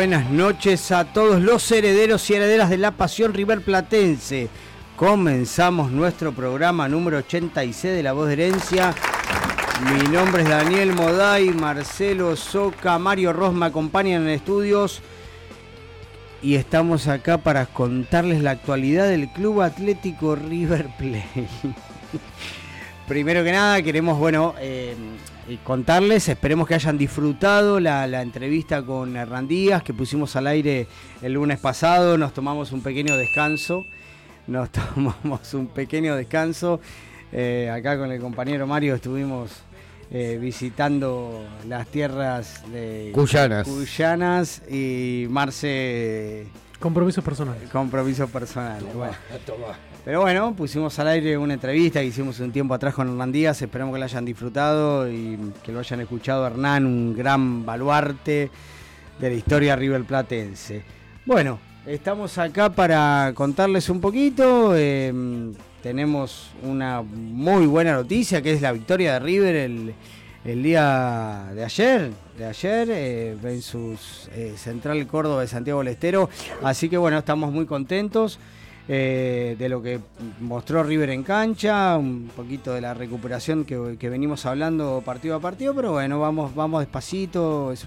buenas noches a todos los herederos y herederas de la pasión River Platense. Comenzamos nuestro programa número 86 de La Voz de Herencia. Mi nombre es Daniel Moday, Marcelo Soca, Mario Ross me acompañan en estudios y estamos acá para contarles la actualidad del Club Atlético River Plate. Primero que nada queremos, bueno, eh, contarles, esperemos que hayan disfrutado la, entrevista con Hernandías que pusimos al aire el lunes pasado, nos tomamos un pequeño descanso, nos tomamos un pequeño descanso, eh, acá con el compañero Mario estuvimos eh, visitando las tierras de Cuyanas, y Marce... Compromisos personales. Compromisos personales, bueno. Pero bueno, pusimos al aire una entrevista que hicimos un tiempo atrás con Hernán Díaz, esperamos que la hayan disfrutado y que lo hayan escuchado Hernán, un gran baluarte de la historia River Platense. Bueno, estamos acá para contarles un poquito. Em, tenemos una muy buena noticia que es la victoria de River el, día de ayer, de ayer, eh, en su eh, Central Córdoba de Santiago del Estero. Así que bueno, estamos muy contentos. Eh, de lo que mostró River en cancha, un poquito de la recuperación que, venimos hablando partido a partido, pero bueno, vamos, vamos despacito, es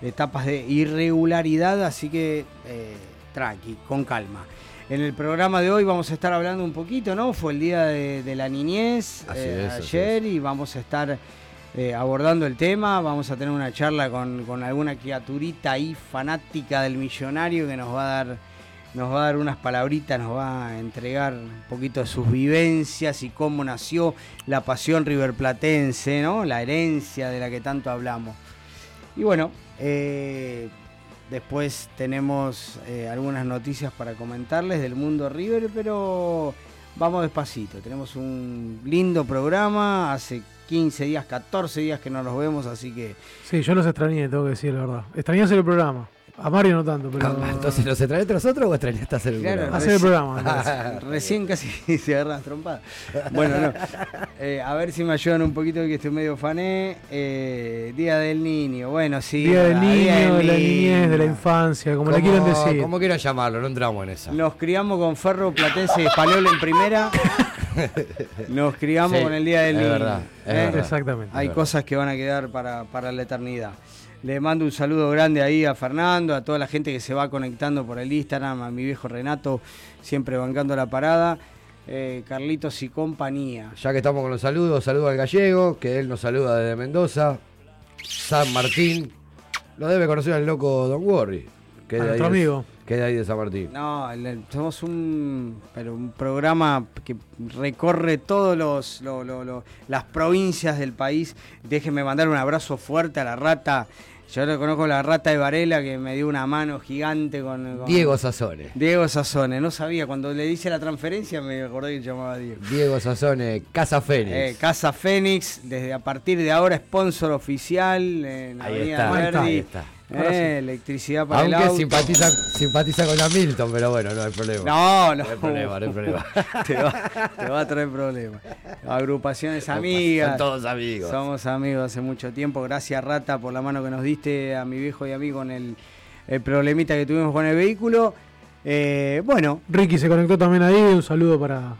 etapas de irregularidad, así que eh, tranqui, con calma. En el programa de hoy vamos a estar hablando un poquito, ¿no? Fue el día de, la niñez eh, ayer y vamos a estar abordando el tema. Vamos a tener una charla con, con alguna criaturita ahí fanática del millonario que nos va a dar nos va a dar unas palabritas, nos va a entregar un poquito de sus vivencias y cómo nació la pasión riverplatense, ¿no? La herencia de la que tanto hablamos. Y bueno, eh, después tenemos eh, algunas noticias para comentarles del mundo River, pero vamos despacito. Tenemos un lindo programa, hace 15 días, 14 días que no los vemos, así que... Sí, yo los extrañé, tengo que decir la verdad. Extrañé el programa. A Mario no tanto, pero. Entonces, ¿nos extrañaste nosotros o extrañaste hacer el programa? Hacer el programa. recién casi se agarran trompadas. Bueno, no. Eh, a ver si me ayudan un poquito que estoy medio fané. Eh, día del niño, bueno, sí. Día del niño, de la niñez, de la infancia, como le quieren decir. Como quieran llamarlo, no entramos en esa. Nos criamos con Ferro Platense y Español en primera. Nos criamos con el Día del Niño. Verdad, ¿Eh? Exactamente. Hay cosas que van a quedar para, para la eternidad. Le mando un saludo grande ahí a Fernando, a toda la gente que se va conectando por el Instagram, a mi viejo Renato, siempre bancando la parada. Eh, Carlitos y compañía. Ya que estamos con los saludos, saludo al gallego, que él nos saluda desde Mendoza. San Martín, lo debe conocer al loco Don Worry. Que nuestro amigo. Que ahí de San Martín. No, somos un, pero un programa que recorre todas los, las provincias del país. Déjenme mandar un abrazo fuerte a la rata. Yo reconozco la rata de Varela que me dio una mano gigante con, Diego Sazone. Diego Sazone, no sabía, cuando le dice la transferencia me acordé que llamaba Diego. Diego Sazone, Casa Fénix. Eh, Casa Fénix, desde a partir de ahora sponsor oficial en ahí está, ahí está. Eh, electricidad para Aunque el auto. simpatiza, simpatiza con Hamilton, pero bueno, no hay problema. No, no. No hay problema, no hay problema. te, va, a traer problemas. Agrupaciones amigas. Son todos amigos. Somos amigos hace mucho tiempo. Gracias, Rata, por la mano que nos diste a mi viejo y amigo en el, el problemita que tuvimos con el vehículo. Eh, bueno. Ricky se conectó también ahí. Un saludo para,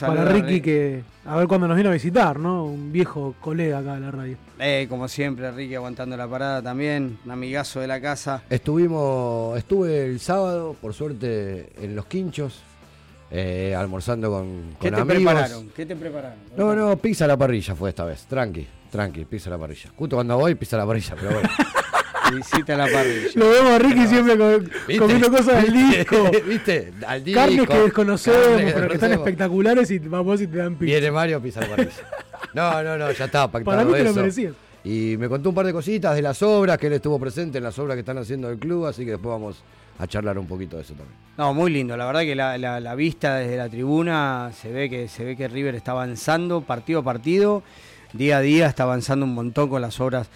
para Ricky, que a ver cuándo nos viene a visitar, ¿no? Un viejo colega acá de la radio. Eh, como siempre, Ricky aguantando la parada también, un amigazo de la casa. Estuvimos, estuve el sábado, por suerte, en Los Quinchos, eh, almorzando con, ¿Qué te prepararon? ¿Qué te prepararon? No, no, pizza a la parrilla fue esta vez, tranqui, tranqui, pizza a la parrilla. Justo cuando voy, pizza a la parrilla, pero bueno. Visita la parrilla. Lo vemos a Ricky siempre comiendo cosas del disco. ¿Viste? Al disco. Carnes que desconocemos, pero que están espectaculares y vamos y te dan pizza. Viene Mario, pizza la parrilla. No, no, no, ya estaba pactado Para mí te eso. lo merecías. Y me contó un par de cositas de las obras, que él estuvo presente en las obras que están haciendo el club, así que después vamos a charlar un poquito de eso también. No, muy lindo, la verdad que la, la, vista desde la tribuna se ve que se ve que River está avanzando partido a partido, día a día está avanzando un montón con las obras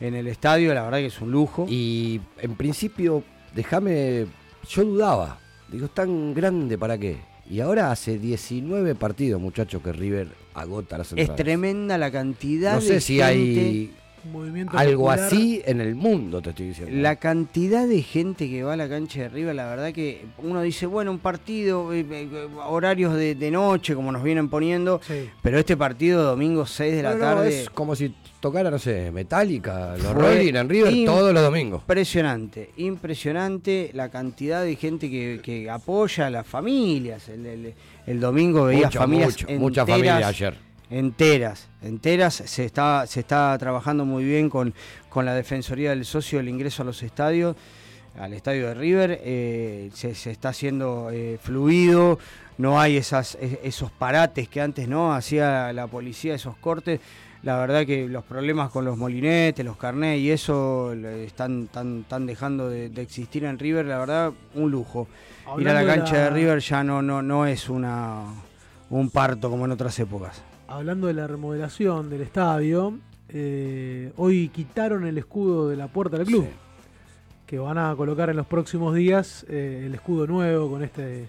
en el estadio, la verdad que es un lujo. Y en principio, déjame, yo dudaba, digo, ¿es tan grande para qué? Y ahora hace 19 partidos, muchachos, que River agota las entradas. Es tremenda la cantidad no sé si hay Movimiento algo así en el mundo, te estoy diciendo. La cantidad de gente que va a la cancha de River, la verdad que uno dice, bueno, un partido, eh, eh, horarios de, noche, como nos vienen poniendo, pero este partido, domingo 6 de la tarde... es como si tocara, no sé, Metallica, los Rolling en River todos los domingos. Impresionante, impresionante la cantidad de gente que, apoya a las familias. El, domingo veía familias Mucha familia ayer. Enteras, enteras. Se está, se está trabajando muy bien con, con la Defensoría del Socio el ingreso a los estadios al estadio de River, eh, se, está haciendo eh, fluido, no hay esas, esos parates que antes no hacía la policía, esos cortes la verdad que los problemas con los molinetes, los carnés y eso están, están, dejando de, existir en River, la verdad, un lujo. Ir a la cancha de, River ya no, no, no es una, un parto como en otras épocas. Hablando de la remodelación del estadio, eh, hoy quitaron el escudo de la puerta del club, que van a colocar en los próximos días eh, el escudo nuevo con este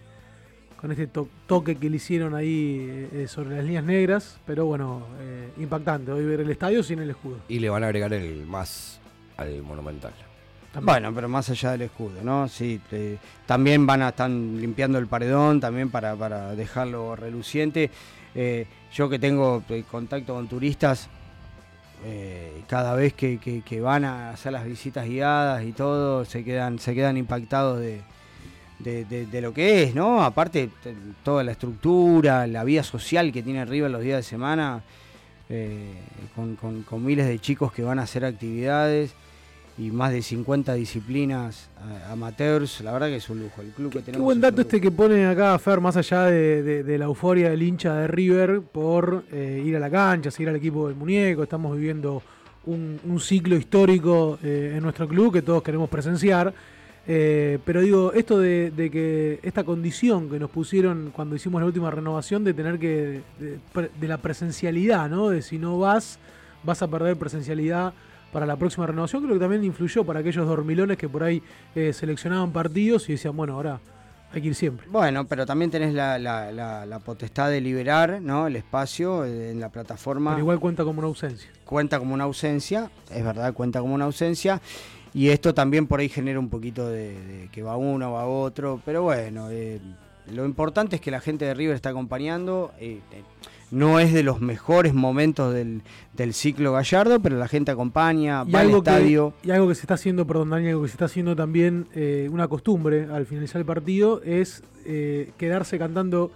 con este toque que le hicieron ahí eh, eh, sobre las líneas negras, pero bueno, eh, impactante hoy ver el estadio sin el escudo. Y le van a agregar el más al Monumental. Bueno, pero más allá del escudo, ¿no? Sí, también van a estar limpiando el paredón, también para, para dejarlo reluciente. yo que tengo contacto con turistas, cada vez que, que, van a hacer las visitas guiadas y todo, se quedan, se quedan impactados de, de, lo que es, ¿no? Aparte, toda la estructura, la vida social que tiene River los días de semana, eh, con, miles de chicos que van a hacer actividades y más de 50 disciplinas amateurs, la verdad que es un lujo. El club que tenemos. Qué buen dato este que pone acá, Fer, más allá de, la euforia del hincha de River por eh, ir a la cancha, seguir al equipo del muñeco. Estamos viviendo un, ciclo histórico eh, en nuestro club que todos queremos presenciar. Eh, pero digo, esto de, que esta condición que nos pusieron cuando hicimos la última renovación de tener que, de, la presencialidad, ¿no? De si no vas, vas a perder presencialidad para la próxima renovación, creo que también influyó para aquellos dormilones que por ahí eh, seleccionaban partidos y decían, bueno, ahora hay que ir siempre. Bueno, pero también tenés la, potestad de liberar ¿no? el espacio eh, en la plataforma. Pero igual cuenta como una ausencia. Cuenta como una ausencia, es verdad, cuenta como una ausencia. Y esto también por ahí genera un poquito de, que va uno, va otro. Pero bueno, eh, lo importante es que la gente de River está acompañando. Eh, no es de los mejores momentos del, ciclo Gallardo, pero la gente acompaña, va al estadio. y algo que se está haciendo, perdón Dani, algo que se está haciendo también eh, una costumbre al finalizar el partido es eh, quedarse cantando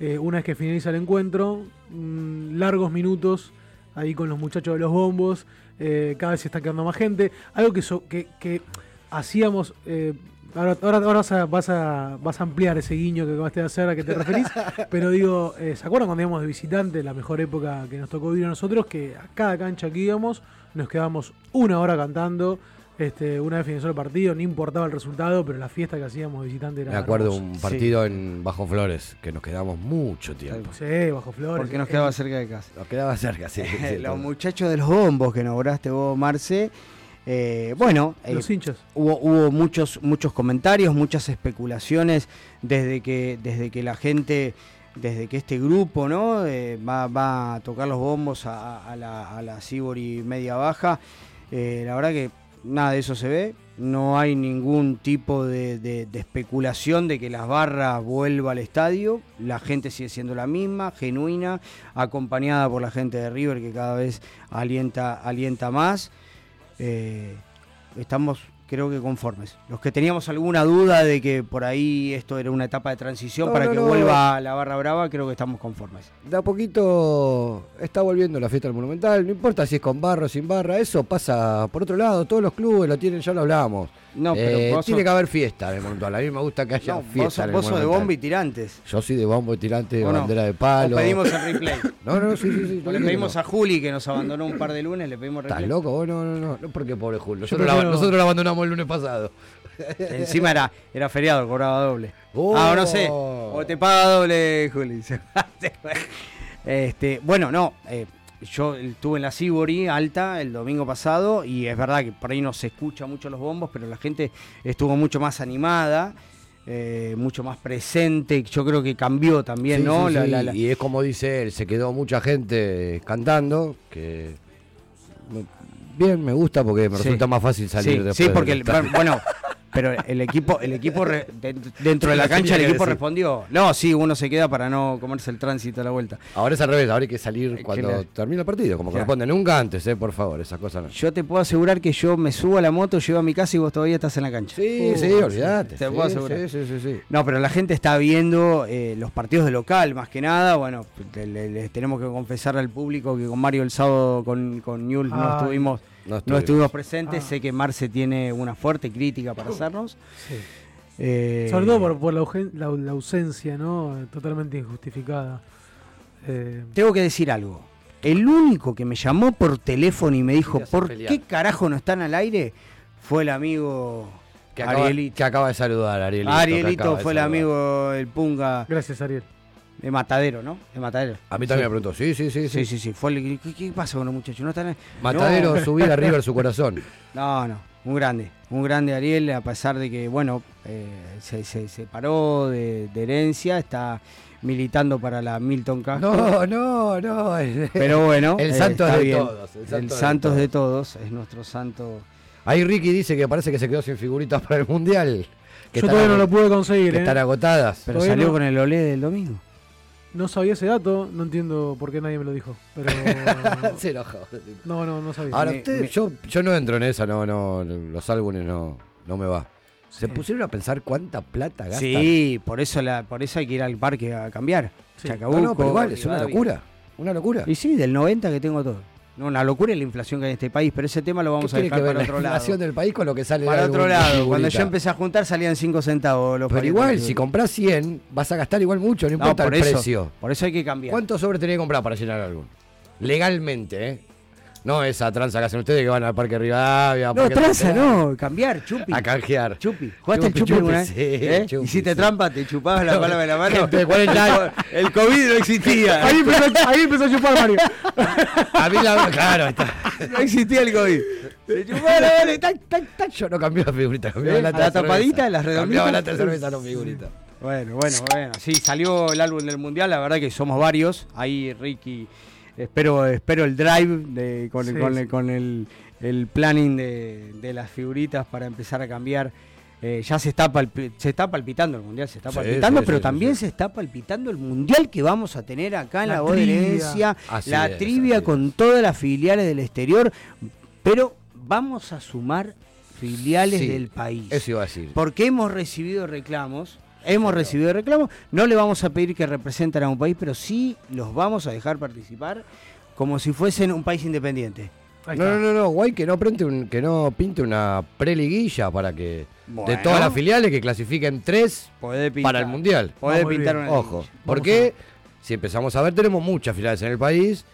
eh, una vez que finaliza el encuentro, mm, largos minutos ahí con los muchachos de los bombos, cada vez se está quedando más gente, algo que, que, que hacíamos Ahora, ahora, vas, a, vas, a, ampliar ese guiño que acabaste de hacer a que te referís, pero digo, eh, ¿se acuerdan cuando íbamos de visitante, la mejor época que nos tocó vivir a nosotros, que a cada cancha que íbamos nos quedábamos una hora cantando, este, una vez finalizó el partido, no importaba el resultado, pero la fiesta que hacíamos visitante era. Me acuerdo un partido en Bajo Flores, que nos quedamos mucho tiempo. Sí, Bajo Flores. Porque nos quedaba cerca de casa. Nos quedaba cerca, sí. Los muchachos de los bombos que nombraste vos, Marce eh, bueno, los eh, Hubo, hubo, muchos, muchos comentarios, muchas especulaciones desde que, desde que la gente, desde que este grupo ¿no? Eh, va, a tocar los bombos a, la, a la Sibori media baja. la verdad que nada de eso se ve. No hay ningún tipo de, especulación de que las barras vuelva al estadio. La gente sigue siendo la misma, genuina, acompañada por la gente de River que cada vez alienta, alienta más eh, estamos creo que conformes. Los que teníamos alguna duda de que por ahí esto era una etapa de transición para que vuelva la barra brava, creo que estamos conformes. De a poquito está volviendo la fiesta del Monumental, no importa si es con barra o sin barra, eso pasa por otro lado, todos los clubes lo tienen, ya lo hablábamos. No, pero eh, tiene que haber fiesta en el Monumental. A mí me gusta que haya fiesta. Vos, sos de bombo y tirantes. Yo soy de bombo y tirante, de bandera de palo. Le pedimos el replay. no, no, sí, sí, sí. le pedimos a Juli que nos abandonó un par de lunes, le pedimos replay. ¿Estás loco? no, no, no. No, porque pobre Juli. Nosotros, la, nosotros abandonamos el lunes pasado. Encima era, era feriado, cobraba doble. Ah, no sé. O te paga doble, Juli. este, bueno, no. Eh, yo estuve en la Sibori alta el domingo pasado y es verdad que por ahí no se escucha mucho los bombos, pero la gente estuvo mucho más animada. Eh, mucho más presente, yo creo que cambió también, ¿no? Y es como dice él, se quedó mucha gente cantando, que bien, me gusta porque me resulta más fácil salir después. Sí, porque, bueno, pero el equipo, el equipo dentro de la cancha, el equipo respondió. No, sí, uno se queda para no comerse el tránsito a la vuelta. Ahora es al revés, ahora hay que salir cuando termina el partido, como corresponde. Nunca antes, eh, por favor, esas cosas no. Yo te puedo asegurar que yo me subo a la moto, llego a mi casa y vos todavía estás en la cancha. Sí, sí, olvídate. Te puedo asegurar. Sí, sí, sí, No, pero la gente está viendo eh, los partidos de local, más que nada. Bueno, les tenemos que confesar al público que con Mario el sábado, con, con Newell, no estuvimos no estuvimos, presentes. Ah. Sé que Marce tiene una fuerte crítica para hacernos. Eh, Sobre todo por, la, ausencia, ¿no? Totalmente injustificada. Eh, Tengo que decir algo. El único que me llamó por teléfono y me dijo, ¿por qué carajo no están al aire? Fue el amigo que Arielito. que acaba de saludar, Arielito. Arielito fue el amigo, el Punga. Gracias, Ariel. De Matadero, ¿no? De Matadero. A mí también me preguntó, sí, sí, sí. Sí, sí, sí. Fue ¿qué, pasa con los muchachos? ¿No están... Matadero, subir a River su corazón. No, no. Un grande. Un grande Ariel, a pesar de que, bueno, eh, se, se separó de, herencia, está militando para la Milton Castro. No, no, no. Pero bueno. El santo es de todos. El santo, es de todos. Es nuestro santo. Ahí Ricky dice que parece que se quedó sin figuritas para el Mundial. Yo todavía no lo pude conseguir. Que ¿eh? están agotadas. Pero salió con el olé del domingo. No sabía ese dato, no entiendo por qué nadie me lo dijo. Pero... Se enojó. No, no, no sabía. Ahora, usted, yo, yo no entro en esa, no, no, los álbumes no, no me va. ¿Se pusieron a pensar cuánta plata gastan? Sí, por eso, la, por eso hay que ir al parque a cambiar. Chacabuco, no, pero igual, es una locura. Una locura. Y sí, del 90 que tengo todo. No, una locura es la inflación que hay en este país, pero ese tema lo vamos a dejar para otro lado. La inflación del país con lo que sale Para otro lado, cuando yo empecé a juntar salían 5 centavos los Pero igual, si compras 100, vas a gastar igual mucho, no importa el precio. Por eso hay que cambiar. ¿Cuántos sobres tenés que comprar para llenar algo? Legalmente, ¿eh? No esa tranza que hacen ustedes que van al Parque Rivadavia. No, tranza, no, cambiar, chupi. A canjear. Chupi. ¿Jugaste el chupi, alguna vez? Sí, ¿Eh? chupi, Hiciste trampa, te chupabas la palma de la mano. el COVID no existía. Ahí empezó, ahí empezó a chupar Mario. A mí la claro, está. No existía el COVID. Se chupaba la mano, tac, tac, tac. Yo no cambiaba la figurita, cambiaba ¿Eh? la, la tapadita, las redonditas. Cambiaba la cerveza, no figurita. Bueno, bueno, bueno. Sí, salió el álbum del mundial, la verdad que somos varios. Ahí Ricky espero, espero el drive de, con, con, el, el, planning de, de, las figuritas para empezar a cambiar. Eh, ya se está, se está palpitando el mundial, se está palpitando, pero también se está palpitando el mundial que vamos a tener acá en la, la la trivia con todas las filiales del exterior, pero vamos a sumar filiales del país. Eso iba a decir. Porque hemos recibido reclamos hemos recibido reclamos. No le vamos a pedir que representen a un país, pero sí los vamos a dejar participar como si fuesen un país independiente. No, no, no, no, guay que no, un, que no pinte una preliguilla para que de todas las filiales que clasifiquen tres para el mundial. Puede pintar una Ojo, porque si empezamos a ver, tenemos muchas filiales en el país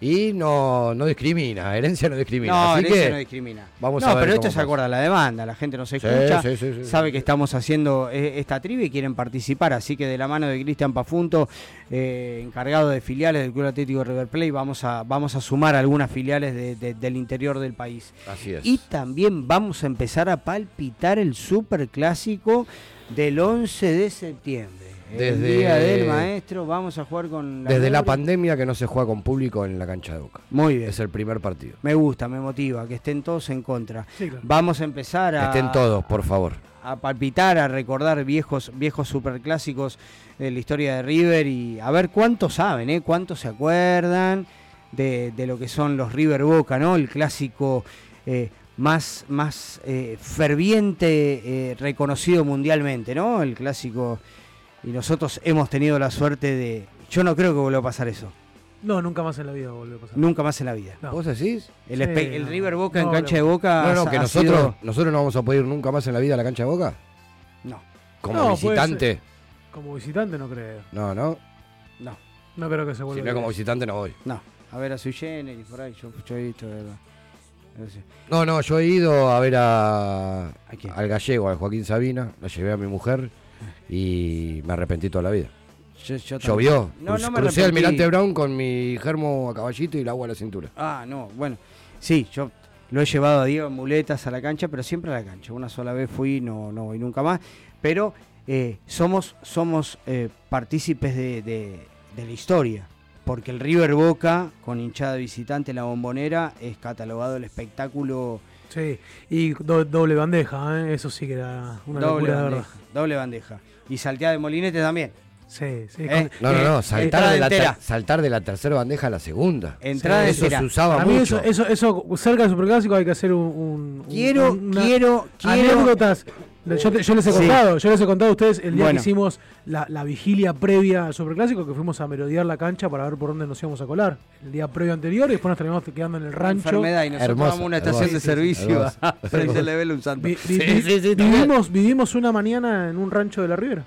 y no, no discrimina, herencia no discrimina. No, herencia no discrimina. Vamos a ver pero esto se acuerda la demanda, la gente nos escucha, sabe que estamos haciendo eh, esta trivia y quieren participar, así que de la mano de Cristian Pafunto, eh, encargado de filiales del Club Atlético River Plate, vamos a, vamos a sumar algunas filiales del interior del país. Así es. Y también vamos a empezar a palpitar el super clásico del 11 de septiembre. Desde, el día del maestro vamos a jugar con la Desde la pandemia que no se juega con público en la cancha de Boca. Muy bien. Es el primer partido. Me gusta, me motiva, que estén todos en contra. Vamos a empezar a... Estén todos, por favor. A palpitar, a recordar viejos, viejos superclásicos de la historia de River y a ver cuántos saben, ¿eh? cuántos se acuerdan de, lo que son los River Boca, ¿no? El clásico... Eh, más, más eh, ferviente, eh, reconocido mundialmente, ¿no? El clásico y nosotros hemos tenido la suerte de. Yo no creo que vuelva a pasar eso. No, nunca más en la vida volvió a pasar. Nunca más en la vida. ¿Vos decís? El, el River Boca en cancha de Boca. No, no, que nosotros, nosotros no vamos a poder ir nunca más en la vida a la cancha de Boca. No. Como visitante. Como visitante no creo. No, no. No. No creo que se vuelva. Si no como visitante no voy. No. A ver a Sui y por ahí, yo, yo he visto, No, no, yo he ido a ver a, al gallego, al Joaquín Sabina, la llevé a mi mujer y me arrepentí toda la vida. Llovió. No, no me Crucé Almirante Brown con mi germo a caballito y el agua a la cintura. Ah, no, bueno. Sí, yo lo he llevado a Diego en muletas a la cancha, pero siempre a la cancha. Una sola vez fui, no, no voy nunca más. Pero eh, somos, somos eh, partícipes de, la historia. Porque el River Boca, con hinchada visitante en la bombonera, es catalogado el espectáculo. Sí, y doble bandeja, ¿eh? eso sí que era una doble locura, bandeja, Doble bandeja y salteada de molinete también. Sí, sí. ¿Eh? No, no, no, eh, saltar de, la saltar de la tercera bandeja a la segunda. Entrada Eso se usaba mucho. eso, eso, cerca del superclásico hay que hacer un. quiero, quiero, quiero. Anécdotas. Yo, les he contado, yo les he contado a ustedes el día que hicimos la, la, vigilia previa al Superclásico, que fuimos a merodear la cancha para ver por dónde nos íbamos a colar. El día previo anterior y después nos terminamos quedando en el rancho. Enfermedad y nosotros hermoso, una estación de servicio. vivimos, vivimos una mañana en un rancho de la Ribera.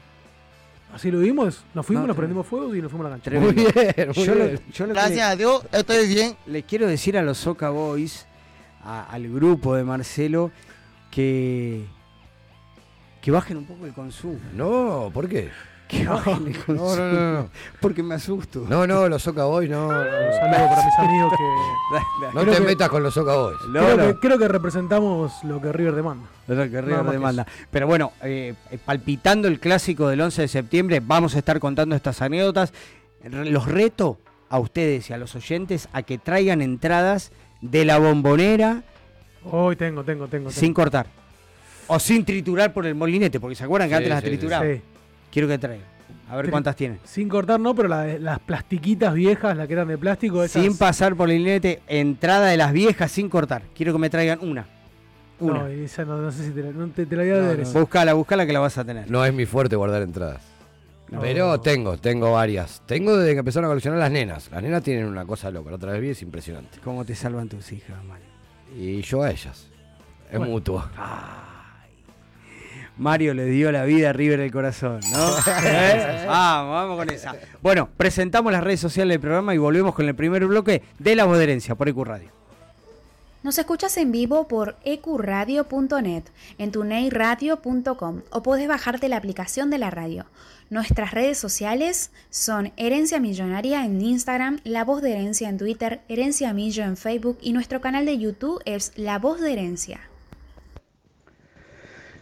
Así lo vimos, nos fuimos, nos prendimos fuego y nos fuimos a la cancha. Muy bien, muy Gracias a Dios, estoy bien. Les quiero decir a los Soca Boys, al grupo de Marcelo, que, que bajen un poco el consumo. No, ¿por qué? Que bajen el consumo. No, no, no, Porque me asusto. No, no, los Soca Boys, no. Un saludo para mis amigos que. no te metas con los Soca Boys. creo, Que, creo que representamos lo que River demanda. Lo que River demanda. Pero bueno, eh, palpitando el clásico del 11 de septiembre, vamos a estar contando estas anécdotas. Los reto a ustedes y a los oyentes a que traigan entradas de la bombonera. Hoy tengo, tengo, tengo. Sin cortar. O sin triturar por el molinete, porque se acuerdan que antes las trituraban. Sí. Quiero que traigan. A ver cuántas tienen. Sin cortar, no, pero las plastiquitas viejas, las que eran de plástico. Sin pasar por el molinete, entrada de las viejas sin cortar. Quiero que me traigan una. Una. No, esa no, sé si te la, te, la voy a dar. Buscala, buscala que la vas a tener. No es mi fuerte guardar entradas. Pero tengo, tengo varias. Tengo desde que empezaron a coleccionar las nenas. Las nenas tienen una cosa loca. La otra vez vi es impresionante. ¿Cómo te salvan tus hijas, Mario? Y yo a ellas. Es mutuo. Mario le dio la vida a River el corazón, ¿no? ¿Eh? Vamos, vamos con esa. Bueno, presentamos las redes sociales del programa y volvemos con el primer bloque de La Voz por EQ Radio. Nos escuchas en vivo por ecuradio.net, en tuneiradio.com o podés bajarte la aplicación de la radio. Nuestras redes sociales son Herencia Millonaria en Instagram, La Voz de Herencia en Twitter, Herencia Millo en Facebook y nuestro canal de YouTube es La Voz de Herencia.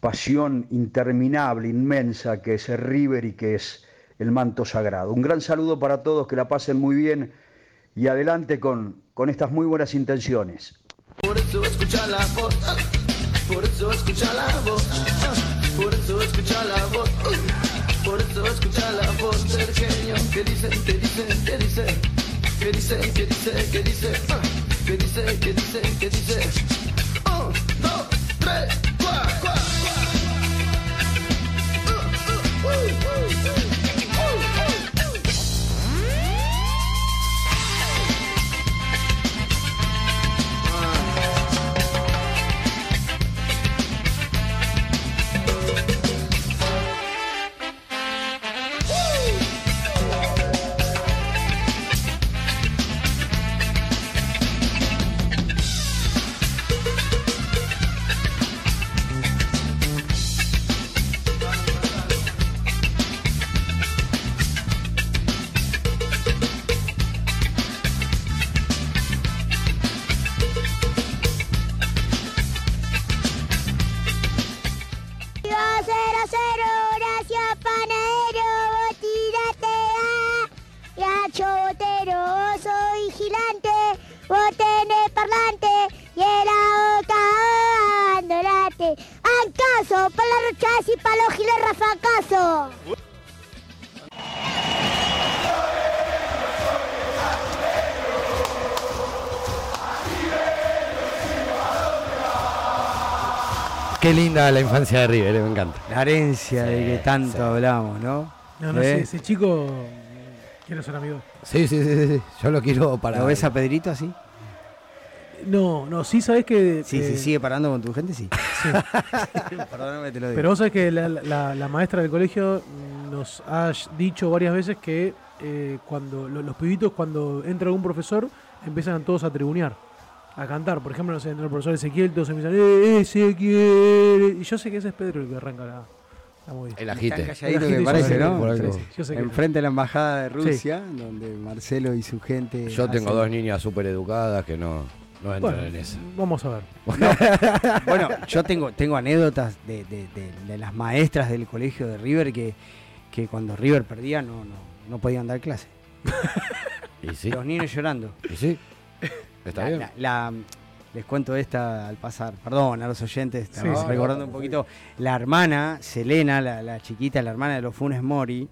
pasión interminable, inmensa, que es el River y que es el manto sagrado. Un gran saludo para todos, que la pasen muy bien y adelante con, con estas muy buenas intenciones. Por eso escucha la voz, por eso escucha la voz, por eso escucha la voz, por eso escucha la voz dice, dice, dice, dice, dice, dice, dice, dice, dice. La infancia de River, eh, me encanta. La herencia de que tanto hablamos, ¿no? No, no sé, ¿Eh? ese chico quiero ser amigo. Sí, sí, sí, sí, yo lo quiero para. ¿Lo ves a Pedrito así? No, no, sí sabes que. Sí, sí, sigue parando con tu gente, sí. sí. Perdóname, te lo digo. Pero vos sabés que la, maestra del colegio nos ha dicho varias veces que eh, cuando los, pibitos, cuando entra algún profesor, empiezan todos a tribunear a cantar. Por ejemplo, no sé, el profesor Ezequiel, todos empiezan, ¡Eh, Ezequiel! Y yo sé que ese es Pedro el que arranca la, la El agite. calladito que parece, ¿no? Enfrente de la embajada de Rusia, donde Marcelo y su gente. Yo tengo dos niñas súper educadas que no, no entran en eso. Vamos a ver. bueno, yo tengo, tengo anécdotas de, de, de, las maestras del colegio de River que, que cuando River perdía no, no, no podían dar clase. ¿Y sí? Los niños llorando. ¿Y sí? Está bien. les cuento esta al pasar, perdón a los oyentes, estamos recordando un poquito. La hermana, Selena, la, chiquita, la hermana de los Funes Mori,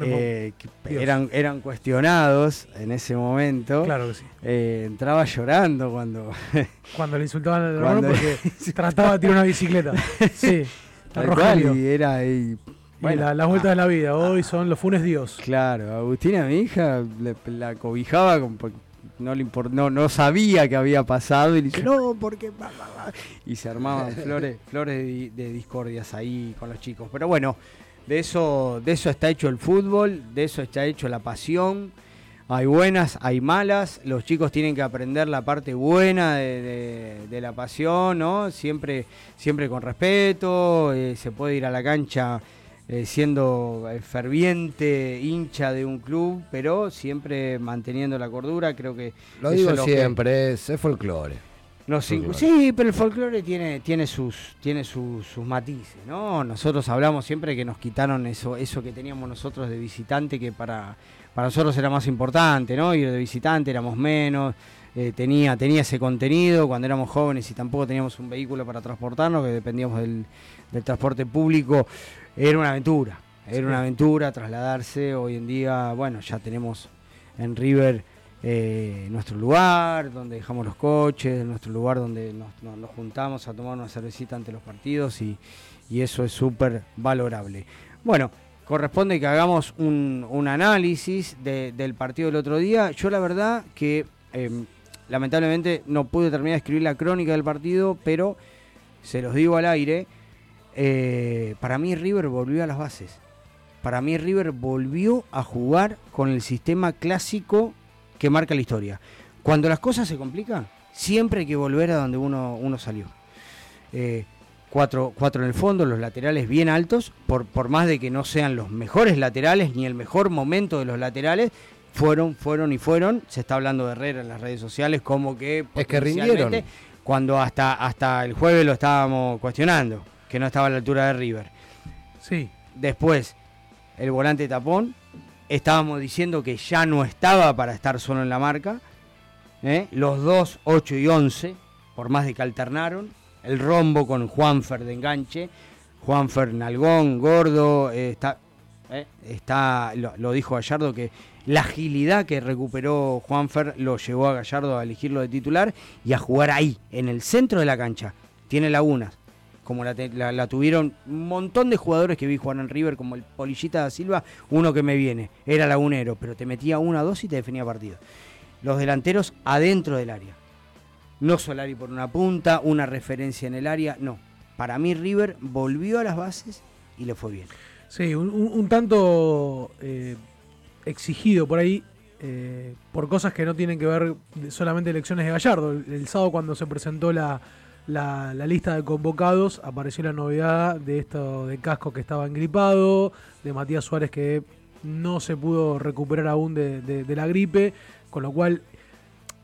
eh, eran, eran cuestionados en ese momento. Claro que sí. Eh, entraba llorando cuando. cuando le insultaban al hermano porque trataba de tirar una bicicleta. Sí. Tal cual, y era. Y, bueno, la, vuelta de la vida, hoy son los funes Dios. Claro, Agustina, mi hija, la cobijaba con, no le no, no sabía que había pasado y le dice, no, porque... Y se armaban flores, flores de, discordias ahí con los chicos. Pero bueno, de eso, de eso está hecho el fútbol, de eso está hecho la pasión. Hay buenas, hay malas. Los chicos tienen que aprender la parte buena de, la pasión, ¿no? Siempre, siempre con respeto. Eh, se puede ir a la cancha eh, siendo eh, ferviente hincha de un club, pero siempre manteniendo la cordura, creo que... Lo digo siempre, es, folclore. Sí, pero el folclore tiene, tiene, sus, tiene sus, matices, ¿no? Nosotros hablamos siempre que nos quitaron eso, eso que teníamos nosotros de visitante, que para, para nosotros era más importante, ¿no? Ir de visitante éramos menos, eh, tenía, tenía ese contenido cuando éramos jóvenes y tampoco teníamos un vehículo para transportarnos, que dependíamos del, del transporte público era una aventura, era una aventura trasladarse. Hoy en día, bueno, ya tenemos en River eh, nuestro lugar, donde dejamos los coches, nuestro lugar donde nos, juntamos a tomar una cervecita ante los partidos y, eso es súper valorable. Bueno, corresponde que hagamos un, análisis del partido del otro día. Yo la verdad que em, lamentablemente no pude terminar de escribir la crónica del partido, pero se los digo al aire, eh, para mí River volvió a las bases. Para mí River volvió a jugar con el sistema clásico que marca la historia. Cuando las cosas se complican, siempre hay que volver a donde uno, uno salió. Eh, cuatro, cuatro, en el fondo, los laterales bien altos, por, por más de que no sean los mejores laterales ni el mejor momento de los laterales, fueron, fueron y fueron. Se está hablando de Herrera en las redes sociales como que... Es que rindieron. Cuando hasta, hasta el jueves lo estábamos cuestionando, que no estaba a la altura de River. Sí. Después, el volante tapón, estábamos diciendo que ya no estaba para estar solo en la marca. ¿eh? Los dos, 8 y 11, por más de que alternaron. El rombo con Juanfer de enganche. Juanfer Nalgón, gordo. Eh, está, ¿eh? está lo, dijo Gallardo que la agilidad que recuperó Juanfer lo llevó a Gallardo a elegirlo de titular y a jugar ahí, en el centro de la cancha. Tiene lagunas como la, tuvieron un montón de jugadores que vi jugar en River, como el Polillita da Silva, uno que me viene, era lagunero, pero te metía una, dos y te definía partido. Los delanteros adentro del área. No Solari por una punta, una referencia en el área, no. Para mí River volvió a las bases y le fue bien. Sí, un, tanto eh, exigido por ahí, eh, por cosas que no tienen que ver solamente elecciones de Gallardo. el sábado cuando se presentó la, la, lista de convocados, apareció la novedad de esto de Casco que estaba engripado, de Matías Suárez que no se pudo recuperar aún de, la gripe, con lo cual,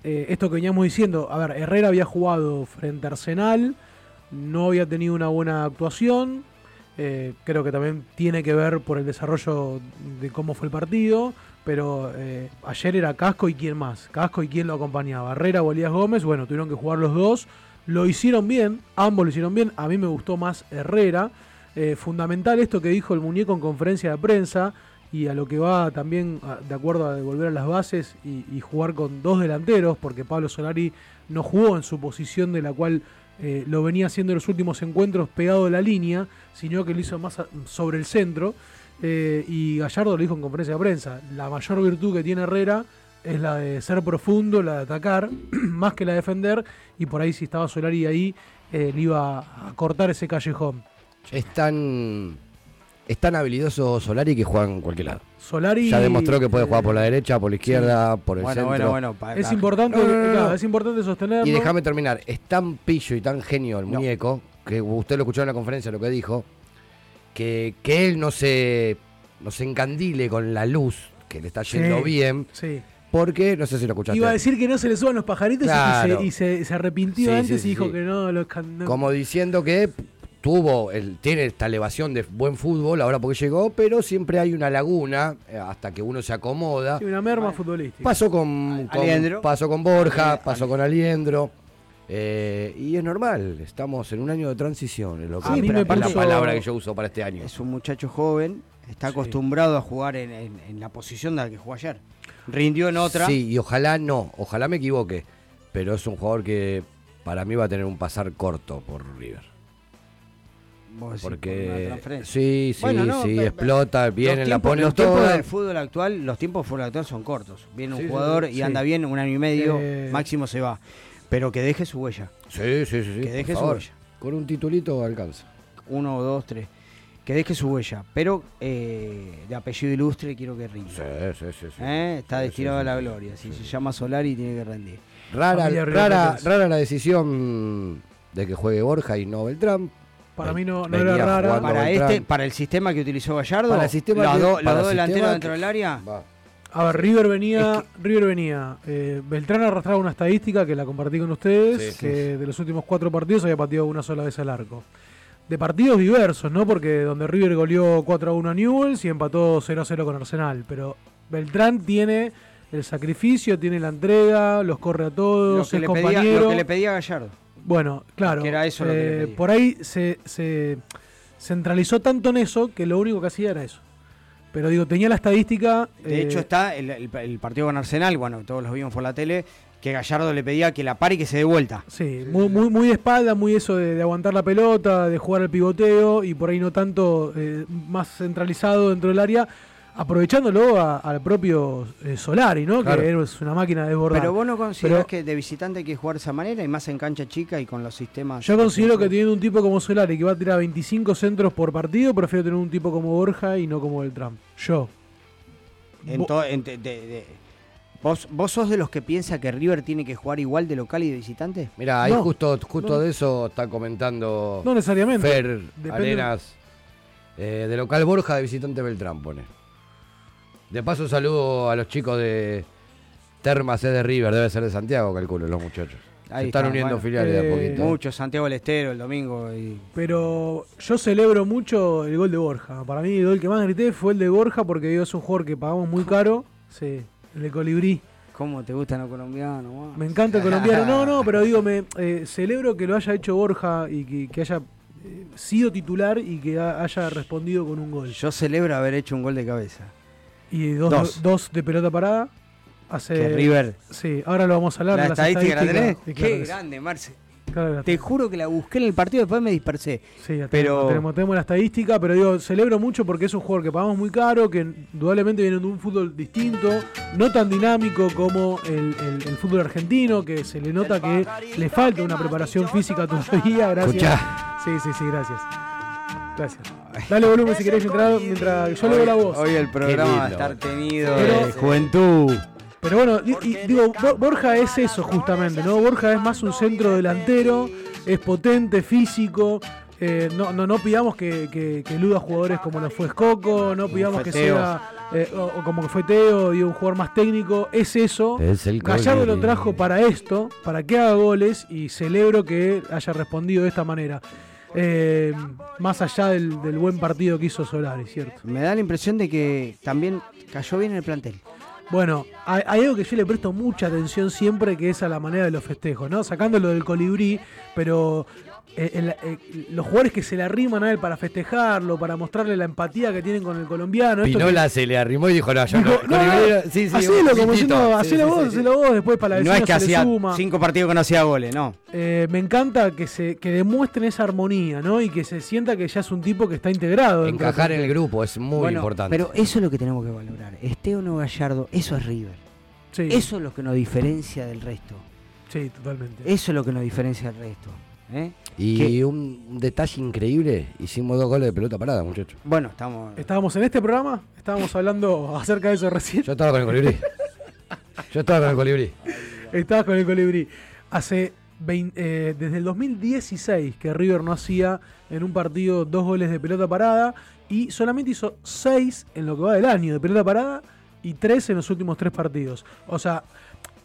eh, esto que veníamos diciendo, a ver, Herrera había jugado frente a Arsenal, no había tenido una buena actuación, eh, creo que también tiene que ver por el desarrollo de cómo fue el partido, pero eh, ayer era Casco y quién más, Casco y quién lo acompañaba, Herrera o Elías Gómez, bueno, tuvieron que jugar los dos, lo hicieron bien, ambos lo hicieron bien. A mí me gustó más Herrera. Eh, fundamental esto que dijo el muñeco en conferencia de prensa y a lo que va también de acuerdo a devolver a las bases y, jugar con dos delanteros, porque Pablo Solari no jugó en su posición de la cual eh, lo venía haciendo en los últimos encuentros pegado de la línea, sino que lo hizo más sobre el centro. Eh, y Gallardo lo dijo en conferencia de prensa, la mayor virtud que tiene Herrera es la de ser profundo, la de atacar, más que la de defender, y por ahí si estaba Solari ahí, eh, le iba a cortar ese callejón. Es tan, es tan habilidoso Solari que juega en cualquier lado. Solari ya demostró que puede jugar por la derecha, por la izquierda, por el centro. Bueno, bueno, es importante, es importante sostenerlo. Y déjame terminar, es tan pillo y tan genio el muñeco, que usted lo escuchó en la conferencia lo que dijo, que, que él no se, no se encandile con la luz, que le está yendo bien. Sí porque, no sé si lo escuchaste. Iba a decir que no se le suban los pajaritos y, se, arrepintió antes y dijo que no, lo Como diciendo que tuvo, el, tiene esta elevación de buen fútbol ahora porque llegó, pero siempre hay una laguna eh, hasta que uno se acomoda. Sí, una merma futbolística. Pasó con, pasó con Borja, pasó con Aliendro. Eh, y es normal, estamos en un año de transición. Es lo que, es la palabra que yo uso para este año. Es un muchacho joven, está acostumbrado a jugar en, en la posición de la que jugó ayer rindió en otra. Sí, y ojalá no, ojalá me equivoque, pero es un jugador que para mí va a tener un pasar corto por River. Porque sí, sí, sí, explota, viene, la pone Los tiempos del fútbol actual, los tiempos del fútbol actual son cortos. Viene un jugador y anda bien un año y medio, eh. máximo se va. Pero que deje su huella. Sí, sí, sí. Que deje su huella. Con un titulito alcanza. Uno, dos, tres que deje su huella, pero eh, de apellido ilustre quiero que rinda. Sí, sí, sí. ¿Eh? Está destinado a la gloria. Si se llama Solari, tiene que rendir. Rara, rara, rara la decisión de que juegue Borja y no Beltrán. Para mí no, no era rara. Para, este, para el sistema que utilizó Gallardo, para el sistema los, dos delanteros dentro del área. A ver, River venía, River venía. Eh, Beltrán arrastraba una estadística que la compartí con ustedes, que de los últimos cuatro partidos había pateado una sola vez al arco de partidos diversos, ¿no? Porque donde River goleó 4 a 1 a Newells y empató 0 a 0 con Arsenal. Pero Beltrán tiene el sacrificio, tiene la entrega, los corre a todos, lo que, le Pedía, lo que le pedía Gallardo. Bueno, claro. Que era eso lo que eh, Por ahí se, centralizó tanto en eso que lo único que hacía era eso. Pero digo, tenía la estadística. De hecho, está el, partido con Arsenal, bueno, todos los vimos por la tele, que Gallardo le pedía que la pare y que se dé vuelta. Sí, muy, muy, muy de espalda, muy eso de, aguantar la pelota, de jugar al pivoteo y por ahí no tanto más centralizado dentro del área aprovechándolo al propio eh, Solari, ¿no? Que es una máquina de desbordar. Pero vos no considerás que de visitante hay que jugar de esa manera y más en cancha chica y con los sistemas. Yo considero que teniendo un tipo como Solari que va a tirar 25 centros por partido, prefiero tener un tipo como Borja y no como Beltrán. Yo. ¿Vos, ¿Vos sos de los que piensa que River tiene que jugar igual de local y de visitante? Mira, ahí justo, justo de eso está comentando no necesariamente. Fer Arenas. Eh, de local Borja, de visitante Beltrán, pone. De paso, saludo a los chicos de Termas de River, debe ser de Santiago, calculo, los muchachos. Se están uniendo filiales de a eh, poquito. Mucho, Santiago del Estero el domingo. Pero yo celebro mucho el gol de Borja. Para mí el gol que más grité fue el de Borja porque es un jugador que pagamos muy caro. Sí, el de Colibrí. ¿Cómo te gustan los colombianos? Me encanta el colombiano. No, no, pero digo, me eh, celebro que lo haya hecho Borja y que, haya eh, sido titular y que haya respondido con un gol. Yo celebro haber hecho un gol de cabeza. Y dos, dos. de pelota parada. Hace, River. Sí, ahora lo vamos a hablar. La estadística, la tenés. Qué grande, Marce. Te juro que la busqué en el partido, después me dispersé. Sí, pero... tenemos, tenemos, la estadística, pero digo, celebro mucho porque es un jugador que pagamos muy caro, que indudablemente viene de un fútbol distinto, no tan dinámico como el, fútbol argentino, que se le nota que le falta una preparación física todavía. Gracias. Sí, sí, sí, gracias. Gracias. Dale volumen si querés mientras, yo leo la voz. Hoy el programa va a estar tenido de juventud. Pero bueno, digo, Borja es eso justamente, ¿no? Borja es más un centro delantero, es potente, físico. Eh, no, no, no pidamos que, que, eluda jugadores como lo fue Escoco, no pidamos que sea eh, o, como que fue Teo, digo, un jugador más técnico. Es eso. Es el Gallardo lo trajo para esto, para que haga goles y celebro que haya respondido de esta manera. Eh, más allá del, buen partido que hizo Solari, ¿cierto? Me da la impresión de que también cayó bien el plantel. Bueno, hay, algo que yo le presto mucha atención siempre, que es a la manera de los festejos, ¿no? Sacándolo del colibrí, pero eh, eh, los jugadores que se le arriman a él para festejarlo, para mostrarle la empatía que tienen con el colombiano. Pinola se le arrimó y dijo, no, yo no, sí, sí, hacelo, como diciendo, hacelo vos, hacelo vos, después para la No es que hacía cinco partidos que no hacía goles, no. Eh, me encanta que se que demuestren esa armonía, ¿no? Y que se sienta que ya es un tipo que está integrado. Encajar en el grupo es muy importante. Pero eso es lo que tenemos que valorar. Esté o no Gallardo, eso es River. Eso es lo que nos diferencia del resto. Sí, totalmente. Eso es lo que nos diferencia del resto. ¿Eh? Y un detalle increíble, hicimos dos goles de pelota parada, muchachos. Bueno, estamos. Estábamos en este programa, estábamos hablando acerca de eso recién. Yo estaba con el colibrí. Yo estaba con el colibrí. Estabas con el colibrí. Hace eh, desde el 2016 que River no hacía en un partido dos goles de pelota parada y solamente hizo seis en lo que va del año de pelota parada y tres en los últimos tres partidos. O sea,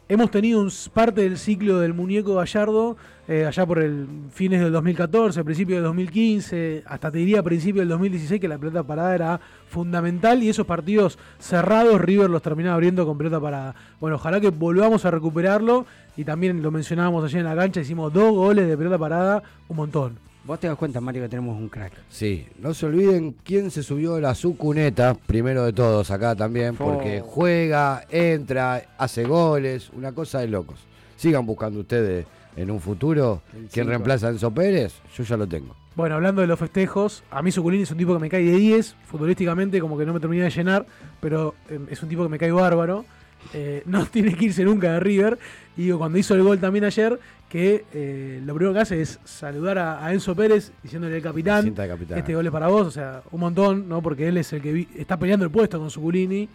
hemos tenido un, parte del ciclo del muñeco Gallardo eh, allá por el fines del 2014, principio del 2015, hasta te diría principio del 2016 que la pelota parada era fundamental y esos partidos cerrados River los terminaba abriendo con pelota parada. Bueno, ojalá que volvamos a recuperarlo y también lo mencionábamos ayer en la cancha, hicimos dos goles de pelota parada, un montón. Vos te das cuenta, Mario, que tenemos un crack. Sí, no se olviden quién se subió a la su cuneta, primero de todos acá también, porque juega, entra, hace goles, una cosa de locos. Sigan buscando ustedes en un futuro quién reemplaza a Enzo Pérez, yo ya lo tengo. Bueno, hablando de los festejos, a mí Suculini es un tipo que me cae de 10, futbolísticamente como que no me termina de llenar, pero em, es un tipo que me cae bárbaro. Eh, no tiene que irse nunca de River. Y digo, cuando hizo el gol también ayer, que eh, lo primero que hace es saludar a, Enzo Pérez diciéndole el capitán, este gol es para vos, o sea, un montón, ¿no? Porque él es el que está peleando el puesto con Suculini.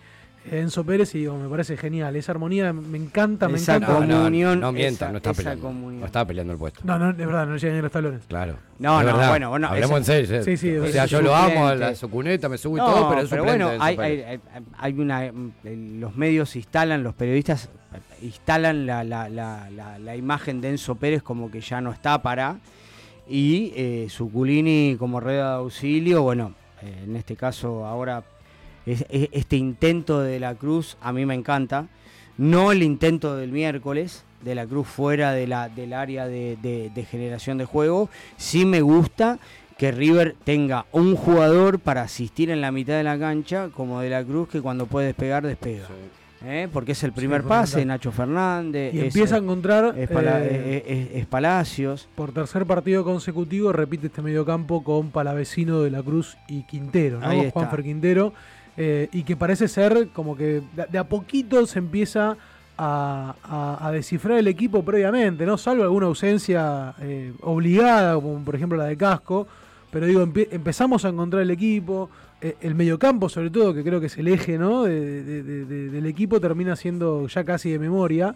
Enzo Pérez y digo, me parece genial. Esa armonía me encanta, me esa encanta. Comunión, no, no mienta, no está peleando. No estaba peleando el puesto. No, no, de verdad, no llegan ni los talones. Claro. No, no, bueno, bueno. Hablemos en serio. Sí, sí. O sea, yo lo amo, a la, su cuneta, me subo y todo, pero es pero bueno, hay, hay, hay, una. Los medios instalan, los periodistas instalan la, la, la, la, imagen de Enzo Pérez como que ya no está para. Y eh, Suculini como rueda de auxilio, bueno, eh, en este caso ahora este intento de la Cruz a mí me encanta. No el intento del miércoles, de la Cruz fuera de la, del área de, generación de juego. Sí me gusta que River tenga un jugador para asistir en la mitad de la cancha, como de la Cruz, que cuando puede despegar, despega. ¿Eh? Porque es el primer pase, Nacho Fernández. Y empieza a encontrar. Es, Palacios. Por tercer partido consecutivo, repite este mediocampo con Palavecino de la Cruz y Quintero, ¿no? Juanfer Quintero. Y que parece ser como que de, a poquito se empieza a, descifrar el equipo previamente, ¿no? Salvo alguna ausencia obligada, como por ejemplo la de Casco pero digo, empezamos a encontrar el equipo, eh, el mediocampo sobre todo, que creo que es el eje ¿no? del equipo, termina siendo ya casi de memoria.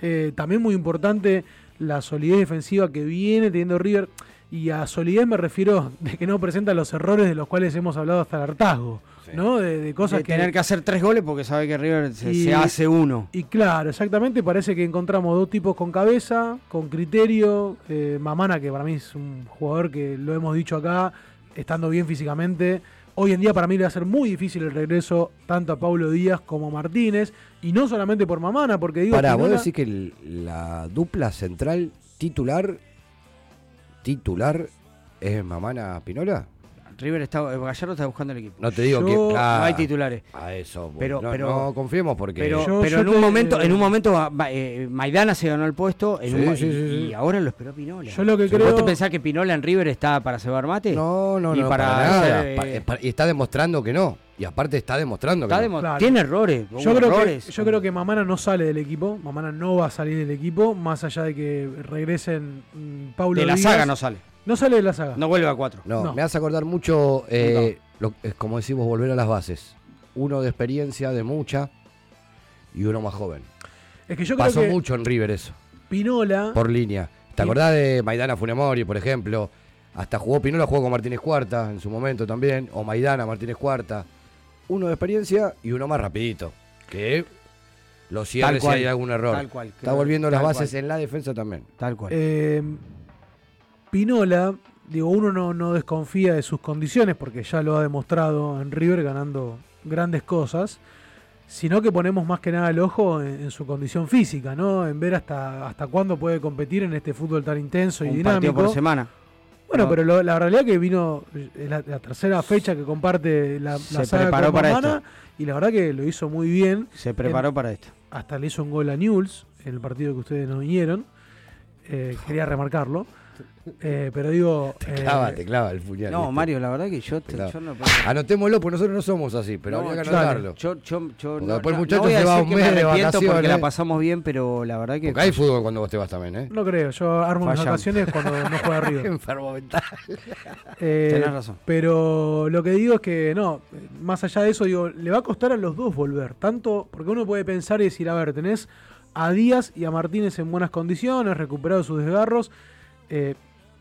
Eh, también muy importante la solidez defensiva que viene teniendo River, y a solidez me refiero de que no presenta los errores de los cuales hemos hablado hasta el hartazgo. ¿no? De, cosas que... tener que hacer tres goles porque sabe que River se, hace uno. Y claro, exactamente, parece que encontramos dos tipos con cabeza, con criterio. Eh, Mamana, que para mí es un jugador que lo hemos dicho acá, estando bien físicamente. Hoy en día para mí le va a ser muy difícil el regreso tanto a Pablo Díaz como a Martínez. Y no solamente por Mamana, porque digo... Para, vos decís que la dupla central titular, titular, es Mamana Pinola. River está, eh, Gallardo está buscando el equipo. No te digo que no hay titulares. A eso, pero, no, pero no confiemos porque. Pero, pero en un momento, en un momento eh, Maidana se ganó el puesto y, ahora lo esperó Pinola. Yo lo que creo. ¿Vos te pensás que Pinola en River está para cebar mate? No, no, no. Para, eh, y está demostrando que no. Y aparte está demostrando que tiene errores. Yo creo, que, yo creo que Mamana no sale del equipo. Mamana no va a salir del equipo, más allá de que regresen mm, Paulo De la saga no sale. No sale de la saga. No vuelve a cuatro. No, me hace acordar mucho, eh, es como decimos, volver a las bases. Uno de experiencia, de mucha, y uno más joven. Es que yo Pasó creo que mucho en River eso. Pinola. Por línea. ¿Te acordás de Maidana Funemori, por ejemplo? Hasta jugó Pinola, jugó con Martínez Cuarta en su momento también. O Maidana, Martínez Cuarta. Uno de experiencia y uno más rapidito. Que lo cierre si hay algún error. Tal cual, Está volviendo las bases en la defensa también. Tal cual. Eh, Pinola, digo, uno no, desconfía de sus condiciones porque ya lo ha demostrado en River ganando grandes cosas, sino que ponemos más que nada el ojo en, su condición física, ¿no? En ver hasta, hasta cuándo puede competir en este fútbol tan intenso y Un dinámico. Partido por semana. Bueno, pero la realidad que vino la, la, tercera fecha que comparte la, la Se preparó para esto. y la verdad que lo hizo muy bien. Se preparó para esto. Hasta le hizo un gol a Newell's en el partido que ustedes no vinieron. Eh, quería remarcarlo. Eh, pero digo. Te clava, eh, te clava el puñal. No, Mario, la verdad que yo, yo no puedo. Anotémoslo, porque nosotros no somos así, pero habría que anotarlo. Yo, yo, yo no, después el muchacho se va un mes de vacaciones. porque la pasamos bien, pero la verdad que. Porque hay fútbol cuando vos te vas también, ¿eh? No creo, yo armo mis vacaciones cuando no juega arriba. Enfermo mental. Eh, Tenés razón. Pero lo que digo es que, no, más allá de eso, digo, le va a costar a los dos volver. Tanto, porque uno puede pensar y decir, a ver, tenés a Díaz y a Martínez en buenas condiciones, recuperado sus desgarros. Eh,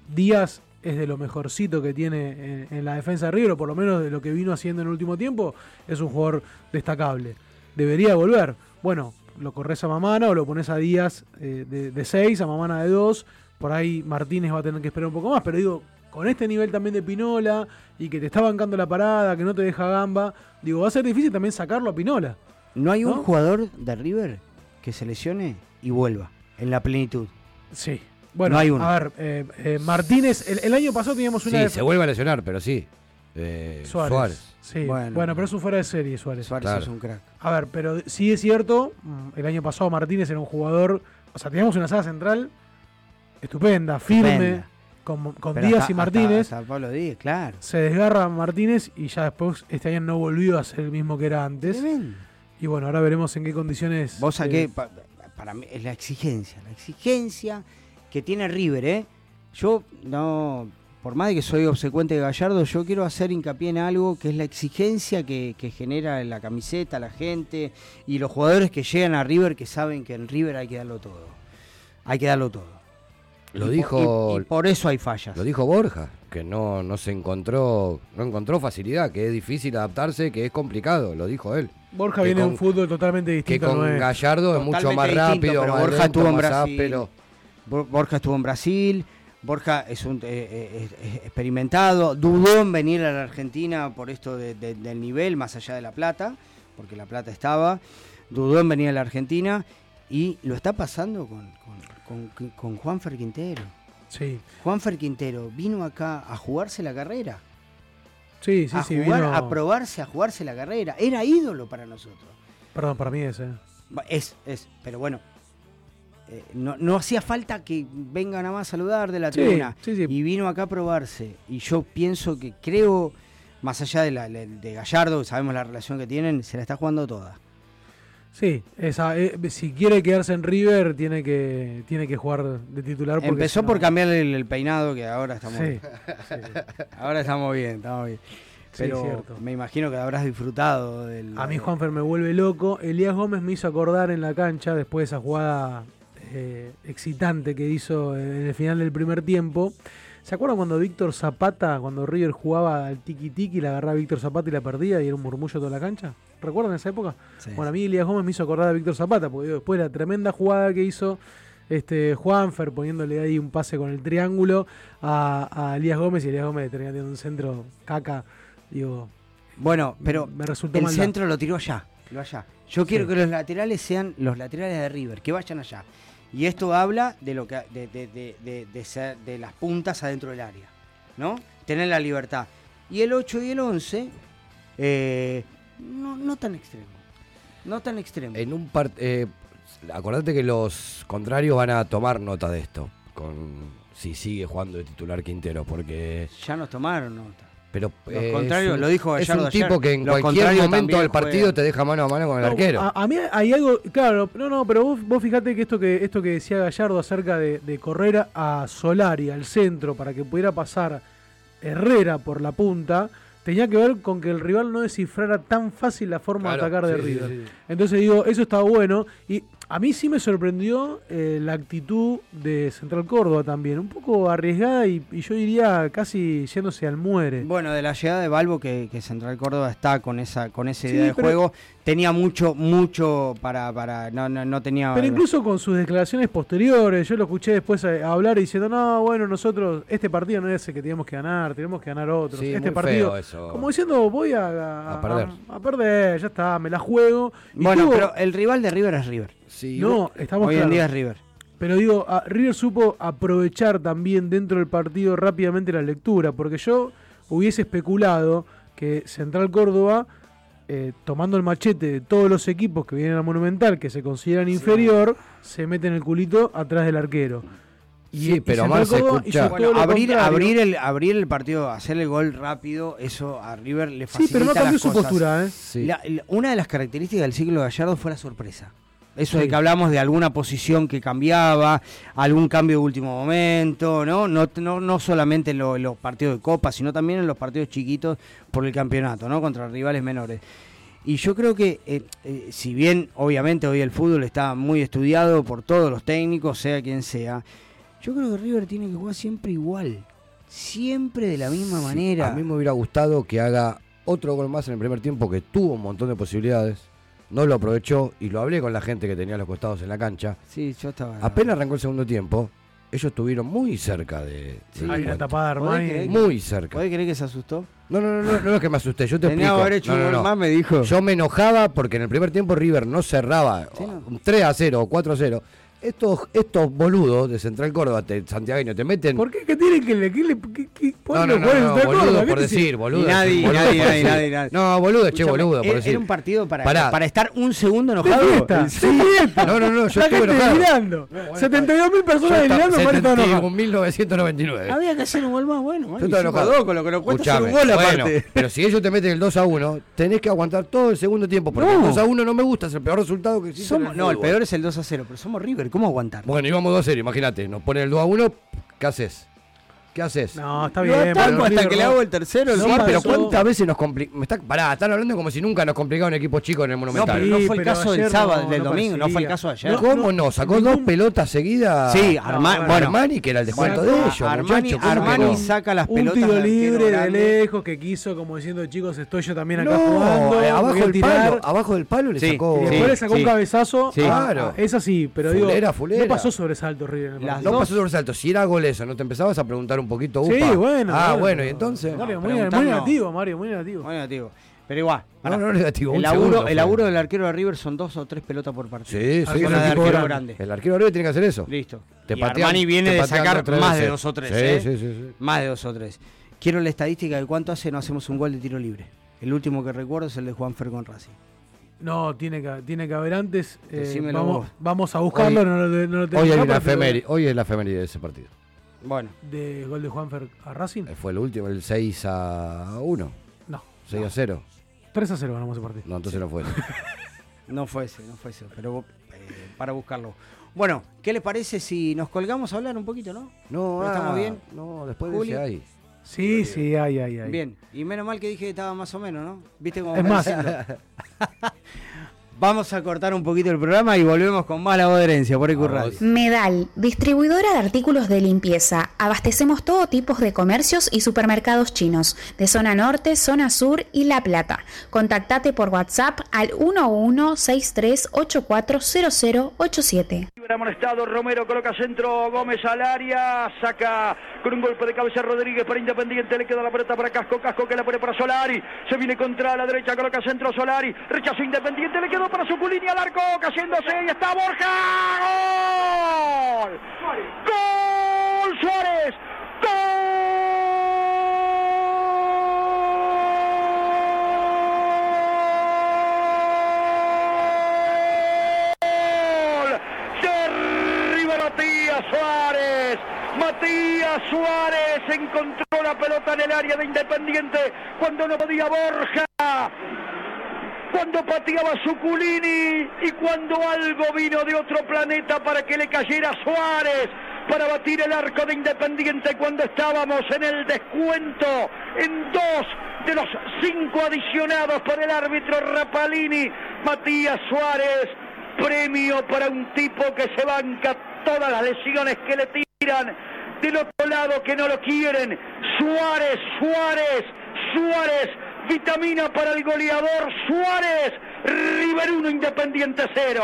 Díaz es de lo mejorcito que tiene en, la defensa de River, o por lo menos de lo que vino haciendo en el último tiempo, es un jugador destacable. Debería volver. Bueno, lo corres a Mamana o lo pones a Díaz eh, de 6, a Mamana de 2. Por ahí Martínez va a tener que esperar un poco más, pero digo, con este nivel también de Pinola y que te está bancando la parada, que no te deja gamba, digo, va a ser difícil también sacarlo a Pinola. ¿No hay un jugador de River que se lesione y vuelva en la plenitud? Sí. Bueno, hay uno. a ver, eh, eh, Martínez, el, año pasado teníamos una. Sí, se vuelve a lesionar, pero sí. Eh, Suárez. Sí, bueno, pero es un fuera de serie, Suárez. Suárez es un crack. A ver, pero sí es cierto, mm, el año pasado Martínez era un jugador. O sea, teníamos una sala central estupenda, firme, con, Díaz y Martínez. Pablo Díaz, claro. Se desgarra Martínez y ya después este año no volvió a ser el mismo que era antes. Y bueno, ahora veremos en qué condiciones. Vos saqué, para mí, es la exigencia. La exigencia que tiene River, ¿eh? Yo no, por más de que soy obsecuente de Gallardo, yo quiero hacer hincapié en algo que es la exigencia que, genera la camiseta, la gente y los jugadores que llegan a River que saben que en River hay que darlo todo. Hay que darlo todo. Lo dijo. y, por eso hay fallas. Lo dijo Borja, que no, no se encontró, no encontró facilidad, que es difícil adaptarse, que es complicado, lo dijo él. Borja viene de un fútbol totalmente distinto. Que con Gallardo es mucho más rápido, más Borja estuvo en Brasil. Borja estuvo en Brasil, Borja es un eh, eh, experimentado, dudó en venir a la Argentina por esto del nivel, más allá de La Plata, porque La Plata estaba, dudó en venir a la Argentina y lo está pasando con, con, con, Juan Quintero. Sí. Juanfer Quintero vino acá a jugarse la carrera. Sí, sí, a sí. Jugar, A probarse, a jugarse la carrera. Era ídolo para nosotros. Perdón, para mí es, eh. Es, es, pero bueno. Eh, no, hacía falta que vengan a más a saludar de la tribuna. Y vino acá a probarse. Y yo pienso que creo, más allá de, la, de Gallardo, sabemos la relación que tienen, se la está jugando toda. Sí, esa, eh, si quiere quedarse en River tiene que tiene que jugar de titular. Porque Empezó por cambiarle el, peinado que ahora estamos bien. ahora estamos bien, estamos bien. Pero me imagino que habrás disfrutado del... A mí Juanfer me vuelve loco. Elías Gómez me hizo acordar en la cancha después de esa jugada eh, excitante que hizo en el final del primer tiempo. ¿Se acuerdan cuando Víctor Zapata, cuando River jugaba al tiki tiki, la agarraba a Víctor Zapata y la perdía y era un murmullo toda la cancha? ¿Recuerdan esa época? Bueno, a mí Elías Gómez me hizo acordar a Víctor Zapata, porque después de la tremenda jugada que hizo este Juanfer poniéndole ahí un pase con el triángulo a, Elías Gómez y Elías Gómez tenía un centro caca. Digo, bueno, pero me resultó el centro lo tiró allá, allá. Yo quiero que los laterales sean los laterales de River, que vayan allá. Y esto habla de lo que de, de, de, ser, de las puntas adentro del área, ¿no? Tener la libertad. Y el 8 y el 11 eh, no, no tan extremo. No tan extremo. En un part, eh, acordate que los contrarios van a tomar nota de esto. Con si sigue jugando de titular Quintero, porque. Ya nos tomaron nota. Pero lo dijo Es un tipo que en cualquier momento del partido te deja mano a mano con el arquero. A, mí hay algo, claro, no, no, pero vos, vos fijate que esto que esto que decía Gallardo acerca de, de correr a Solari al centro para que pudiera pasar Herrera por la punta, tenía que ver con que el rival no descifrara tan fácil la forma de atacar de River. Entonces digo, eso estaba bueno. Y a mí sí me sorprendió eh, la actitud de Central Córdoba también, un poco arriesgada y, yo diría casi yéndose al muere. Bueno, de la llegada de Balbo, que, Central Córdoba está con esa con esa idea de juego, tenía mucho, mucho para, para no, no, tenía... Pero incluso con sus declaraciones posteriores, yo lo escuché después hablar diciendo, no, bueno, nosotros, este partido no es el que teníamos que ganar, tenemos que ganar otros. este partido, como diciendo, voy a, perder. A, perder, ya está, me la juego. bueno, pero el rival de River es River no, estamos Hoy en día es River. Pero digo, River supo aprovechar también dentro del partido rápidamente la lectura, porque yo hubiese especulado que Central Córdoba, eh, tomando el machete de todos los equipos que vienen a Monumental, que se consideran inferior, se meten el culito atrás del arquero. Y, sí, pero más se escucha. abrir, abrir, el, abrir el partido, hacer el gol rápido, eso a River le facilita Sí, pero no cambió su postura. ¿eh? una de las características del siglo Gallardo fue la sorpresa. Eso de que hablamos de alguna posición que cambiaba, algún cambio de último momento, ¿no? No, no, no solamente en, los partidos de Copa, sino también en los partidos chiquitos por el campeonato, ¿no? Contra rivales menores. Y yo creo que, eh, eh, si bien obviamente hoy el fútbol está muy estudiado por todos los técnicos, sea quien sea, yo creo que River tiene que jugar siempre igual, siempre de la misma manera. A mí me hubiera gustado que haga otro gol más en el primer tiempo, que tuvo un montón de posibilidades no lo aprovechó y lo hablé con la gente que tenía los costados en la cancha. Sí, yo estaba. Apenas arrancó el segundo tiempo, ellos estuvieron muy cerca de. Sí, hay una tapada Muy cerca. ¿Puede creer que se asustó? No, no, no, no, no es que me asusté, yo te Tenía explico. haber hecho un más, me dijo. Yo me enojaba porque en el primer tiempo River no cerraba un 3 a 0 o 4 a 0 estos, estos boludos de Central Córdoba, te, santiagueño, te meten. ¿Por qué? ¿Qué tienen que le.? Que le que, no, no, no, no boludo por decir, boludo. Nadie, nadie, nadie, nadie, No, boludo, che, boludo, por decir. Era un partido para, para estar un segundo enojado. Sí, no, no, no, yo estuve enojado. Delirando. 72 mil personas delirando, Marito 1999. Había que hacer un gol más bueno. Yo estaba enojado. Con lo que nos cuesta hacer un gol aparte. Pero si ellos te meten el 2 a 1, tenés que aguantar todo el segundo tiempo. Porque el 2 a 1 no me gusta, es el peor resultado que existe. No, el peor es el 2 a 0, pero somos River, ¿cómo aguantar? Bueno, íbamos 2 a 0, imagínate, nos pone el 2 a 1, ¿qué haces? ¿Qué haces? No, está bien. No hasta que le hago el tercero. Sí, pero ¿cuántas veces nos complicamos? Pará, están hablando como si nunca nos complicaba un equipo chico en el Monumental. No, pero no fue el caso del sábado, del domingo, no fue el caso de ayer. ¿Cómo no? Sacó dos pelotas seguidas. Sí, bueno, Armani, que era el descuento de ellos. Armani, Armani saca las pelotas. Un tiro libre de lejos que quiso, como diciendo, chicos, estoy yo también acá jugando. Eh, abajo del palo, abajo del palo le sacó. Y después le sacó un cabezazo. Claro. Es así, pero digo. No pasó sobresalto, River. No pasó sobresalto. Si era gol eso, ¿no te empezabas a preguntar un poquito, upa? bueno. Ah, bueno, y entonces. Mario, muy, negativo, Mario, muy negativo. Muy negativo. Pero igual. No, no, negativo. El laburo, el laburo del arquero de River son dos o tres pelotas por partido. Sí, sí. El arquero grande. El arquero de River tiene que hacer eso. Listo. Te y Armani viene de sacar más de dos o tres. ¿eh? Sí, sí, sí, Más de dos o tres. Quiero la estadística de cuánto hace no hacemos un gol de tiro libre. El último que recuerdo es el de Juan Fer con Racing. No, tiene que, tiene que haber antes. Eh, vamos, vamos, a buscarlo. Hoy, no, no, hoy, hay la hoy es la efeméride de ese partido. Bueno. ¿De gol de Juanfer a Racing? Eh, fue el último, el 6 a 1. No. 6 a 0. 3 a 0 ganamos ese partido. No, entonces no fue ese. no fue ese, no fue ese. Pero eh, para buscarlo. Bueno, ¿qué le parece si nos colgamos a hablar un poquito, no? No, ¿Estamos bien? No, después de ese hay. Sí, sí, hay, hay, hay. Bien, y menos mal que dije que estaba más o menos, ¿no? ¿Viste cómo es más. Vamos a cortar un poquito el programa y volvemos con más la voz de herencia por Medal, distribuidora de artículos de limpieza. Abastecemos todo tipo de comercios y supermercados chinos, de zona norte, zona sur y La Plata. Contactate por WhatsApp al 1163840087. Amonestado, Romero coloca centro, Gómez al área, saca con un golpe de cabeza Rodríguez para Independiente, le queda la pelota para Casco, Casco que la pone para Solari, se viene contra la derecha, coloca centro Solari, rechazo Independiente, le quedó para su culini al arco, cayéndose y está Borja, gol, gol Suárez, gol. Matías Suárez encontró la pelota en el área de Independiente cuando no podía Borja. Cuando pateaba Suculini y cuando algo vino de otro planeta para que le cayera Suárez para batir el arco de Independiente cuando estábamos en el descuento en dos de los cinco adicionados por el árbitro Rapalini. Matías Suárez, premio para un tipo que se banca todas las lesiones que le tiran del otro lado que no lo quieren. Suárez, Suárez, Suárez, vitamina para el goleador Suárez, River 1 Independiente 0.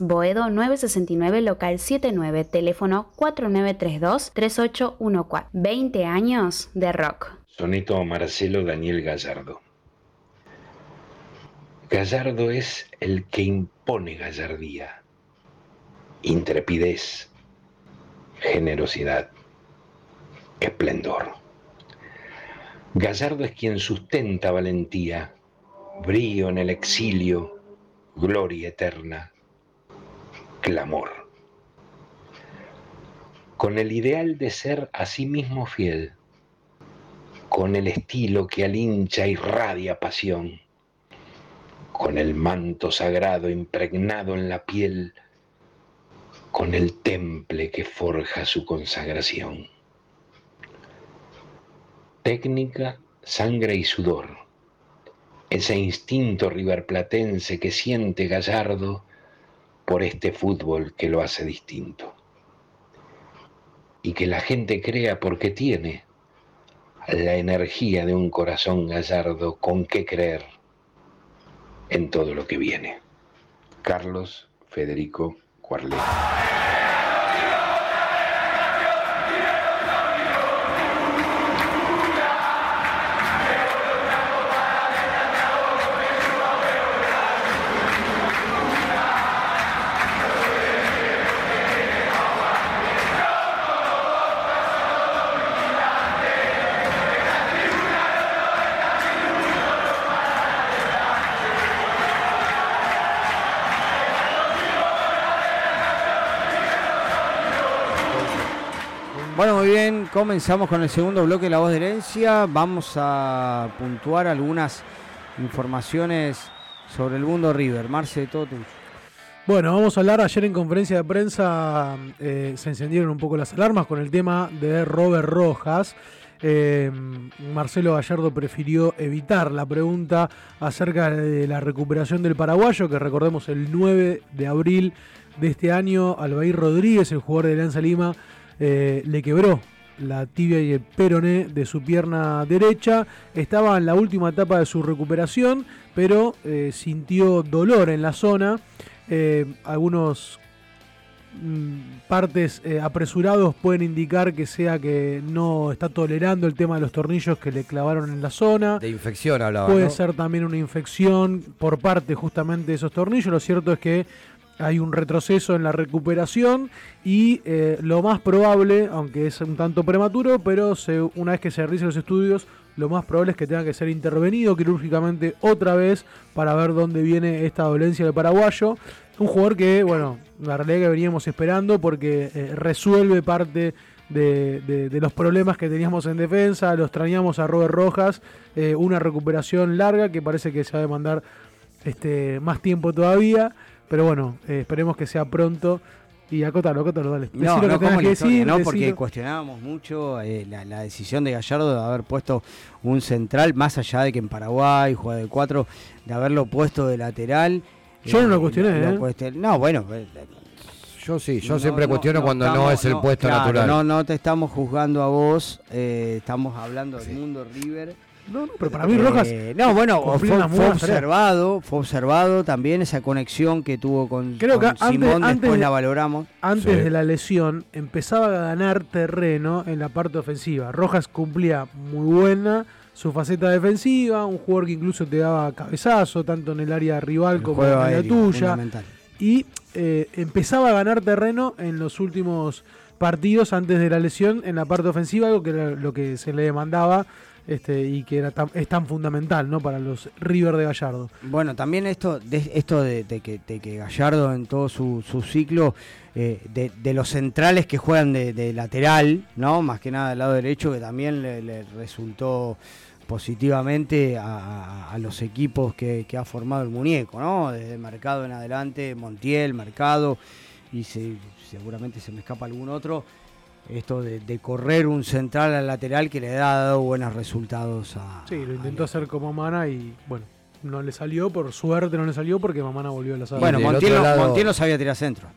Boedo 969, local 79, teléfono 4932-3814. 20 años de rock. Soneto Marcelo Daniel Gallardo. Gallardo es el que impone gallardía, intrepidez, generosidad, esplendor. Gallardo es quien sustenta valentía, brío en el exilio, gloria eterna, clamor. Con el ideal de ser a sí mismo fiel, con el estilo que al hincha irradia pasión, con el manto sagrado impregnado en la piel, con el temple que forja su consagración. Técnica, sangre y sudor, ese instinto riverplatense que siente Gallardo por este fútbol que lo hace distinto. Y que la gente crea porque tiene la energía de un corazón gallardo con qué creer en todo lo que viene. Carlos Federico Cuarlet. Comenzamos con el segundo bloque de La Voz de Herencia. Vamos a puntuar algunas informaciones sobre el mundo River. Marce, todo tuyo. Bueno, vamos a hablar. Ayer en conferencia de prensa eh, se encendieron un poco las alarmas con el tema de Robert Rojas. Marcelo Gallardo prefirió evitar la pregunta acerca de la recuperación del paraguayo, que recordemos el 9 de abril de este año, Albair Rodríguez, el jugador de Alianza Lima, le quebró la tibia y el peroné de su pierna derecha. Estaba en la última etapa de su recuperación, pero eh, sintió dolor en la zona. Eh, algunos mm, partes eh, apresurados pueden indicar que sea que no está tolerando el tema de los tornillos que le clavaron en la zona. De infección hablaba. Puede ser también una infección por parte justamente de esos tornillos. Lo cierto es que hay un retroceso en la recuperación y eh, lo más probable, aunque es un tanto prematuro, pero una vez que se realicen los estudios, lo más probable es que tenga que ser intervenido quirúrgicamente otra vez para ver dónde viene esta dolencia del paraguayo. Un jugador que, bueno, la realidad que veníamos esperando porque eh, resuelve parte de, los problemas que teníamos en defensa, lo extrañamos a Robert Rojas, eh, una recuperación larga que parece que se va a demandar este, más tiempo todavía. Pero bueno, eh, esperemos que sea pronto. Y acótalo, acótalo, dale. No, no, como que decir, no, porque cuestionábamos mucho eh, la, decisión de Gallardo de haber puesto un central, más allá de que en Paraguay juega de cuatro, de haberlo puesto de lateral. Yo no lo cuestioné, ¿eh? no, bueno. Yo sí, yo siempre cuestiono cuando no es el puesto natural. No, no te estamos juzgando a vos, estamos hablando del mundo River no, no, pero para mí Rojas. Eh, no, bueno, fue, observado, fue observado también esa conexión que tuvo con, Creo que Simón, antes, después la valoramos. Antes de la lesión empezaba a ganar terreno en la parte ofensiva. Rojas cumplía muy buena su faceta defensiva, un jugador que incluso te daba cabezazo, tanto en el área rival como en la tuya. Y eh, empezaba a ganar terreno en los últimos partidos antes de la lesión en la parte ofensiva, algo que era lo que se le demandaba este, y que era es tan fundamental ¿no? para los River de Gallardo. Bueno, también esto de, esto de, que, Gallardo en todo su, ciclo, eh, de, los centrales que juegan de, lateral, no más que nada del lado derecho, que también le, resultó positivamente a, los equipos que, ha formado el muñeco, ¿no? desde Mercado en adelante, Montiel, Mercado, y seguramente se me escapa algún otro esto de, correr un central al lateral que le ha dado buenos resultados a. Sí, lo intentó hacer como Mamana y bueno, no le salió, por suerte no le salió porque Mamana volvió a la sala. Bueno, Montiel, no sabía tirar centro.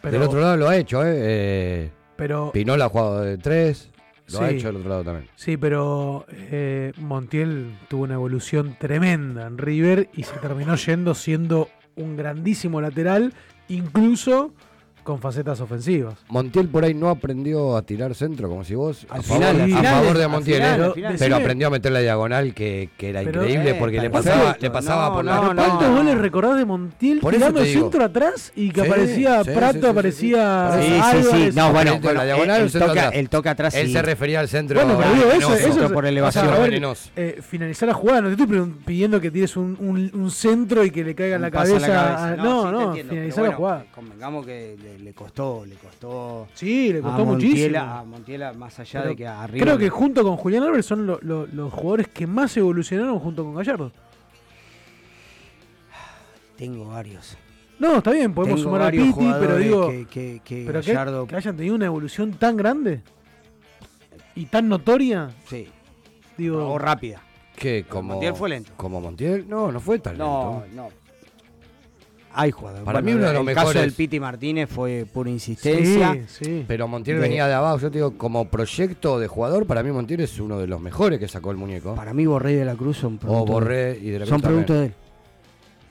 Pero, del otro lado lo ha hecho, ¿eh? eh pero, Pinola ha jugado de tres, lo ha hecho del otro lado también. Sí, pero eh, Montiel tuvo una evolución tremenda en River y se terminó yendo siendo un grandísimo lateral, incluso con facetas ofensivas. Montiel por ahí no aprendió a tirar centro, como si vos, a, favor, de Montiel, ¿eh? pero, aprendió a meter la diagonal que, que era increíble porque le pasaba, le pasaba por la no, ¿Cuántos goles recordás de Montiel tirando el centro atrás y que aparecía Prato, aparecía sí, sí, No, bueno, la diagonal, el, toca, el toca atrás. Él se refería al centro. Bueno, pero digo, eso, es por elevación. Eh, finalizar la jugada, no te estoy pidiendo que tires un centro y que le caiga en la cabeza. No, no, finalizar la jugada. Convengamos que le, costó, le costó. Sí, le costó muchísimo. A Montiela, más allá de que arriba. Creo que junto con Julián Álvarez son los jugadores que más evolucionaron junto con Gallardo. Tengo varios. No, está bien, podemos sumar a Piti, pero digo. Que, pero Gallardo... que, hayan tenido una evolución tan grande y tan notoria. Sí. Digo, o rápida. Que como Montiel fue lento. Como Montiel, no, no fue tan lento. No, no. Hay jugadores. Para mí uno de los el caso del Piti Martínez fue por insistencia. Sí, sí. Pero Montiel venía de abajo. Yo te digo, como proyecto de jugador, para mí Montiel es uno de los mejores que sacó el muñeco. Para mí Borré y de la Cruz son productos. O Borré y de la Cruz Son productos de él.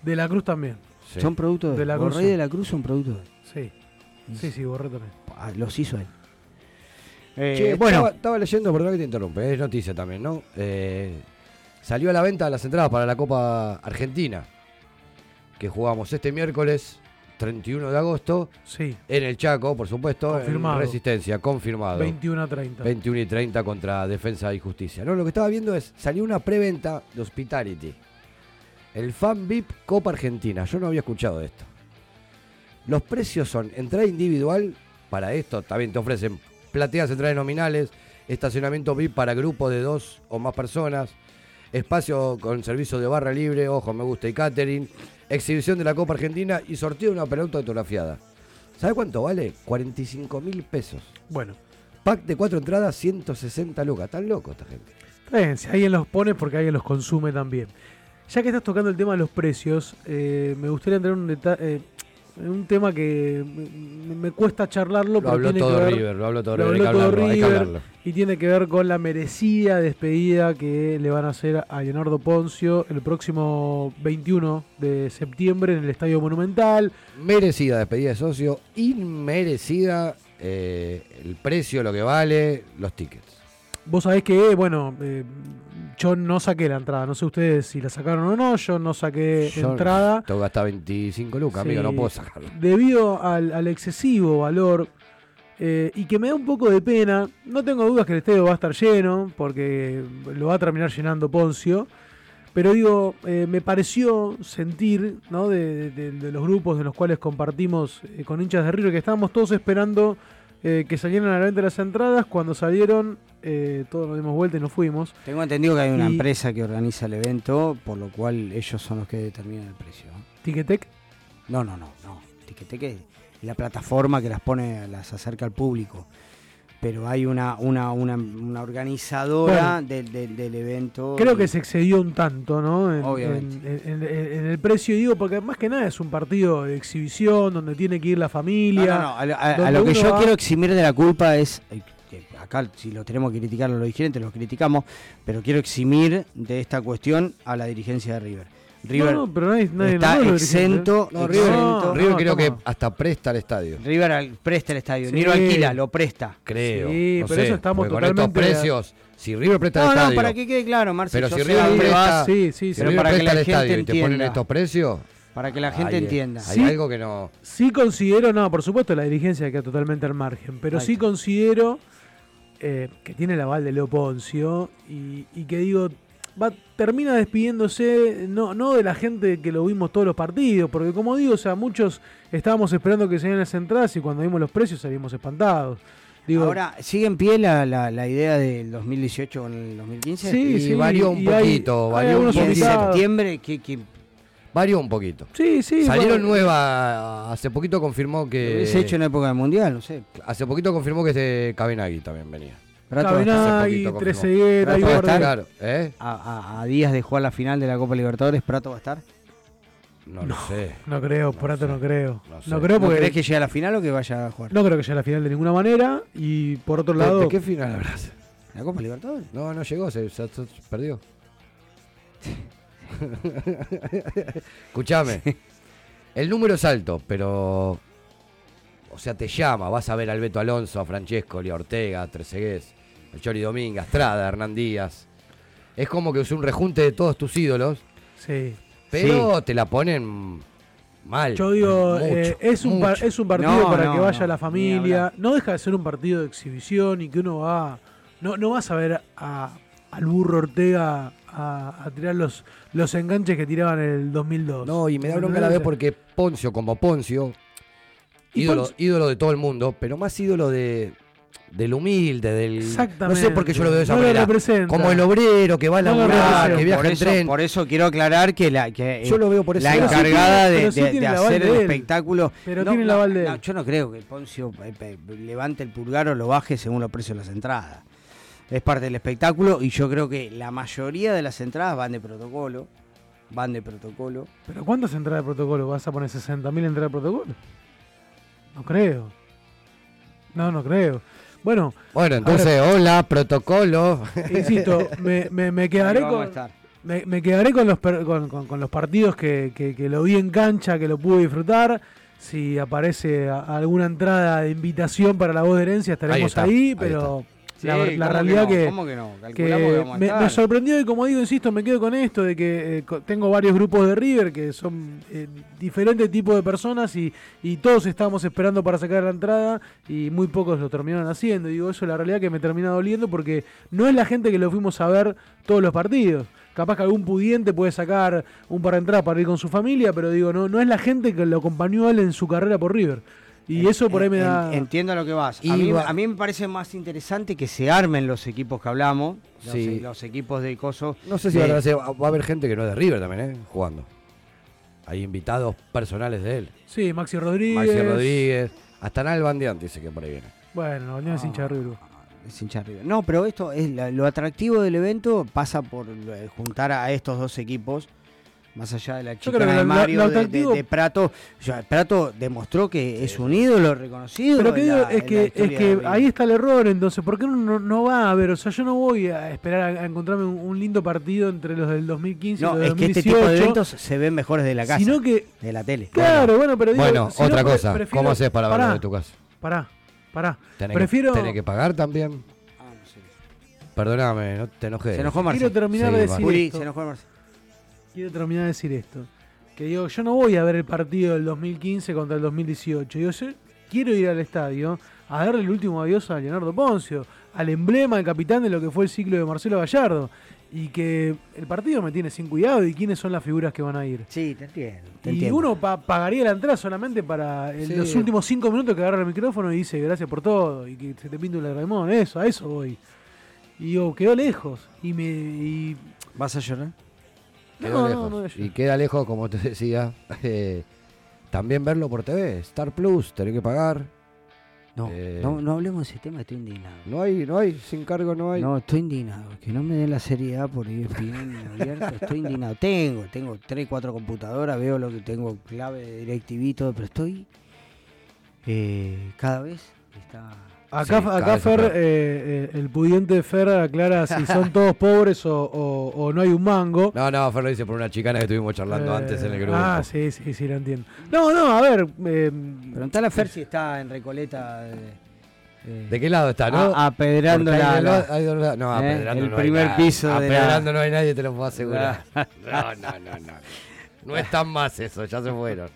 De la Cruz también. Son productos de, él. Borré y de la Cruz son productos de él. Sí. Sí, sí, Borré también. Ah, los hizo él. Eh, bueno. Estaba, leyendo, perdón que te interrumpe, es noticia también, ¿no? Eh, salió a la venta las entradas para la Copa Argentina que jugamos este miércoles 31 de agosto. Sí. En el Chaco, por supuesto. Confirmado. En Resistencia, confirmado. 21 a 30. 21 y 30 contra Defensa y Justicia. No, lo que estaba viendo es, salió una preventa de Hospitality. El Fan VIP Copa Argentina. Yo no había escuchado esto. Los precios son entrada individual, para esto también te ofrecen plateas entradas nominales, estacionamiento VIP para grupos de dos o más personas, espacio con servicio de barra libre, ojo, me gusta, y catering, exhibición de la Copa Argentina y sorteo de una pelota autografiada. ¿Sabe cuánto vale? 45 mil pesos. Bueno, pack de cuatro entradas, 160 lucas. Están locos esta gente. Bien, si alguien los pone porque alguien los consume también. Ya que estás tocando el tema de los precios, eh, me gustaría entrar en un detalle. Eh, un tema que me, cuesta charlarlo. Lo habló todo River, lo habló todo River, Y tiene que ver con la merecida despedida que le van a hacer a Leonardo Poncio el próximo 21 de septiembre en el Estadio Monumental. Merecida despedida de socio, inmerecida eh, el precio, lo que vale, los tickets. Vos sabés que, bueno, eh, yo no saqué la entrada. No sé ustedes si la sacaron o no. Yo no saqué entrada. Tengo gastar 25 lucas, amigo, no puedo sacarla. Debido al, excesivo valor eh, y que me da un poco de pena, no tengo dudas que el estadio va a estar lleno, porque lo va a terminar llenando Poncio. Pero digo, eh, me pareció sentir, ¿no? De, los grupos de los cuales compartimos con hinchas de Río, que estábamos todos esperando que salieran a la venta las entradas. Cuando salieron, eh, todos nos dimos vuelta y nos fuimos. Tengo entendido que hay una empresa que organiza el evento, por lo cual ellos son los que determinan el precio. ¿Ticketek? No, no, no, no. Ticketek es la plataforma que las pone, las acerca al público. Pero hay una, una, una, organizadora del, evento. Creo que se excedió un tanto, ¿no? En, Obviamente. En, el precio, digo, porque más que nada es un partido de exhibición donde tiene que ir la familia. No, no, A, lo que yo quiero eximir de la culpa es acá si lo tenemos que criticar a los dirigentes, los criticamos, pero quiero eximir de esta cuestión a la dirigencia de River. River no, pero nadie, está exento. No, River, creo que hasta presta el estadio. River presta el estadio, ni lo alquila, lo presta. Creo. Sí, pero eso estamos totalmente... Con estos precios, si River presta el estadio... No, para que quede claro, Marcelo. Pero si River presta, sí, sí, si River presta el estadio y te ponen estos precios... Para que la gente entienda. Hay algo que no... Sí considero, no, por supuesto la dirigencia queda totalmente al margen, pero sí considero eh, que tiene el aval de Leo Poncio y, que digo, va, termina despidiéndose no, no de la gente que lo vimos todos los partidos, porque como digo, o sea, muchos estábamos esperando que se las entradas y cuando vimos los precios salimos espantados. Digo, Ahora, ¿sigue en pie la, la, idea del 2018 con el 2015? Sí, sí, varió un poquito, varió un En septiembre, que, que Varió un poquito. Sí, sí. Salieron nuevas. Hace poquito confirmó que. Se hecho en época del mundial, no sé. Hace poquito confirmó que este Cabenagui también venía. Cabenagui, Trezeguet, ahí va a estar. Claro, ¿eh? a, a, días de jugar la final de la Copa Libertadores, ¿Prato va a estar? No, lo sé. No creo, Prato no, creo. No, creo porque. ¿Crees que llegue a la final o que vaya a jugar? No creo que llegue a la final de ninguna manera. Y por otro lado. ¿De qué final hablas? ¿La Copa Libertadores? No, no llegó, se perdió. Escúchame. El número es alto, pero. O sea, te llama. Vas a ver a Alberto Alonso, a Francesco, a Ortega, a Trezegués, a Chori Domínguez, a Estrada, a Hernán Díaz. Es como que es un rejunte de todos tus ídolos. Sí. Pero te la ponen mal. Yo digo, eh, es, un es un partido para que vaya la familia. No deja de ser un partido de exhibición y que uno va. No, no vas a ver a, al burro Ortega a, tirar los, los enganches que tiraban en el 2002. No, y me da bronca la vez porque Poncio, como Poncio, ídolo, ídolo de todo el mundo, pero más ídolo de, del humilde, del. Exactamente. No sé por qué yo lo veo de esa manera. Como el obrero que va a laburar, que viaja por en tren. Por eso quiero aclarar que la, que, yo lo veo por la encargada de, hacer el espectáculo. Pero tiene la de yo no creo que Poncio eh, levante el pulgar o lo baje según los precios de las entradas es parte del espectáculo y yo creo que la mayoría de las entradas van de protocolo. Van de protocolo. ¿Pero cuántas entradas de protocolo? ¿Vas a poner 60.000 entradas de protocolo? No creo. No, no creo. Bueno, bueno entonces, hola, protocolo. Insisto, me, me, quedaré con. Me, quedaré con los, con, los partidos que, que, lo vi en cancha, que lo pude disfrutar. Si aparece alguna entrada de invitación para la voz de herencia, estaremos ahí, pero la, realidad que, me, sorprendió y como digo, insisto, me quedo con esto de que eh, tengo varios grupos de River que son eh, diferentes tipos de personas y, todos estábamos esperando para sacar la entrada y muy pocos lo terminaron haciendo. Digo, eso es la realidad que me termina doliendo porque no es la gente que lo fuimos a ver todos los partidos. Capaz que algún pudiente puede sacar un par de entradas para ir con su familia, pero digo, no, no es la gente que lo acompañó a él en su carrera por River. Y eso por ahí me da. Entiendo lo que vas. A mí, a mí, me parece más interesante que se armen los equipos que hablamos. Los, sí. los equipos de Coso. No sé si va, a haber gente que no es de River también, ¿eh? Jugando. Hay invitados personales de él. Sí, Maxi Rodríguez. Maxi Rodríguez. Hasta Nalbandian dice que por ahí viene. Bueno, no es hincha de River. es hincha River. No, pero esto es lo atractivo del evento pasa por juntar a estos dos equipos más allá de la chica de Mario, de, Prato. Prato demostró que es un ídolo reconocido. Pero que es que, es que ahí está el error, entonces, ¿por qué no, no va a ver? O sea, yo no voy a esperar a, encontrarme un, lindo partido entre los del 2015 y los del 2018. es que este tipo de eventos se ven mejores de la casa, sino que, de la tele. Claro, bueno, pero digo, Bueno, otra cosa, ¿cómo haces para verlo de tu casa? Pará, pará. ¿Tenés prefiero... Que, que pagar también? Ah, no sé. Perdóname, no te enojes. Se enojó Marcelo. Quiero terminar de decir esto. Se enojó Marcelo quiero terminar de decir esto. Que digo, yo no voy a ver el partido del 2015 contra el 2018. Yo quiero ir al estadio a darle el último adiós a Leonardo Poncio, al emblema, al capitán de lo que fue el ciclo de Marcelo Gallardo. Y que el partido me tiene sin cuidado y quiénes son las figuras que van a ir. Sí, te entiendo. y uno pagaría la entrada solamente para los últimos cinco minutos que agarra el micrófono y dice gracias por todo y que se te pinta un lagrimón. Eso, a eso voy. Y digo, quedó lejos. Y me. ¿Vas a llorar? Y queda lejos, como te decía, eh, también verlo por TV. Star Plus, tenés que pagar. Eh, no, no, hablemos de ese tema, estoy indignado. No hay, no hay, sin cargo no hay. No, estoy indignado. Que no me den la seriedad por ir bien abierto. Estoy indignado. Tengo, tengo 3, 4 computadoras, veo lo que tengo, clave de DirecTV y todo, pero estoy eh, cada vez está Acá, acá Fer, eh, eh, el pudiente Fer aclara si son todos pobres o, no hay un mango. No, no, Fer lo dice por una chicana que estuvimos charlando antes en el grupo. Ah, sí, sí, sí, lo entiendo. No, no, a ver. Eh, Preguntale a Fer si está en Recoleta. ¿De qué lado está, no? apedrando la, No, apedrando El primer piso Apedrando no hay nadie, te lo puedo asegurar. no, no, no, no. No están más eso, ya se fueron.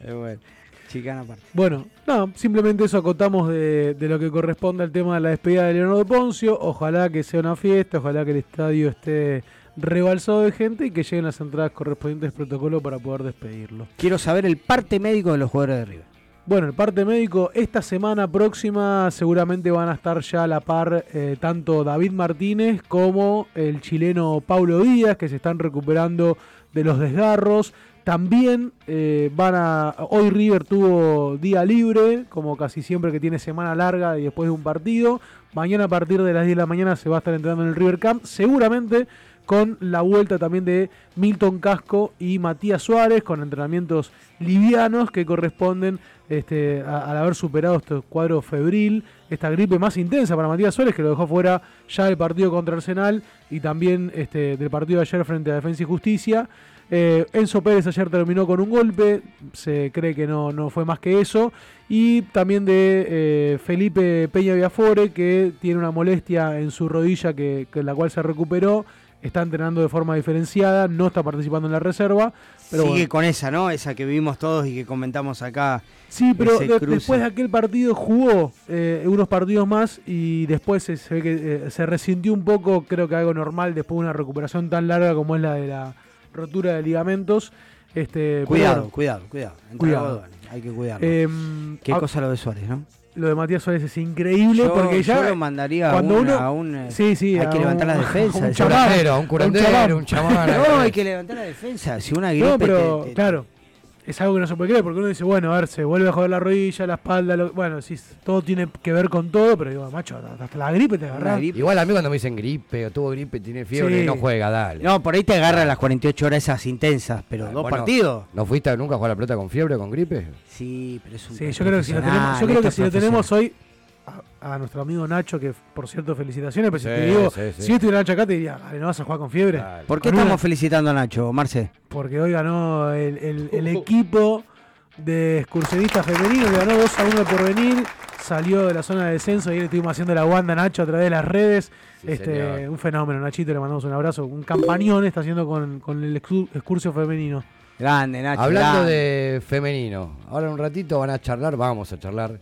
bueno. Chicana aparte. Bueno, no, simplemente eso acotamos de, lo que corresponde al tema de la despedida de Leonardo Poncio. Ojalá que sea una fiesta, ojalá que el estadio esté rebalsado de gente y que lleguen las entradas correspondientes al protocolo para poder despedirlo. Quiero saber el parte médico de los jugadores de River. Bueno, el parte médico, esta semana próxima seguramente van a estar ya a la par eh, tanto David Martínez como el chileno Paulo Díaz, que se están recuperando de los desgarros. También eh, van a. Hoy River tuvo día libre, como casi siempre que tiene semana larga y después de un partido. Mañana a partir de las 10 de la mañana se va a estar entrenando en el River Camp. Seguramente con la vuelta también de Milton Casco y Matías Suárez, con entrenamientos livianos que corresponden este, al haber superado este cuadro febril, esta gripe más intensa para Matías Suárez, que lo dejó fuera ya del partido contra Arsenal y también este, del partido de ayer frente a Defensa y Justicia. Eh, Enzo Pérez ayer terminó con un golpe, se cree que no, no fue más que eso. Y también de eh, Felipe Peña Viafore, que tiene una molestia en su rodilla que, la cual se recuperó. Está entrenando de forma diferenciada, no está participando en la reserva. Pero Sigue con esa, ¿no? Esa que vimos todos y que comentamos acá. Sí, pero después de aquel partido jugó eh, unos partidos más y después se, ve que se resintió un poco, creo que algo normal después de una recuperación tan larga como es la de la rotura de ligamentos. Este, cuidado, cuidado, cuidado, cuidado. Hay que cuidarlo. Em, Qué cosa lo de Suárez, ¿no? Lo de Matías Suárez es increíble porque ya. Yo lo mandaría cuando a, un, a Sí, sí. Hay que levantar la defensa. Un curandero, un curandero, un chamán. no, hay que levantar la defensa. Si una gripe. No, pero, claro es algo que no se puede creer, porque uno dice, bueno, a ver, se vuelve a joder la rodilla, la espalda, bueno, sí, todo tiene que ver con todo, pero digo, macho, hasta la gripe te agarra. Igual a mí cuando me dicen gripe o tuvo gripe, tiene fiebre, no juega, dale. No, por ahí te agarra las 48 horas esas intensas, pero dos partidos. ¿No fuiste nunca a jugar la pelota con fiebre o con gripe? Sí, pero es un Sí, yo creo que si lo tenemos, yo creo que si lo tenemos hoy, a, nuestro amigo Nacho, que por cierto, felicitaciones. Pero si te digo, si estuviera Nacho acá, te diría, ¿no vas a jugar con fiebre? ¿Por qué estamos felicitando a Nacho, Marce? Porque hoy ganó el, el, equipo de excursionistas femeninos, le ganó 2 a 1 por venir, salió de la zona de descenso y estuvimos haciendo la guanda Nacho a través de las redes. este, un fenómeno, Nachito, le mandamos un abrazo. Un campañón está haciendo con, con el excursio femenino. Grande, Nacho. Hablando de femenino, ahora un ratito van a charlar, vamos a charlar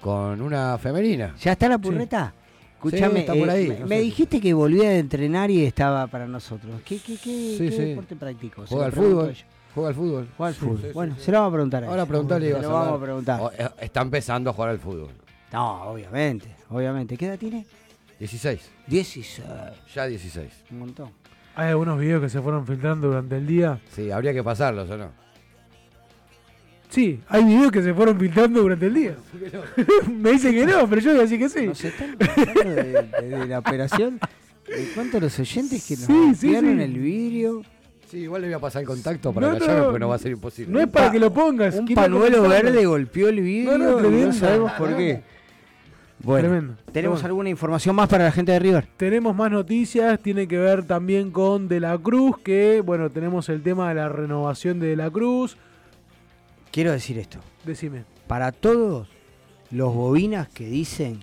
con una femenina. ¿Ya está la purreta? Escúchame, eh, me, dijiste que volvía a entrenar y estaba para nosotros. ¿Qué, qué, qué, deporte practicó? Juega al fútbol. Juega al fútbol. Juega al fútbol. bueno, se lo vamos a preguntar. Ahora preguntarle. Se lo vamos a preguntar. Eh, está empezando a jugar al fútbol. No, obviamente, obviamente. ¿Qué edad tiene? 16. 16. Ya 16. Un montón. Hay algunos videos que se fueron filtrando durante el día. Sí, habría que pasarlos, ¿o no? Sí, hay videos que se fueron filtrando durante el día. Me dice que no, pero yo voy a decir que sí. ¿Nos están de, la operación? ¿Cuántos los oyentes que nos sí, el vidrio? Sí, igual le voy a pasar el contacto para no, callarme porque no va a ser imposible. No es para que lo pongas. Un panuelo verde golpeó el vidrio no, no sabemos por qué. Bueno, ¿tenemos alguna información más para la gente de River? Tenemos más noticias, tiene que ver también con De la Cruz, que bueno, tenemos el tema de la renovación de De la Cruz. Quiero decir esto. Decime. Para todos los bobinas que dicen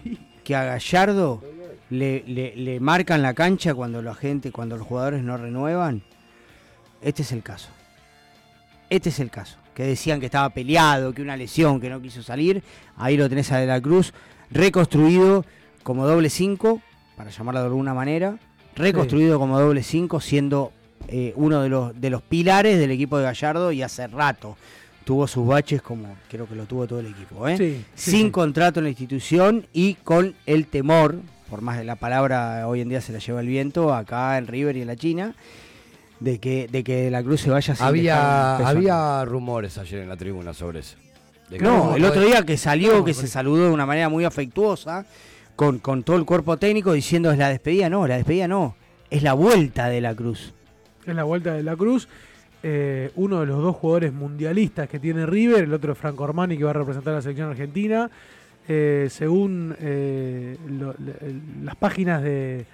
que a Gallardo le, le, marcan la cancha cuando la gente, cuando los jugadores no renuevan, este es el caso. Este es el caso. Que decían que estaba peleado, que una lesión, que no quiso salir. Ahí lo tenés a De la Cruz reconstruido como doble 5, para llamarlo de alguna manera, reconstruido como doble 5, siendo eh, uno de los, de los pilares del equipo de Gallardo y hace rato tuvo sus baches como creo que lo tuvo todo el equipo, ¿eh? sin contrato en la institución y con el temor, por más de la palabra hoy en día se la lleva el viento, acá en River y en la China, de que, de que la Cruz se vaya sin Había, había rumores ayer en la tribuna sobre eso. No, el otro día que salió, que se saludó de una manera muy afectuosa, con, con todo el cuerpo técnico diciendo es la despedida, no, la despedida no, es la vuelta de la Cruz. Es la vuelta de la Cruz. Eh, uno de los dos jugadores mundialistas que tiene River, el otro es Franco Armani que va a representar a la selección argentina. Eh, según eh, las páginas de,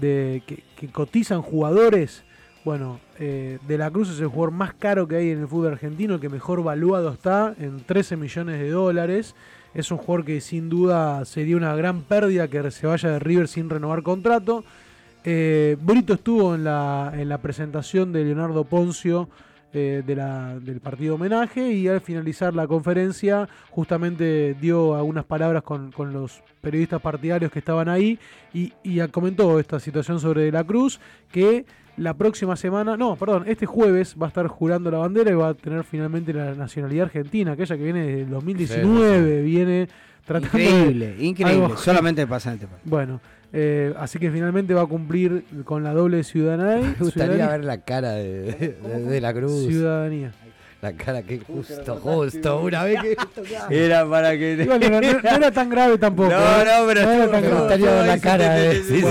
que, cotizan jugadores, bueno, De la Cruz es el jugador más caro que hay en el fútbol argentino, el que mejor valuado está en 13 millones de dólares. Es un jugador que sin duda sería una gran pérdida que se vaya de River sin renovar contrato. Eh, Brito estuvo en la, en la presentación de Leonardo Poncio eh, de la, del partido homenaje y al finalizar la conferencia justamente dio algunas palabras con, los periodistas partidarios que estaban ahí y, comentó esta situación sobre De la Cruz que la próxima semana, no, perdón, este jueves va a estar jurando la bandera y va a tener finalmente la nacionalidad argentina, aquella que viene del 2019, viene tratando Increíble, increíble, solamente pasa en este país. Bueno, eh, así que finalmente va a cumplir con la doble ciudadanía. Me gustaría ver la cara de, la cruz. Ciudadanía. La cara que justo, justo, una vez que era para que no, era tan grave tampoco. No, ¿eh? no, pero no era tan me gustaría ver la cara de, sí,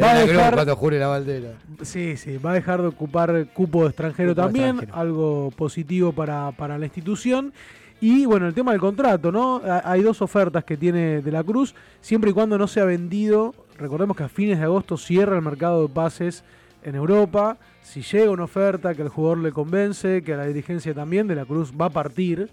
Va a dejar, cuando jure la bandera. Sí, sí, va a dejar de ocupar cupo extranjero también, algo positivo para, para la institución. Y bueno, el tema del contrato, ¿no? Hay dos ofertas que tiene De la Cruz, siempre y cuando no sea vendido Recordemos que a fines de agosto cierra el mercado de pases en Europa. Si llega una oferta que al jugador le convence, que a la dirigencia también, de la Cruz va a partir.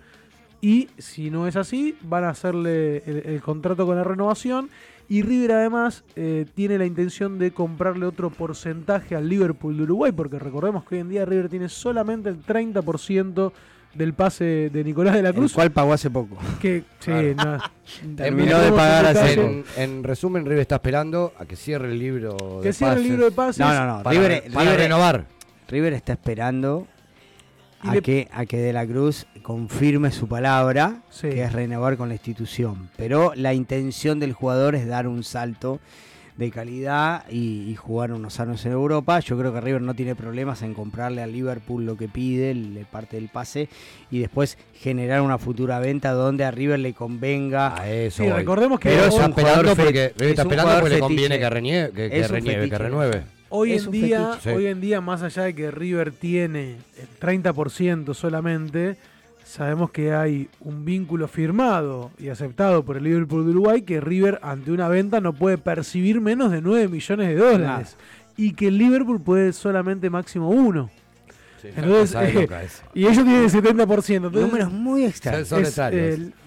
Y si no es así, van a hacerle el, contrato con la renovación. Y River además eh, tiene la intención de comprarle otro porcentaje al Liverpool de Uruguay, porque recordemos que hoy en día River tiene solamente el 30% del pase de Nicolás de la Cruz. El cual pagó hace poco. Que, sí, Terminó de pagar hace en, resumen, River está esperando a que cierre el libro que de cierre el libro de pases. No, no, no. Para, River, renovar. River está esperando a, que, a que De la Cruz confirme su palabra, que es renovar con la institución. Pero la intención del jugador es dar un salto de calidad y, jugar unos años en Europa. Yo creo que River no tiene problemas en comprarle al Liverpool lo que pide, le parte del pase y después generar una futura venta donde a River le convenga. A eso. recordemos que Pero está esperando porque, está esperando porque le conviene que, reniegue, que, que renueve. Hoy en, día, hoy en día, más allá de que River tiene el 30% solamente, sabemos que hay un vínculo firmado y aceptado por el Liverpool de Uruguay que River ante una venta no puede percibir menos de 9 millones de dólares y que el Liverpool puede solamente máximo uno. entonces, eh, y ellos tienen el 70%. Entonces, Números muy extraños.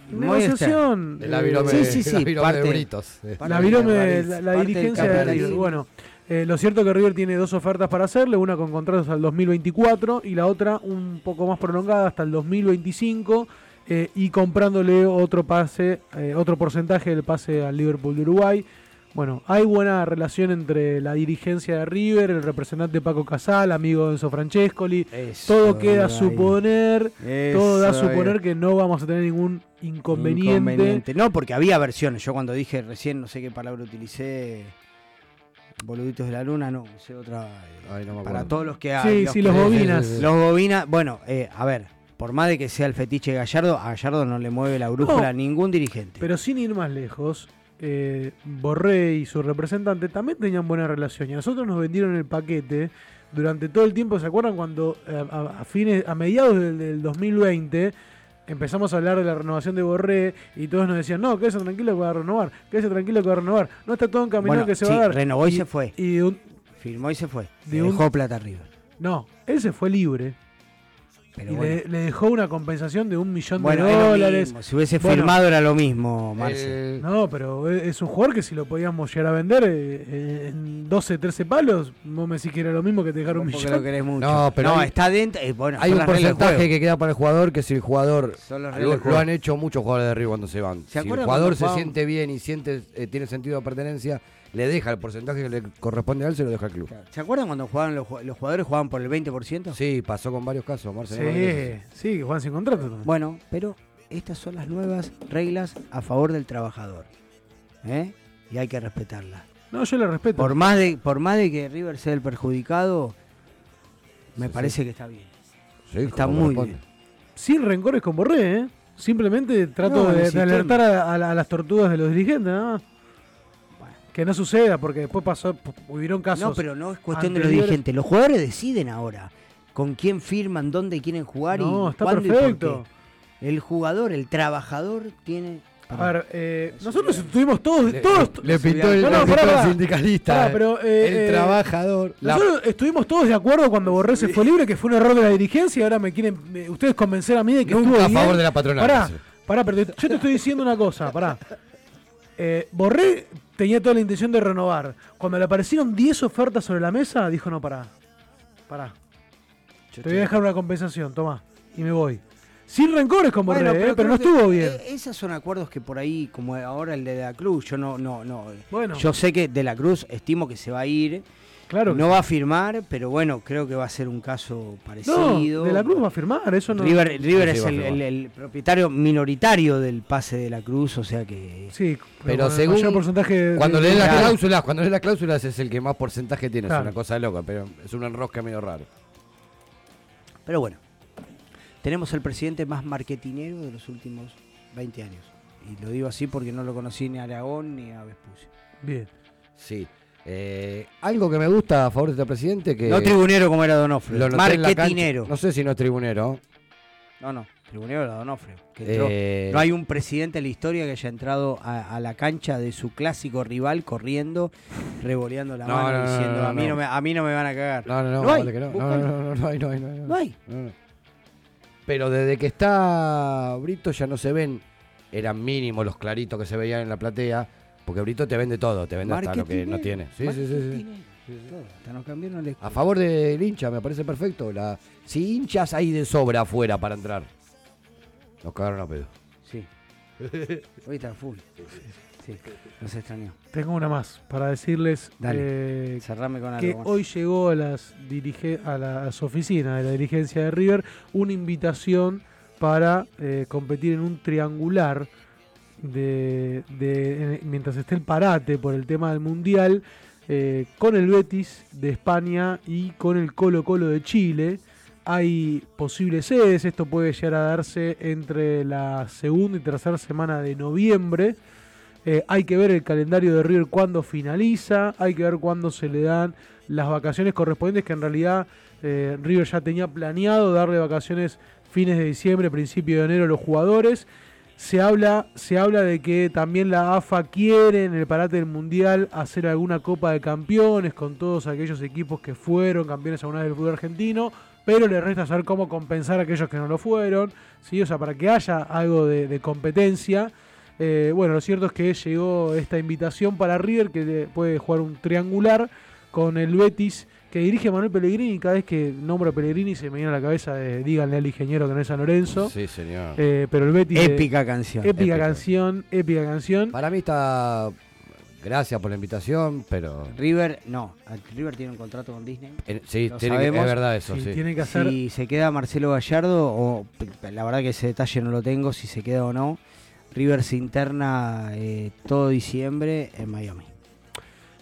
negociación. La virome, sí, sí, sí, la de Britos. La virome, la, dirigencia de River. Bueno. Eh, lo cierto es que River tiene dos ofertas para hacerle, una con contratos hasta el 2024 y la otra un poco más prolongada hasta el 2025 eh, y comprándole otro pase, eh, otro porcentaje del pase al Liverpool de Uruguay. Bueno, hay buena relación entre la dirigencia de River, el representante Paco Casal, amigo de Enzo Francescoli. todo queda a suponer, todo da a suponer que no vamos a tener ningún inconveniente. inconveniente. No, porque había versiones. Yo cuando dije recién, no sé qué palabra utilicé, Boluditos de la Luna, no, otra. para todos los que hay. Sí, sí, los bobinas. Los bobinas, bueno, eh, a ver, por más de que sea el fetiche de Gallardo, a Gallardo no le mueve la brújula a ningún dirigente. Pero sin ir más lejos, eh, Borré y su representante también tenían buena relación. Y a nosotros nos vendieron el paquete durante todo el tiempo. ¿Se acuerdan cuando eh, a, fines, a mediados del, 2020 empezamos a hablar de la renovación de Borré y todos nos decían, no, quédese tranquilo que va a renovar, quédese tranquilo que va a renovar. No está todo encaminado que se va a dar. Renovó y, se fue. Y Firmó y se fue. dejó plata arriba. No, él se fue libre y le, dejó una compensación de un millón de dólares. Si hubiese firmado era lo mismo, Marce. Eh, no, pero es un jugador que si lo podíamos llegar a vender eh, eh, en 12, 13 palos, no me decís que era lo mismo que dejar un millón. No, pero está dentro. bueno, hay un porcentaje que queda para el jugador que si el jugador. Lo, han hecho muchos jugadores de Río cuando se van. si el jugador se siente bien y siente tiene sentido de pertenencia le deja el porcentaje que le corresponde a él, se lo deja al club. ¿Se acuerdan cuando jugaban los, jugadores jugaban por el 20%? Sí, pasó con varios casos, Sí, sí, que juegan sin contrato. Bueno, pero estas son las nuevas reglas a favor del trabajador. ¿eh? Y hay que respetarlas. No, yo le respeto. Por más de, por más de que River sea el perjudicado, me parece que está bien. está muy bien. Sin rencores con Borré, ¿eh? Simplemente trato de, alertar a, las tortugas de los dirigentes, ¿no? Que no suceda, porque después pasó, hubieron casos. No, pero no es cuestión de los dirigentes. Los jugadores deciden ahora con quién firman, dónde quieren jugar no, y está perfecto. el jugador, el trabajador, tiene. A ver, eh, nosotros estuvimos todos. Le, todos le, pintó el, sindicalista. pero, eh, el eh, trabajador. Nosotros estuvimos todos de acuerdo cuando Borré se fue libre, que fue un error de la dirigencia. Y ahora me quieren ustedes convencer a mí de que Nunca estuvo a favor de la patronal. Pará, pará, pero yo te estoy diciendo una cosa, pará. Borré tenía toda la intención de renovar. Cuando le aparecieron 10 ofertas sobre la mesa, dijo, no, pará, pará. Te voy a dejar una compensación, toma, y me voy. Sin rencores como bueno, pero, ¿eh? no estuvo bien. E-, esos son acuerdos que por ahí, como ahora el de la Cruz, yo no, no, no. Bueno. Yo sé que de la Cruz estimo que se va a ir no va a firmar, pero bueno, creo que va a ser un caso parecido. de la Cruz va a firmar, eso no. River, es el, propietario minoritario del pase de la Cruz, o sea que. Sí, pero, según porcentaje cuando lees las cláusulas, cuando lees las cláusulas es el que más porcentaje tiene, es una cosa loca, pero es un enrosque medio raro. Pero bueno, tenemos el presidente más marketinero de los últimos 20 años. Y lo digo así porque no lo conocí ni a Aragón ni a Vespucio. Bien. Sí. Eh, algo que me gusta a favor de este presidente que... No tribunero como era Donofrio, marketinero. No sé si no es tribunero. No, no, tribunero era Donofrio. Eh, no hay un presidente en la historia que haya entrado a, la cancha de su clásico rival corriendo, revoleando la mano diciendo a, mí no me, a mí no me van a cagar. No, no, no, no, hay. no, no, no, hay, no hay. No hay. Pero desde que está Brito ya no se ven, eran mínimos los claritos que se veían en la platea porque Brito te vende todo, te vende hasta lo que no tiene. Sí, sí, sí. sí. A favor del hincha, me parece perfecto. La, si hinchas hay de sobra afuera para entrar. Nos cagaron a pedo. Sí. Hoy está full. Sí, nos extrañó. Tengo una más para decirles eh, con que hoy llegó a las, a las oficinas de la dirigencia de River una invitación para eh, competir en un triangular de, mientras esté el parate por el tema del Mundial, eh, con el Betis de España y con el Colo Colo de Chile. Hay posibles sedes, esto puede llegar a darse entre la segunda y tercera semana de noviembre. Eh, hay que ver el calendario de River cuando finaliza, hay que ver cuándo se le dan las vacaciones correspondientes, que en realidad eh, River ya tenía planeado darle vacaciones fines de diciembre, principio de enero a los jugadores. Se habla, se habla de que también la AFA quiere en el parate del Mundial hacer alguna Copa de Campeones con todos aquellos equipos que fueron campeones alguna vez del fútbol argentino, pero le resta saber cómo compensar a aquellos que no lo fueron, ¿sí? o sea, para que haya algo de, competencia. Eh, bueno, lo cierto es que llegó esta invitación para River, que puede jugar un triangular con el Betis que dirige Manuel Pellegrini. Cada vez que nombro a Pellegrini se me viene a la cabeza de díganle al ingeniero que no es San Lorenzo. Sí, señor. Eh, pero el Betis. Épica canción. Épica, canción, épica canción. Para mí está. Gracias por la invitación, pero. River, no. River tiene un contrato con Disney. sí, tiene es verdad eso. Sí, Tiene que hacer... Si se queda Marcelo Gallardo, o la verdad que ese detalle no lo tengo, si se queda o no. River se interna eh, todo diciembre en Miami.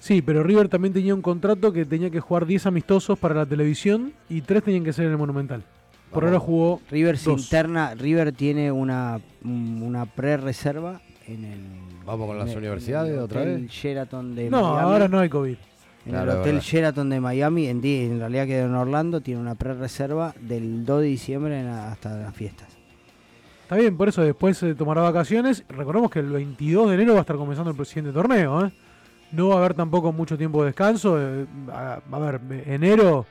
Sí, pero River también tenía un contrato que tenía que jugar 10 amistosos para la televisión y 3 tenían que ser en el Monumental. Por ahora jugó. River interna, River tiene una, una pre-reserva en el. Vamos con las universidades otra vez. Sheraton de no, ahora no hay COVID. En el Hotel Sheraton de Miami, en, en realidad queda en Orlando, tiene una pre-reserva del 2 de diciembre hasta las fiestas. Está bien, por eso después se tomará vacaciones. Recordemos que el 22 de enero va a estar comenzando el siguiente torneo. ¿eh? No va a haber tampoco mucho tiempo de descanso. Eh, a, ver, enero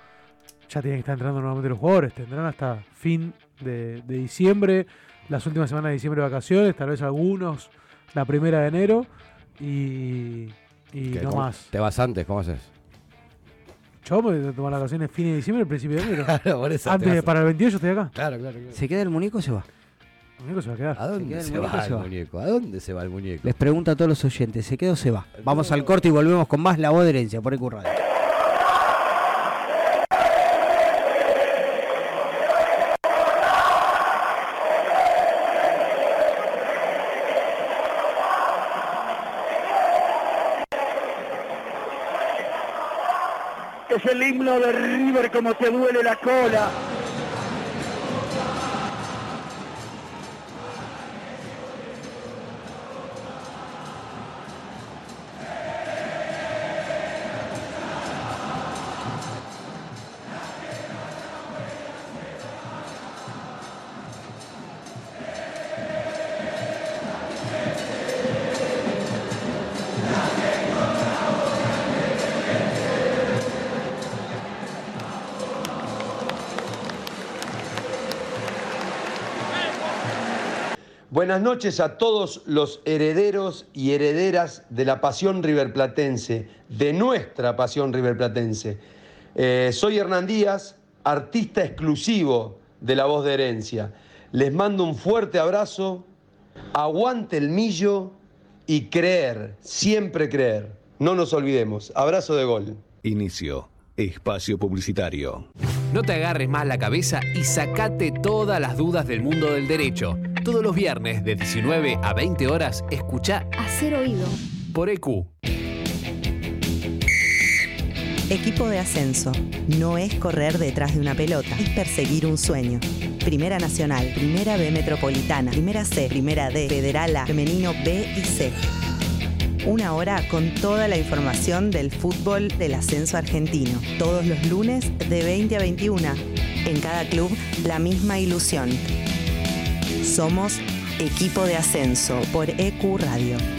ya tienen que estar entrando nuevamente los jugadores. Tendrán hasta fin de, diciembre, las últimas semanas de diciembre de vacaciones, tal vez algunos la primera de enero. Y y no más. ¿Te vas antes? ¿Cómo haces? Yo me voy a tomar las vacaciones fin de diciembre, principio de enero. claro, por eso Antes, para el 28 estoy acá. Claro, claro, ¿Se queda el muñeco o se va? El muñeco se va a quedar. ¿A dónde se, va el muñeco? ¿A dónde se va el muñeco? Les pregunto a todos los oyentes, ¿se queda o se va? Vamos al corte y volvemos con más La Voz de Herencia por el Radio. es el himno de River como te duele la cola. Buenas noches a todos los herederos y herederas de la pasión riverplatense, de nuestra pasión riverplatense. Eh, soy Hernán Díaz, artista exclusivo de La Voz de Herencia. Les mando un fuerte abrazo, aguante el millo y creer, siempre creer. No nos olvidemos. Abrazo de gol. Inicio. Espacio Publicitario. No te agarres más la cabeza y sacate todas las dudas del mundo del derecho. Todos los viernes de 19 a 20 horas, escucha Hacer Oído por EQ. Equipo de ascenso. No es correr detrás de una pelota, es perseguir un sueño. Primera Nacional, Primera B Metropolitana, Primera C, Primera D, Federal A, Femenino B y C una hora con toda la información del fútbol del ascenso argentino. Todos los lunes de 20 a 21. En cada club, la misma ilusión. Somos Equipo de Ascenso por EQ Radio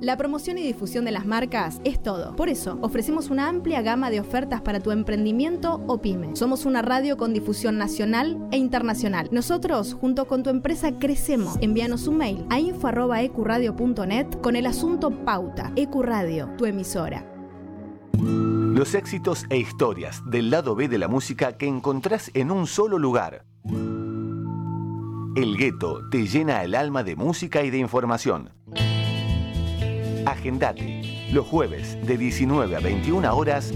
La promoción y difusión de las marcas es todo. Por eso, ofrecemos una amplia gama de ofertas para tu emprendimiento o pyme. Somos una radio con difusión nacional e internacional. Nosotros, junto con tu empresa, crecemos. Envíanos un mail a info.ecuradio.net con el asunto Pauta. Ecuradio, tu emisora. Los éxitos e historias del lado B de la música que encontrás en un solo lugar. El gueto te llena el alma de música y de información Agendate. Los jueves de 19 a 21 horas,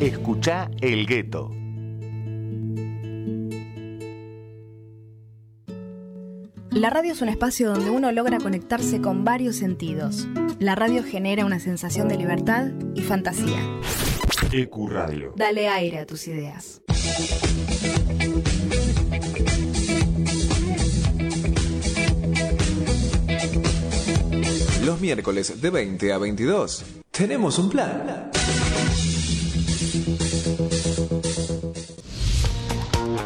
escucha El Gueto. La radio es un espacio donde uno logra conectarse con varios sentidos. La radio genera una sensación de libertad y fantasía. EQ Radio. Dale aire a tus ideas. Los miércoles de 20 a 22. Tenemos un plan.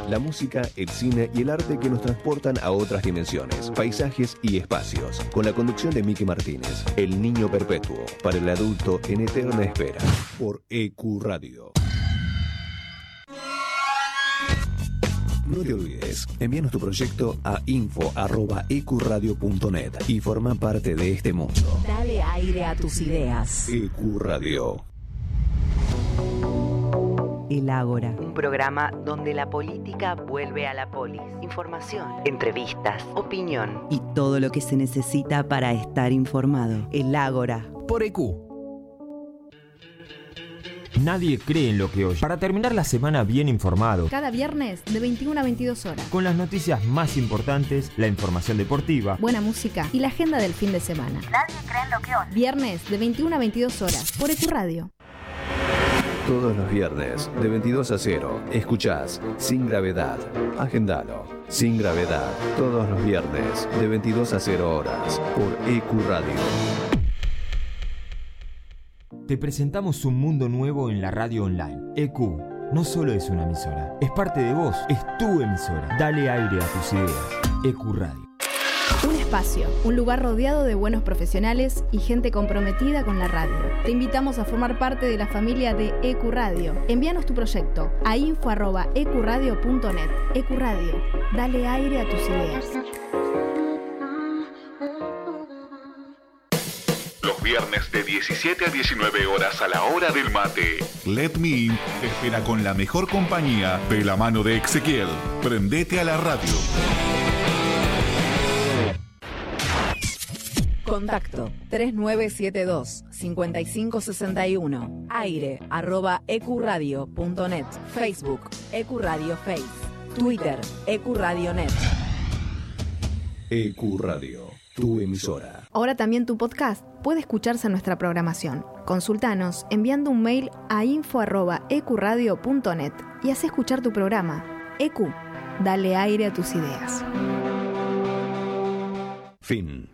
La música, el cine y el arte que nos transportan a otras dimensiones, paisajes y espacios. Con la conducción de Miki Martínez, El Niño Perpetuo, para el adulto en eterna espera, por EQ Radio. No te olvides, envíanos tu proyecto a info.ecuradio.net y forma parte de este mundo. Dale aire a tus ideas. EQ Radio. El Ágora. Un programa donde la política vuelve a la polis. Información, entrevistas, opinión y todo lo que se necesita para estar informado. El Ágora. Por EQ nadie cree en lo que oye. Para terminar la semana bien informado. Cada viernes de 21 a 22 horas. Con las noticias más importantes, la información deportiva, buena música y la agenda del fin de semana. Nadie cree en lo que oye. Viernes de 21 a 22 horas por Ecuradio. Todos los viernes, de 22 a 0, escuchás Sin Gravedad. Agendalo. Sin Gravedad, todos los viernes, de 22 a 0 horas, por EQ Radio. Te presentamos un mundo nuevo en la radio online. EQ no solo es una emisora, es parte de vos, es tu emisora. Dale aire a tus ideas. EQ Radio. Un espacio, un lugar rodeado de buenos profesionales y gente comprometida con la radio. Te invitamos a formar parte de la familia de Ecuradio. Envíanos tu proyecto a info@ecuradio.net. Ecuradio, dale aire a tus ideas. Viernes de 17 a 19 horas a la hora del mate. Let Me In te espera con la mejor compañía de la mano de Ezequiel. Prendete a la radio. Contacto 3972-5561. Aire arroba ecuradio.net. Facebook Ecuradio Face. Twitter Ecuradionet. Ecuradio, tu emisora. Ahora también tu podcast puede escucharse en nuestra programación. Consultanos enviando un mail a info.ecuradio.net y haz escuchar tu programa. EQ, dale aire a tus ideas. Fin.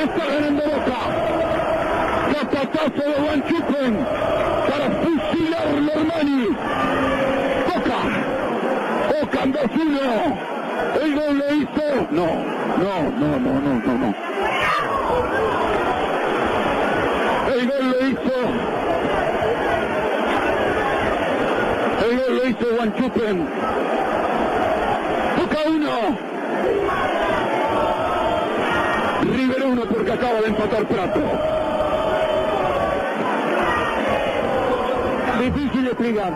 Está ganando Boca. Zapatazo de Juan Chupen para fusilarlo Armani. Boca. Boca en 2 El gol le hizo. No, no, no, no, no, no, no. El gol le hizo. El gol le hizo Juan Chupen. Boca 1. River 1 porque acaba de empatar Prato. Difícil de explicar.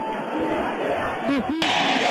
Difícil.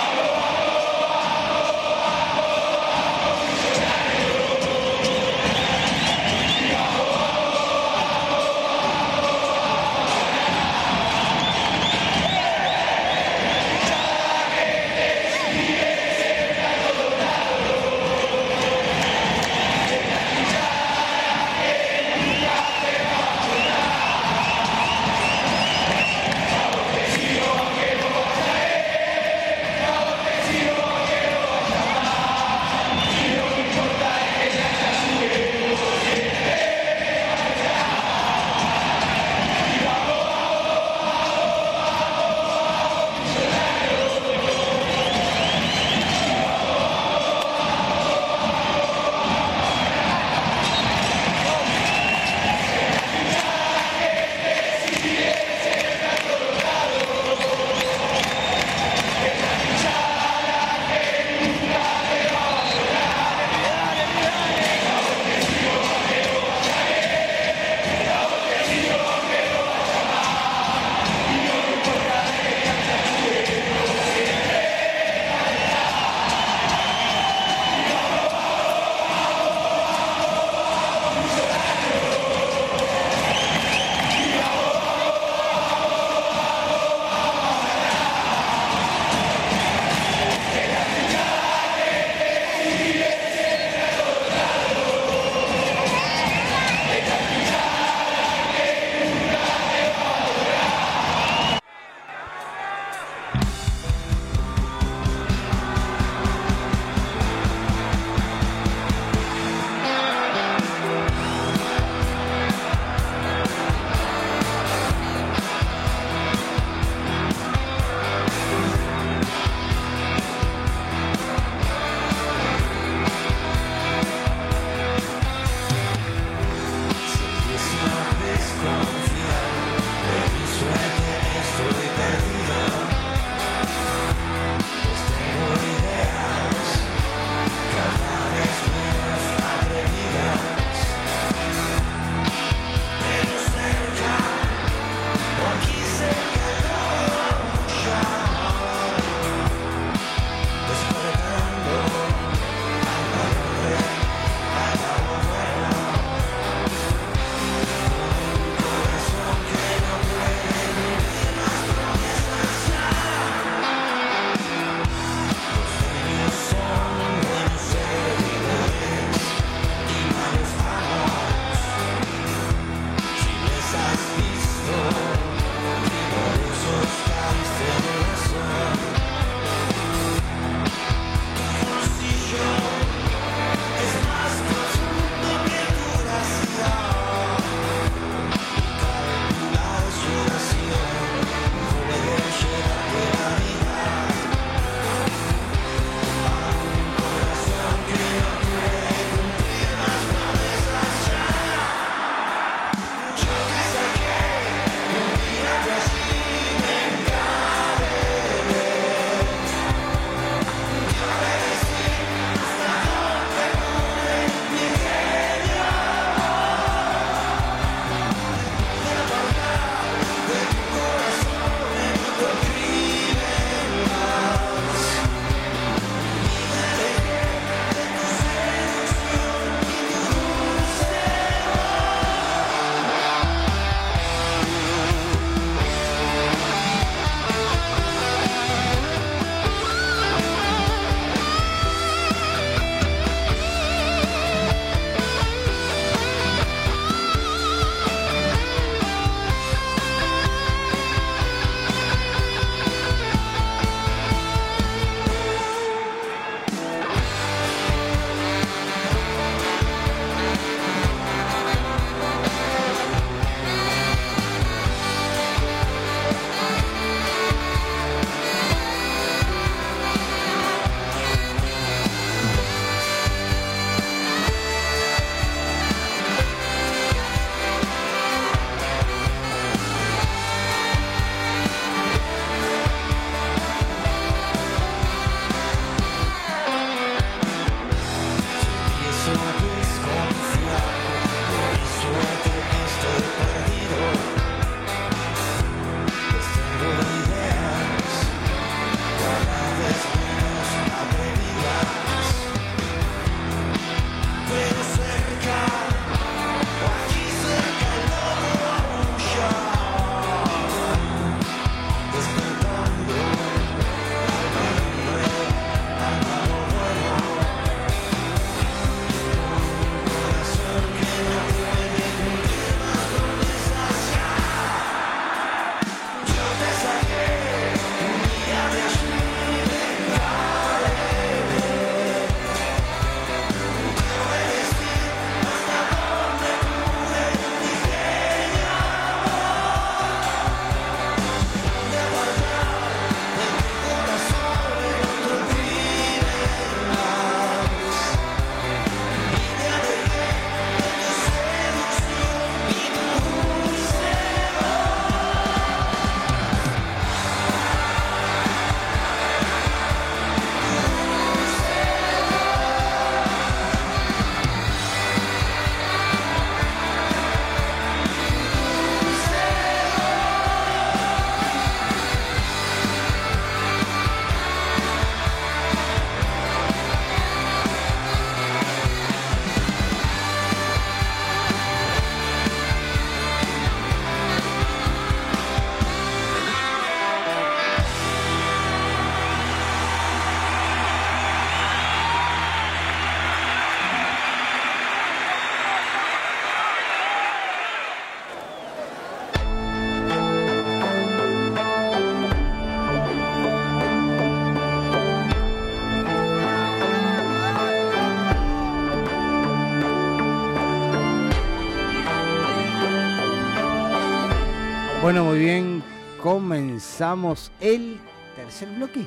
Bueno, muy bien. Comenzamos el tercer bloque.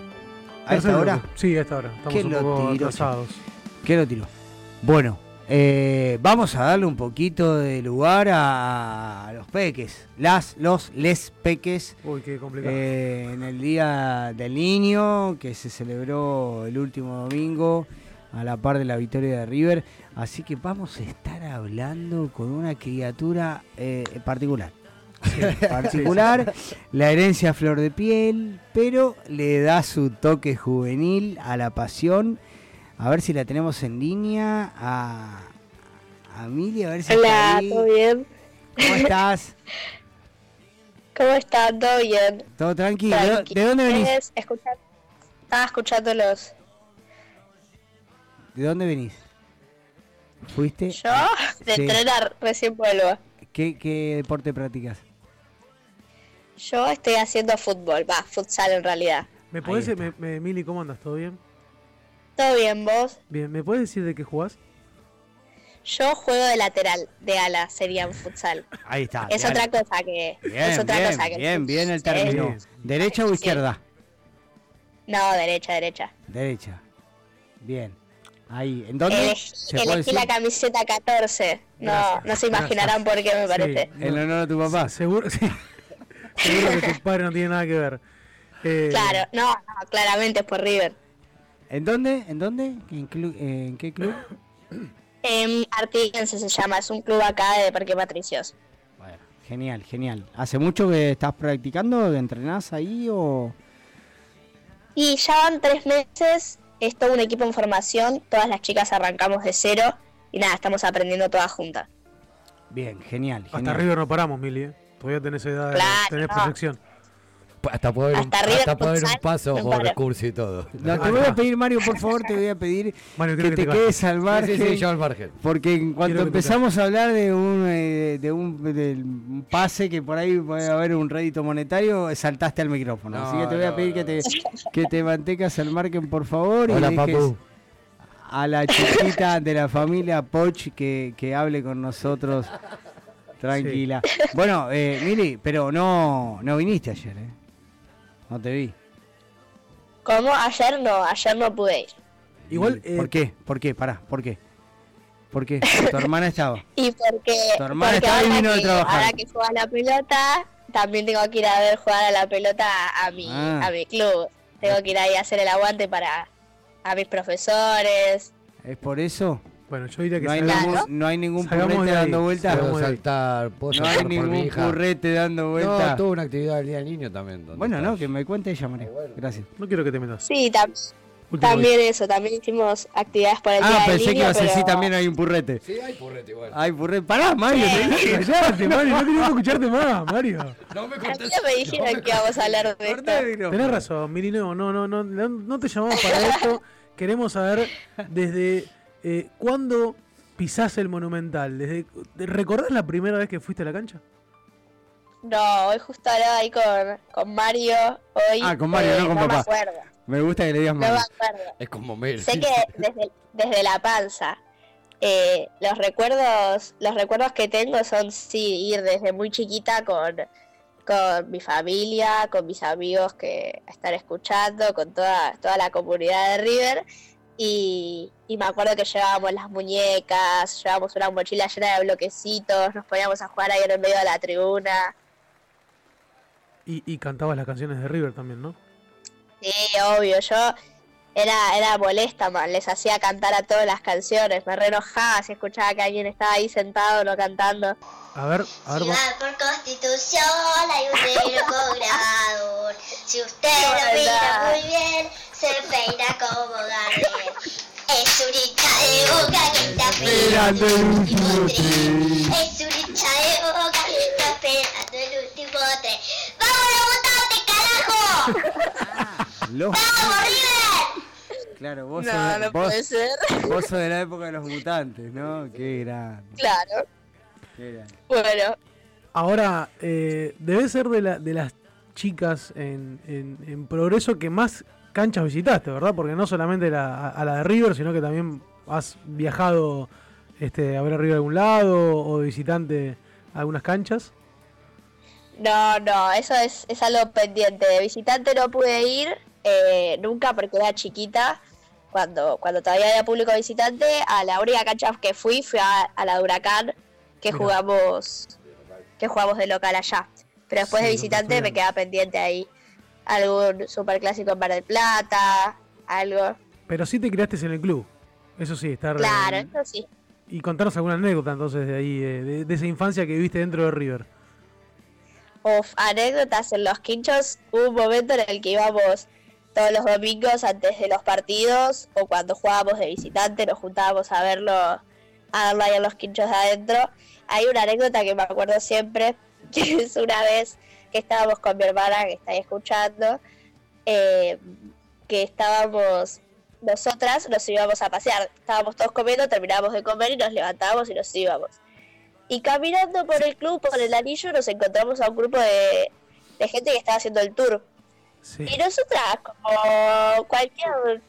¿A esta hora? Sí, a esta hora. Estamos un poco atrasados. ¿Qué lo tiró? Bueno, eh, vamos a darle un poquito de lugar a, los peques. Las, los, les peques. Uy, qué complicado. Eh, en el Día del Niño, que se celebró el último domingo a la par de la victoria de River. Así que vamos a estar hablando con una criatura eh, particular. particular, la herencia flor de piel, pero le da su toque juvenil a la pasión. A ver si la tenemos en línea a, a Mili, a ver si Hola, ¿todo bien? ¿Cómo estás? ¿Cómo estás? ¿Todo bien? ¿Todo tranquilo? ¿De dónde venís? Estaba escuchándolos. ¿De dónde venís? ¿Fuiste? Yo, de entrenar, recién vuelvo. ¿Qué, ¿Qué deporte practicas? Yo estoy haciendo fútbol, va, futsal en realidad. ¿Me podés, me, Mili, cómo andas? ¿Todo bien? Todo bien, ¿vos? Bien, ¿me puedes decir de qué jugás? Yo juego de lateral, de ala, sería un futsal. Ahí está. Es otra cosa que. Bien, es otra bien, cosa que. Bien, bien el término. ¿Derecha o izquierda? No, derecha, derecha. Derecha. Bien. Ahí, ¿en dónde? elegí la camiseta 14. No, no se imaginarán por qué me parece. En honor a tu papá. Seguro, sí. Seguro que tu padre no tiene nada que ver. Eh, claro, no, claramente es por River. ¿En dónde? ¿En dónde? ¿En, qué club? En Artigense se llama, es un club acá de Parque Patricios. Bueno, genial, genial. ¿Hace mucho que estás practicando? ¿Entrenás ahí o...? Y ya van tres meses es todo un equipo en formación, todas las chicas arrancamos de cero y nada, estamos aprendiendo todas juntas. Bien, genial. Hasta arriba no paramos, Mili, ¿eh? Todavía tenés edad, de, tenés proyección. Hasta poder, un, hasta poder un paso por curso y todo. No, te voy a pedir, Mario, por favor, te voy a pedir que, te, quedes al margen. Sí, sí, yo al margen. Porque en cuanto empezamos a hablar de un, eh, de, un, pase que por ahí puede haber un rédito monetario, saltaste al micrófono. Así que te voy a pedir que, te, que te mantengas al margen, por favor. Hola, y papu. A la chiquita de la familia Poch que, que hable con nosotros. Tranquila. Bueno, eh, Mili, pero no, no viniste ayer, ¿eh? No te vi. ¿Cómo? Ayer no, ayer no pude ir. Igual, ¿Por eh, qué? ¿Por qué? Pará, ¿por qué? ¿Por qué? Tu hermana estaba. y porque, tu hermana estaba y vino de trabajar. Ahora que juega la pelota, también tengo que ir a ver jugar a la pelota a mi, ah. a mi club. Tengo que ir ahí a hacer el aguante para a mis profesores. ¿Es por eso? Bueno, yo diría que no hay, ningún, no hay ningún purrete dando vuelta. Puedo saltar, puedo no hay ningún purrete dando vuelta. No, tuvo una actividad del día del niño también. Bueno, no, que me cuente ella, María. Gracias. No quiero que te metas. Sí, también eso, también hicimos actividades para el ah, día del niño. Ah, pensé que ibas a decir también hay un purrete. Sí, hay purrete igual. Hay purrete. Pará, Mario, sí. te callate, Mario, no quería escucharte más, Mario. No me contés. me dijeron que íbamos a hablar de esto. Tenés razón, Mirino, no, no, no, no te llamamos para esto. Queremos saber desde eh, cuándo pisás el Monumental? Desde, ¿Recordás la primera vez que fuiste a la cancha? No, hoy justo hablaba ahí con, con Mario. Hoy, ah, con Mario, no con papá. Me, gusta que le digas Mario. es como Mel. Sé que desde, desde la panza. Eh, los recuerdos los recuerdos que tengo son sí ir desde muy chiquita con, con mi familia, con mis amigos que estar escuchando, con toda, toda la comunidad de River y, me acuerdo que llevábamos las muñecas, llevábamos una mochila llena de bloquecitos, nos poníamos a jugar ahí en medio de la tribuna. Y, y cantabas las canciones de River también, ¿no? Sí, obvio, yo era, era molesta, man. les hacía cantar a todas las canciones, me re enojaba si escuchaba que alguien estaba ahí sentado no cantando. A ver, a ver. por constitución hay un grabador. Si usted lo mira muy bien, se peina como Gardel. Es un hincha de boca que está esperando el último tren. Es un hincha de boca que está esperando el último tren. ¡Vamos a votarte, carajo! ¡Vamos, River! Claro, vos, sos, no puede ser. vos sos de la época de los mutantes, ¿no? Qué grande. Claro. Bueno. Ahora, eh, debe ser de, la, de las chicas en, en, en progreso que más canchas visitaste, ¿verdad? Porque no solamente a, la de River, sino que también has viajado este, a ver a River a algún lado o visitante a algunas canchas. No, no, eso es, es algo pendiente. De visitante no pude ir eh, nunca porque era chiquita. Cuando, cuando todavía había público visitante, a la única cancha que fui fue a, la de Huracán, que jugamos que jugamos de local allá. Pero después de visitante me queda pendiente ahí algún superclásico en Mar del Plata, algo. Pero sí te creaste en el club. Eso sí, estar. Claro, eso sí. Y contarnos alguna anécdota entonces de ahí, de, esa infancia que viviste dentro de River. Uf, anécdotas en los quinchos. Hubo un momento en el que íbamos todos los domingos antes de los partidos o cuando jugábamos de visitante, nos juntábamos a verlo, a darle ahí a los quinchos de adentro. Hay una anécdota que me acuerdo siempre, que es una vez que estábamos con mi hermana que está ahí escuchando, eh, que estábamos nosotras nos íbamos a pasear. Estábamos todos comiendo, terminábamos de comer y nos levantábamos y nos íbamos. Y caminando por el club, por el anillo, nos encontramos a un grupo de, gente que estaba haciendo el tour. Y nosotras, como cualquier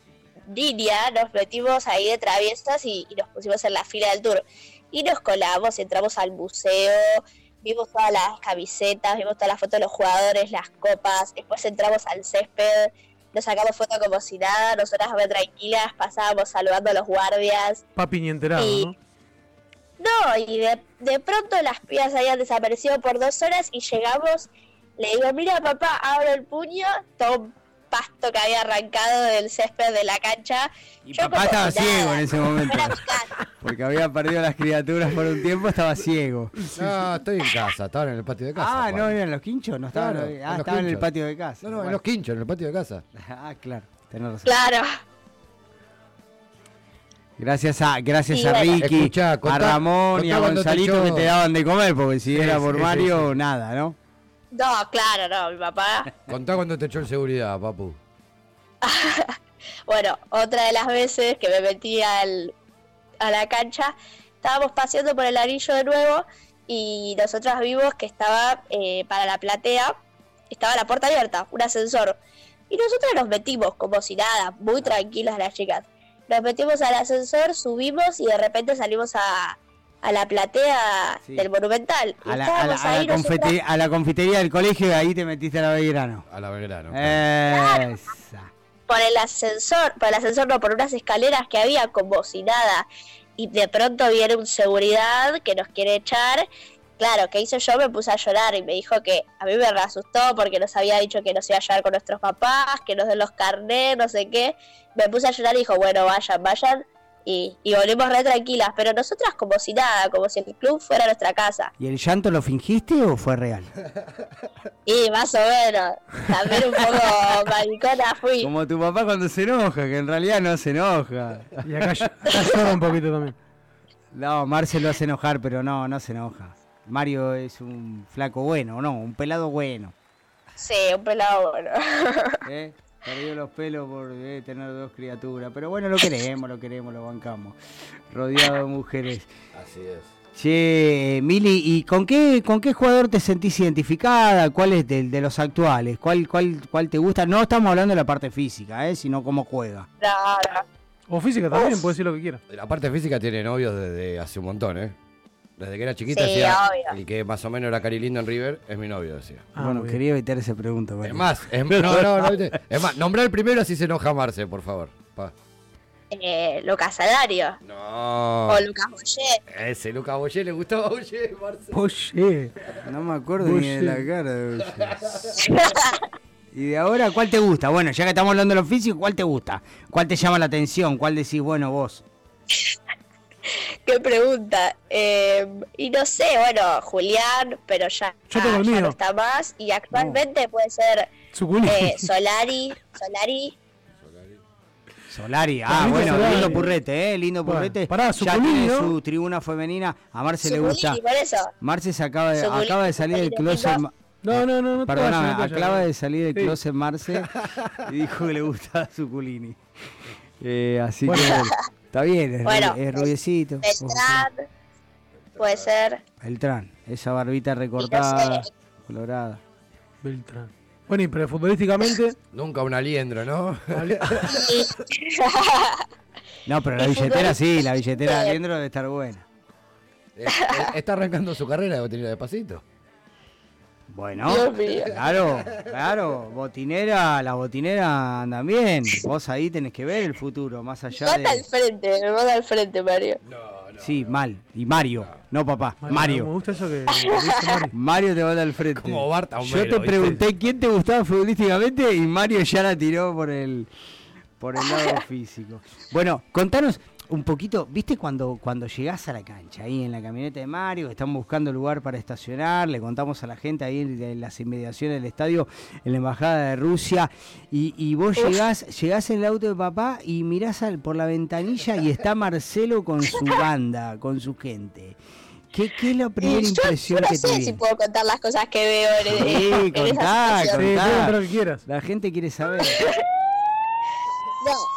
niña, nos metimos ahí de traviesas y, nos pusimos en la fila del tour. Y nos colamos, entramos al museo, vimos todas las camisetas, vimos todas las fotos de los jugadores, las copas, después entramos al césped, nos sacamos fotos como si nada, nosotras muy tranquilas, pasábamos saludando a los guardias. Papi ni enterado, ¿no? No, y de, de pronto las pibas habían desaparecido por dos horas y llegamos, le digo, mira papá, abro el puño, todo pasto que había arrancado del césped de la cancha. Y papá estaba ciego en ese momento. Porque había perdido las criaturas por un tiempo, estaba ciego. No, estoy en casa, estaba en el patio de casa. Ah, no, en los quinchos, no estaba, ah, estaba en el patio de casa. No, no, en los quinchos, en el patio de casa. ah, claro, tenés razón. Claro. Gracias a, gracias a Ricky, a Ramón y a Gonzalito que te daban de comer, porque si era por Mario, nada, ¿no? No, claro, no, mi papá. Contá cuando te echó en seguridad, papu. bueno, otra de las veces que me metí al, a la cancha, estábamos paseando por el anillo de nuevo y nosotros vimos que estaba eh, para la platea, estaba la puerta abierta, un ascensor. Y nosotros nos metimos como si nada, muy tranquilas las chicas. Nos metimos al ascensor, subimos y de repente salimos a, a la platea del Monumental. A la, a, la, confitería del colegio y ahí te metiste a la Belgrano. A la Belgrano. Por el ascensor, por el ascensor no, por unas escaleras que había como si nada. Y de pronto viene un seguridad que nos quiere echar. Claro, ¿qué hice yo? Me puse a llorar y me dijo que a mí me asustó porque nos había dicho que nos iba a llevar con nuestros papás, que nos den los carnés, no sé qué. Me puse a llorar y dijo, bueno, vayan, vayan y, volvimos re tranquilas, pero nosotras como si nada, como si el club fuera nuestra casa. ¿Y el llanto lo fingiste o fue real? Y más o menos, también un poco maricona fui. Como tu papá cuando se enoja, que en realidad no se enoja. Y acá, llora un poquito también. No, Marcel lo hace enojar, pero no, no se enoja. Mario es un flaco bueno, ¿no? Un pelado bueno. Sí, un pelado bueno. ¿Eh? Perdió los pelos por eh, tener dos criaturas. Pero bueno, lo queremos, lo queremos, lo bancamos. Rodeado de mujeres. Así es. Che, Mili, ¿y con qué, con qué jugador te sentís identificada? ¿Cuál es de, de los actuales? ¿Cuál, cuál, ¿Cuál te gusta? No estamos hablando de la parte física, ¿eh? sino cómo juega. O física también, puede decir lo que quiera. La parte física tiene novios desde hace un montón, ¿eh? Desde que era chiquita y que más o menos era Cari Lindo en River, es mi novio, decía. Ah, bueno, quería evitar esa pregunta. Es más, es, no, no, no, es más, nombrar el primero así se enoja Marce, por favor. Eh, Lucas Salario. No. O Lucas Boyer. Ese Lucas Boyer le gustaba Boyer, Marce. Boyer. No me acuerdo ni de la cara de Boyer. ¿Y de ahora cuál te gusta? Bueno, ya que estamos hablando de lo físico, ¿cuál te gusta? ¿Cuál te llama la atención? ¿Cuál decís, bueno, vos? Qué pregunta. Eh, y no sé, bueno, Julián, pero ya, no está más. Y actualmente puede ser eh, Solari. Solari. Solari, ah, bueno, lindo purrete, eh, lindo purrete. ya tiene su tribuna femenina, a Marce le gusta. Marce se acaba de, acaba de salir del closet. No, no, no, no. Perdóname, acaba de salir del closet Marce y dijo que le gusta Zuculini. Eh, así que Está bien, es, bueno, es rubiecito. Beltrán, puede ser. Beltrán, esa barbita recortada, colorada. Beltrán. Bueno, y pero futbolísticamente. Nunca un aliendro, ¿no? no, pero la billetera sí, la billetera de aliendro debe estar buena. Está arrancando su carrera, debe tener despacito. Bueno, claro, claro, botinera, la botinera anda bien. Vos ahí tenés que ver el futuro, más allá de... al frente, vos al frente, Mario. Sí, mal. Y Mario, no papá, Mario. Me gusta eso que, Mario. te va al frente. Como Barta Yo te pregunté quién te gustaba futbolísticamente y Mario ya la tiró por el por el lado físico. Bueno, contanos, un poquito, ¿viste cuando, cuando llegás a la cancha, ahí en la camioneta de Mario, que están buscando lugar para estacionar, le contamos a la gente ahí en, las inmediaciones del estadio, en la embajada de Rusia, y, vos llegás, llegás en el auto de papá y mirás por la ventanilla y está Marcelo con su banda, con su gente. ¿Qué, qué es la primera impresión no que sé si puedo contar las cosas que veo en, sí, contá, contá. lo que quieras. La gente quiere saber. no.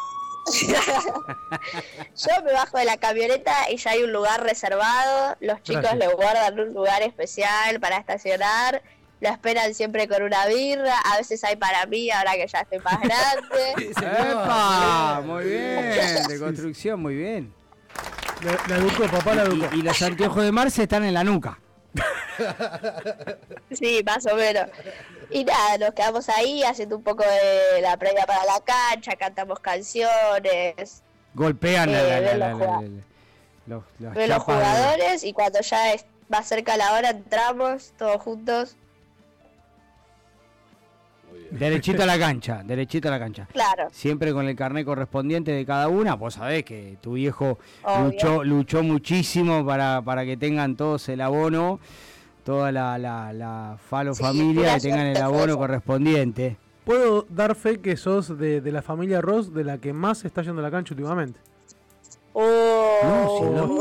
Yo me bajo de la camioneta y ya hay un lugar reservado. Los chicos le guardan un lugar especial para estacionar. Lo esperan siempre con una birra. A veces hay para mí, ahora que ya estoy más grande. ¡Epa! Muy bien. De construcción, muy bien. La, educó, papá la educó. Y, los anteojos de Marce están en la nuca. Sí, más o menos. Y nada, nos quedamos ahí haciendo un poco de la previa para la cancha, cantamos canciones. Golpean eh, los, los, jugadores y cuando ya va cerca la hora entramos todos juntos. Derechito a la cancha, derechito a la cancha. Claro. Siempre con el carnet correspondiente de cada una. Vos sabés que tu viejo luchó, luchó muchísimo para, para que tengan todos el abono toda la, la, Falo familia que tengan el abono correspondiente. Puedo dar fe que sos de, la familia Ross de la que más está yendo a la cancha últimamente. Oh.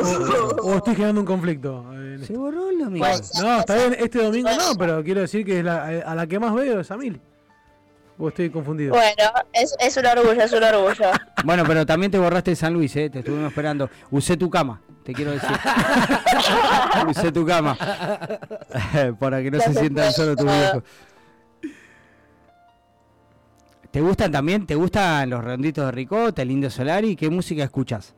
o, estoy generando un conflicto. Se borró el domingo. no, está bien, este domingo no, pero quiero decir que es la, a la que más veo es a Mil. ¿O estoy confundido? Bueno, es, es un orgullo, es un orgullo. bueno, pero también te borraste de San Luis, ¿eh? Te estuvimos esperando. Usé tu cama te quiero decir. Usé tu cama. Para que no se sientan solo tus viejos. ¿Te gustan también? ¿Te gustan los redonditos de Ricota, el Indio Solari? ¿Qué música escuchas?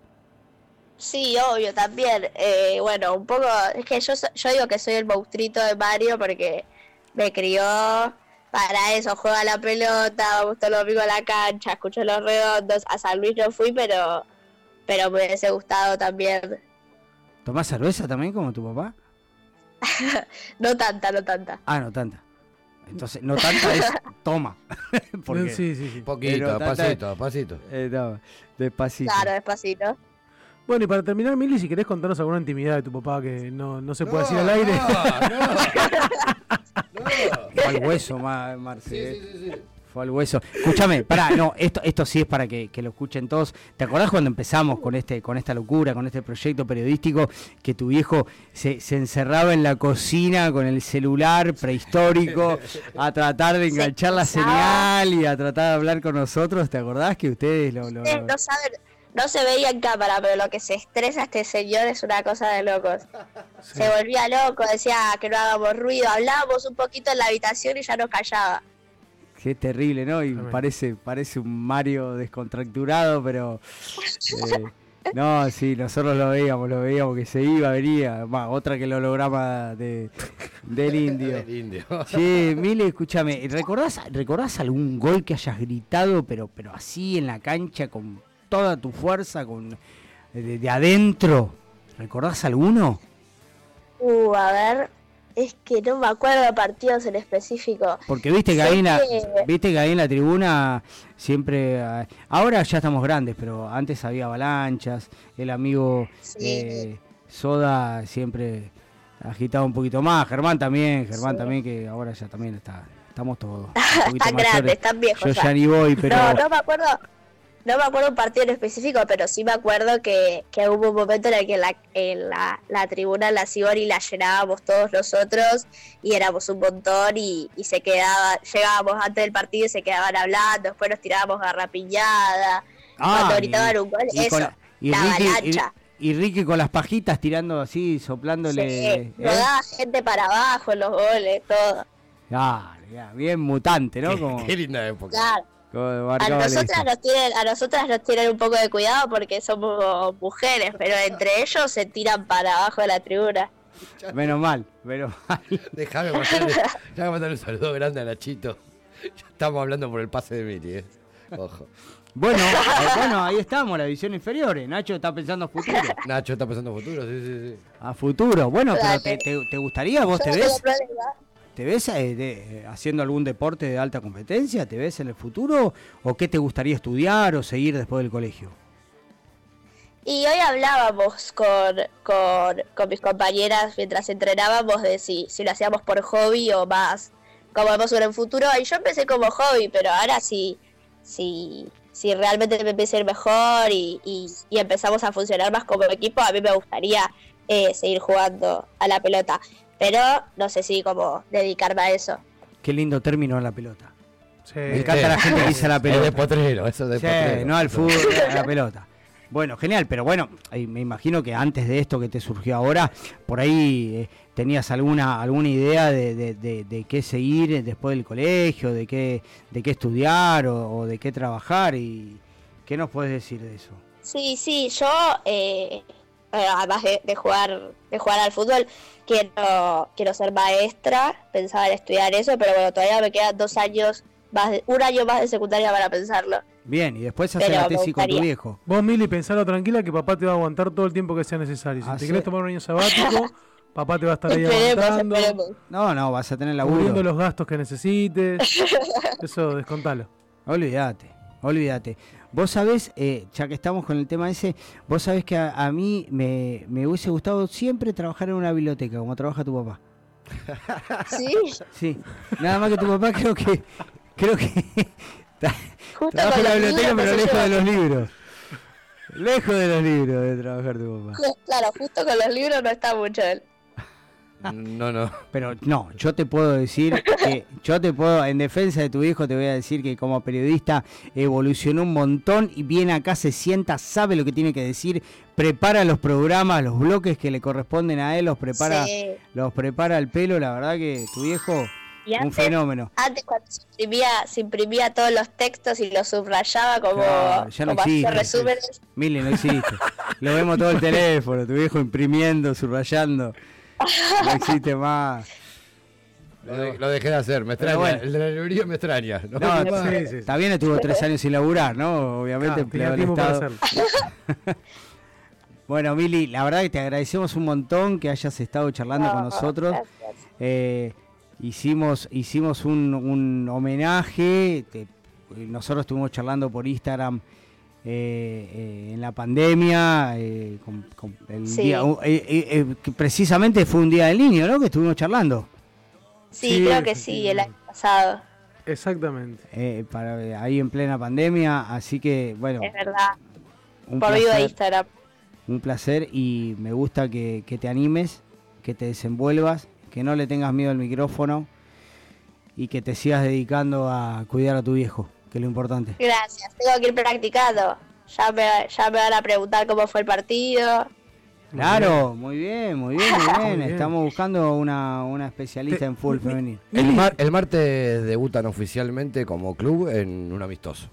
Sí, obvio, también. Eh, bueno, un poco. Es que yo, yo digo que soy el monstruito de Mario porque me crió para eso. Juega la pelota, me gustó los amigos a la cancha, escucho los redondos. A San Luis no fui, pero, pero me hubiese gustado también ¿Tomás cerveza también como tu papá? no tanta, no tanta. Ah, no tanta. Entonces, no tanta es toma. Porque, sí, sí, sí. Poquito, despacito, despacito. Eh, no, despacito. Claro, despacito. Bueno, y para terminar, Mili, si querés contarnos alguna intimidad de tu papá que no, no se puede decir al aire. No, no. al hueso, Marce. Sí, sí, sí, sí. Fue al hueso. Escúchame, pará, no, esto, esto sí es para que, lo escuchen todos. ¿Te acordás cuando empezamos con este, con esta locura, con este proyecto periodístico, que tu viejo se, encerraba en la cocina con el celular prehistórico a tratar de enganchar la señal y a tratar de hablar con nosotros? ¿Te acordás que ustedes lo, No saben, no se veía en cámara, pero lo que se estresa este señor es una cosa de locos. Se volvía loco, decía que no hagamos ruido, hablábamos un poquito en la habitación y ya nos callaba. Qué terrible, ¿no? Y parece, parece un Mario descontracturado, pero... Eh, no, sí, nosotros lo veíamos, lo veíamos que se iba, venía. Va, otra que el holograma de, del indio. del indio. Sí, Mile, escúchame, ¿recordás, ¿recordás algún gol que hayas gritado, pero, pero así en la cancha, con toda tu fuerza, con de adentro? ¿Recordás alguno? Uh, a ver, es que no me acuerdo de partidos en específico. Porque viste que, ahí en la, viste que ahí en la tribuna siempre... Ah, ahora ya estamos grandes, pero antes había avalanchas. El amigo eh, Soda siempre agitaba un poquito más. Germán también, Germán también, que ahora ya también está... Estamos todos. están grandes, están viejos. Yo ya ni voy, pero... No, no me acuerdo no me acuerdo un partido en específico, pero sí me acuerdo que, que hubo un momento en el que la, en la, la tribuna la Sibori la llenábamos todos nosotros y éramos un montón y, y, se quedaba, llegábamos antes del partido y se quedaban hablando, después nos tirábamos garrapiñada, ah, cuando gritaban un gol, eso, la, avalancha. Y, Ricky con las pajitas tirando así, soplándole. Sí, ¿eh? rodaba gente para abajo en los goles, todo. Ah, bien mutante, ¿no? Como... Qué linda época. Claro. A nosotras, nos tienen, a nosotras nos tienen un poco de cuidado porque somos mujeres, pero entre ellos se tiran para abajo de la tribuna. Menos mal, menos mal. Déjame mandar, un saludo grande a Nachito. estamos hablando por el pase de Miri, ¿eh? Ojo. Bueno, eh, bueno, ahí estamos, la visión inferior. Eh. Nacho está pensando a futuro. Nacho está pensando a futuro, sí, sí, sí. A futuro. Bueno, pero te, te, gustaría, vos te ves. ¿Te ves eh, haciendo algún deporte de alta competencia? ¿Te ves en el futuro? ¿O qué te gustaría estudiar o seguir después del colegio? Y hoy hablábamos con, con, mis compañeras mientras entrenábamos de si, si lo hacíamos por hobby o más como vamos en el futuro. Y yo empecé como hobby, pero ahora sí, sí, si realmente me empieza a ir mejor y, y, empezamos a funcionar más como equipo, a mí me gustaría eh, seguir jugando a la pelota. Pero no sé si como dedicarme a eso. Qué lindo término a la pelota. Me encanta la gente que dice la pelota. de potrero, eso de sí, No al fútbol, a la pelota. Bueno, genial, pero bueno, me imagino que antes de esto que te surgió ahora, por ahí eh, tenías alguna alguna idea de, de, qué seguir después del colegio, de qué de qué estudiar o, de qué trabajar y qué nos puedes decir de eso. Sí, sí, yo eh, además de, jugar de jugar al fútbol quiero quiero ser maestra, pensaba en estudiar eso, pero bueno todavía me quedan dos años más un año más de secundaria para pensarlo. Bien, y después hacer la tesis con tu viejo. Vos, Mili, pensalo tranquila que papá te va a aguantar todo el tiempo que sea necesario. Si te querés tomar un año sabático, papá te va a estar ahí aguantando. No, no, vas a tener la Cubriendo los gastos que necesites. Eso, descontalo. Olvídate, olvídate. Vos sabés, eh, ya que estamos con el tema ese, vos sabés que a, mí me, me hubiese gustado siempre trabajar en una biblioteca, como trabaja tu papá. ¿Sí? Sí. Nada más que tu papá creo que creo que Trabaja en la biblioteca, pero lejos de los libros. Lejos de los libros de trabajar tu papá. Claro, justo con los libros no está mucho él. No, no. Pero no, yo te puedo decir que yo te puedo, en defensa de tu hijo, te voy a decir que como periodista evolucionó un montón y viene acá, se sienta, sabe lo que tiene que decir, prepara los programas, los bloques que le corresponden a él, los prepara, los prepara el pelo. La verdad que tu viejo un fenómeno. Antes cuando se imprimía, se imprimía todos los textos y los subrayaba como, ya no existe, resúmenes. Mili, no existe. Lo vemos todo el teléfono, tu viejo imprimiendo, subrayando. No existe más. Lo, dejé de hacer, me extraña. El de la librería me extraña. No, está bien, estuvo tres años sin laburar, ¿no? Obviamente, empleado del Estado. bueno, Mili, la verdad que te agradecemos un montón que hayas estado charlando con nosotros. Eh, hicimos, hicimos un, un homenaje, nosotros estuvimos charlando por Instagram eh, eh, en la pandemia, eh, precisamente fue un día del niño, ¿no? Que estuvimos charlando. Sí, creo que sí, el año pasado. Exactamente. para, ahí en plena pandemia, así que bueno. Es verdad. por vivo de Instagram. Un placer y me gusta que, que te animes, que te desenvuelvas que no le tengas miedo al micrófono y que te sigas dedicando a cuidar a tu viejo, que es lo importante. Gracias, tengo que ir practicando. Ya me, ya me van a preguntar cómo fue el partido. Claro, muy bien, muy bien, muy bien. Estamos buscando una, una especialista en fútbol femenino. El, el martes debutan oficialmente como club en un amistoso.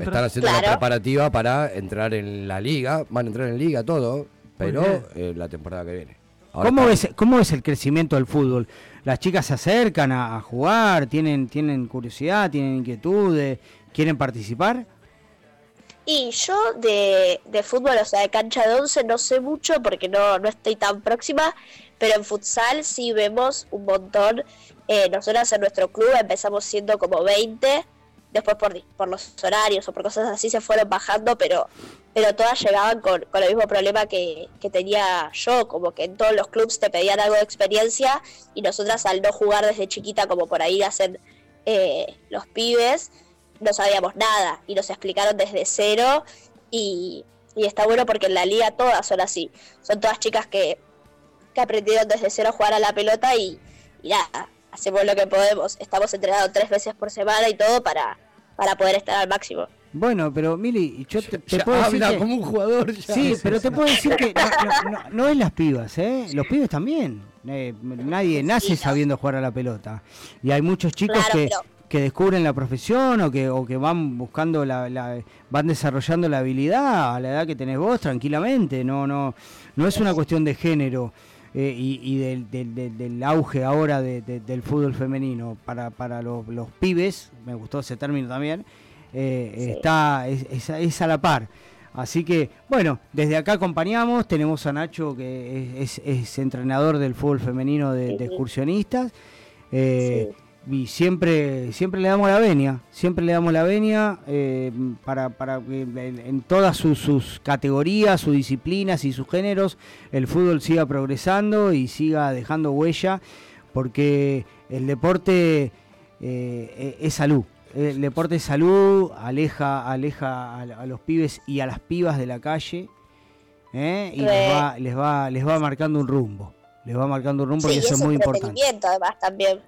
Están haciendo la preparativa para entrar en la liga, van a entrar en liga todo, pero la temporada que viene. ¿Cómo ves, ¿Cómo es el crecimiento del fútbol? ¿Las chicas se acercan a, jugar? ¿Tienen, ¿Tienen curiosidad? ¿Tienen inquietudes? ¿Quieren participar? Y yo de, fútbol, o sea, de cancha de once no sé mucho porque no, no estoy tan próxima, pero en futsal sí vemos un montón. Eh, nosotras en nuestro club empezamos siendo como 20 después por, por los horarios o por cosas así se fueron bajando, pero, pero todas llegaban con, con el mismo problema que, que, tenía yo, como que en todos los clubs te pedían algo de experiencia y nosotras al no jugar desde chiquita como por ahí hacen eh, los pibes, no sabíamos nada y nos explicaron desde cero y, y, está bueno porque en la liga todas son así, son todas chicas que, que aprendieron desde cero a jugar a la pelota y, y nada, hacemos lo que podemos. Estamos entrenados tres veces por semana y todo para, para poder estar al máximo. Bueno, pero Mili, yo te, puedo decir que, como un jugador. sí, pero te puedo decir que no, es las pibas, ¿eh? Los pibes también. Eh, nadie nace sabiendo jugar a la pelota. Y hay muchos chicos que, que descubren la profesión o que, o que van buscando la, la, van desarrollando la habilidad a la edad que tenés vos tranquilamente. No, no, no es una cuestión de género. Eh, y, del, auge ahora del fútbol femenino para, para los, pibes, me gustó ese término también, eh, está es, a la par. Así que, bueno, desde acá acompañamos, tenemos a Nacho que es, entrenador del fútbol femenino de, excursionistas. Eh, y siempre siempre le damos la venia, siempre le damos la venia eh, para, para que en, todas sus, categorías, sus disciplinas y sus géneros el fútbol siga progresando y siga dejando huella, porque el deporte eh, es salud. El deporte es salud, aleja, aleja a, los pibes y a las pibas de la calle ¿eh? y les va, les va, les va marcando un rumbo. Les va marcando un rumbo y eso es muy importante. además también.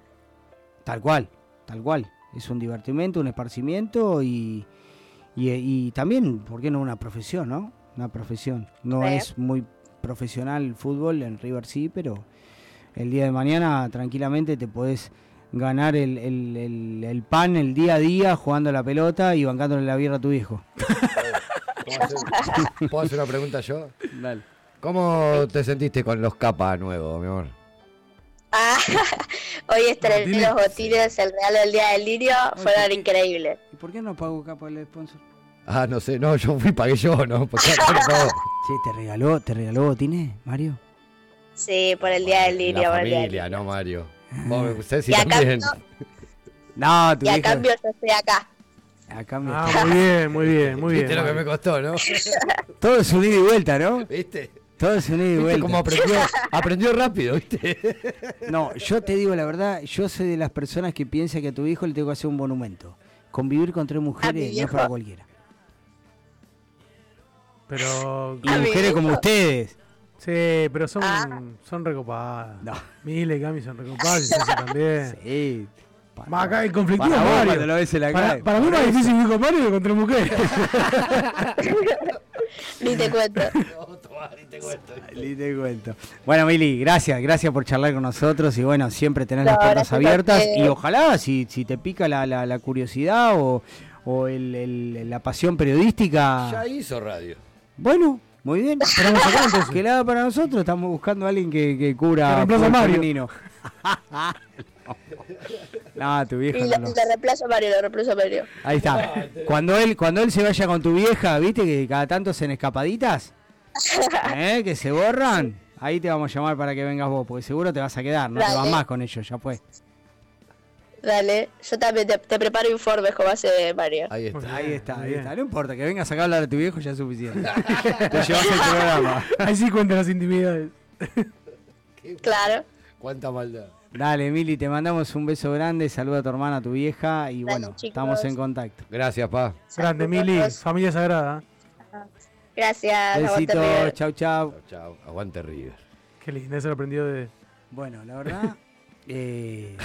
Tal cual, tal cual. Es un divertimento, un esparcimiento y, y, también, ¿por qué no una profesión, no? Una profesión. No es muy profesional el fútbol, en River sí, pero el día de mañana tranquilamente te podés ganar el, el, el, pan el día a día jugando la pelota y bancándole la birra a tu hijo. ¿Puedo hacer una pregunta yo? Dale. ¿Cómo te sentiste con los capas nuevos, mi amor? Ah, hoy estrené los botines, el regalo del Día del Niño, fueron increíbles. ¿Y por qué no pago capa el sponsor? Ah, no sé, no, yo fui, pagué yo, ¿no? sí, ¿te regaló, ¿te regaló botines, Mario? Sí, por el Día del Niño. La familia, no Mario. Vos, usted sí también. no, tu y a cambio yo estoy acá. A cambio ah, muy bien, muy bien, muy bien. Viste lo que me costó, ¿no? Todo es un ida y vuelta, ¿no? ¿Viste? Todo es un ida y vuelta. Como aprendió, aprendió rápido, ¿viste? No, yo te digo la verdad, yo soy de las personas que piensan que a tu hijo le tengo que hacer un monumento. Convivir con tres mujeres no es para cualquiera. Pero. Y mujeres como ustedes. Sí, pero son, ah. son recopadas. No. Mile y Cami son recopadas y también. Sí. Para, acá el conflictivo para Mario. Lo ves en la para, para mí es más difícil ir con Mario que contra mujeres. ni te cuento. ni te cuento. Ni te cuento. Bueno, Mili, gracias, gracias por charlar con nosotros y bueno, siempre tener las puertas abiertas y ojalá si, si te pica la, la, la curiosidad o, o el, el, la pasión periodística. Ya hizo radio. Bueno, muy bien, esperamos acá entonces. Que la para nosotros, estamos buscando a alguien que, que a Mario. no, tu vieja. Y no, reemplazo a Mario, le reemplazo a Mario. Ahí está. Cuando él, cuando él se vaya con tu vieja, viste que cada tanto se en escapaditas, ¿eh? que se borran, ahí te vamos a llamar para que vengas vos, porque seguro te vas a quedar, no te vas más con ellos, ya fue. Dale, yo también te, preparo informes como hace Mario. Ahí está, ahí está, ahí está. No importa, que vengas acá a hablar de tu viejo ya es suficiente. te llevas el programa. Ahí sí cuentan las intimidades. claro. Cuánta maldad. Dale, Emily, te mandamos un beso grande, saluda a tu hermana, a tu vieja y bueno, estamos en contacto. Gracias, pa. Grande, Emily, familia sagrada. Gracias. Besitos, chau, chau. Chau, aguante River. Qué lindo, eso lo aprendió de... Bueno, la verdad... Eh,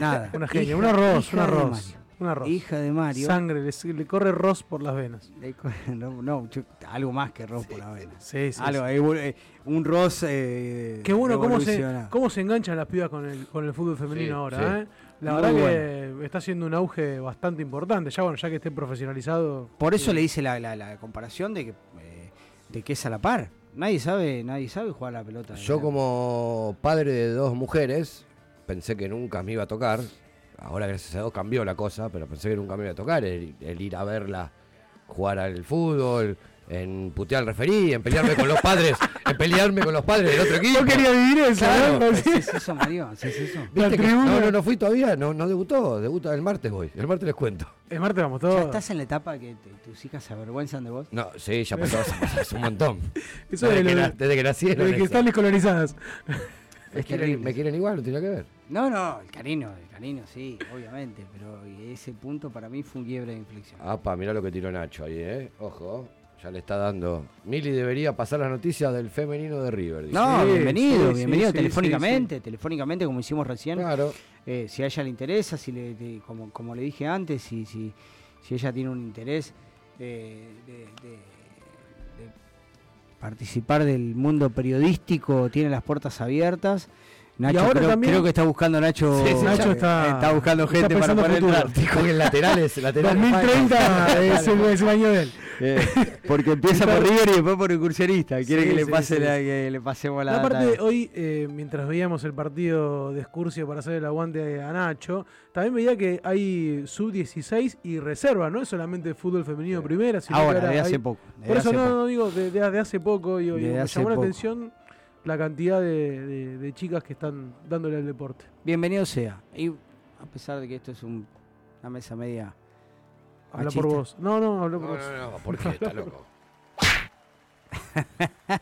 nada. Una genia, un arroz, un arroz. Un arroz. Hija de Mario. Sangre, le, corre arroz por las venas. no, algo más que arroz por las venas. Sí, sí. Algo, eh, un ros. Eh, Qué bueno cómo se, cómo se enganchan las pibas con el, con el fútbol femenino ahora. ¿eh? La verdad que está haciendo un auge bastante importante. Ya bueno, ya que esté profesionalizado. Por eso le hice la, la, comparación de que, de que es a la par. Nadie sabe, nadie sabe jugar la pelota. Yo como padre de dos mujeres, pensé que nunca me iba a tocar. Ahora, gracias a Dios, cambió la cosa, pero pensé que nunca me iba a tocar el, ir a verla jugar al fútbol, en putear al referí, en pelearme con los padres, en pelearme con los padres del otro equipo. Yo quería vivir eso, claro, ¿Es eso, Mario? ¿Es eso? no, no, no fui todavía, no, no debutó, debuta el martes voy, el martes les cuento. El martes vamos todos. ¿Ya estás en la etapa que tus hijas se avergüenzan de vos? No, sí, ya pasó hace un montón. Eso desde, que, desde que nacieron. Desde que están descolonizadas. Es que me quieren igual, no tiene que ver. No, no, el cariño, el cariño sí, obviamente, pero ese punto para mí fue un quiebre de inflexión. Apa, mirá lo que tiró Nacho ahí, ¿eh? Ojo, ya le está dando. Mili debería pasar las noticias del femenino de River. No, bienvenido, bienvenido telefónicamente, telefónicamente como hicimos recién. Claro. Eh, si a ella le interesa, si le, como, como le dije antes, si, si, si ella tiene un interés de participar del mundo periodístico, tiene las puertas abiertas. Nacho, creo, que está buscando Nacho. Nacho está, buscando gente para poner el artículo. en laterales, laterales. 2030 es, el, es el año de él. Eh, porque empieza por River y después por incursionista. Quiere que, le pase la, que le pasemos la. Aparte, hoy, eh, mientras veíamos el partido de Excursio para hacer el aguante a Nacho, también veía que hay sub-16 y reserva, no es solamente fútbol femenino primera, sino Ahora, de hace poco. por eso no, no, digo, de, hace poco, y me llamó la atención la cantidad de, chicas que están dándole al deporte. Bienvenido sea. Y a pesar de que esto es una mesa media Habla por vos. No, no, habla por vos. No, no, no, ¿por qué? Está loco.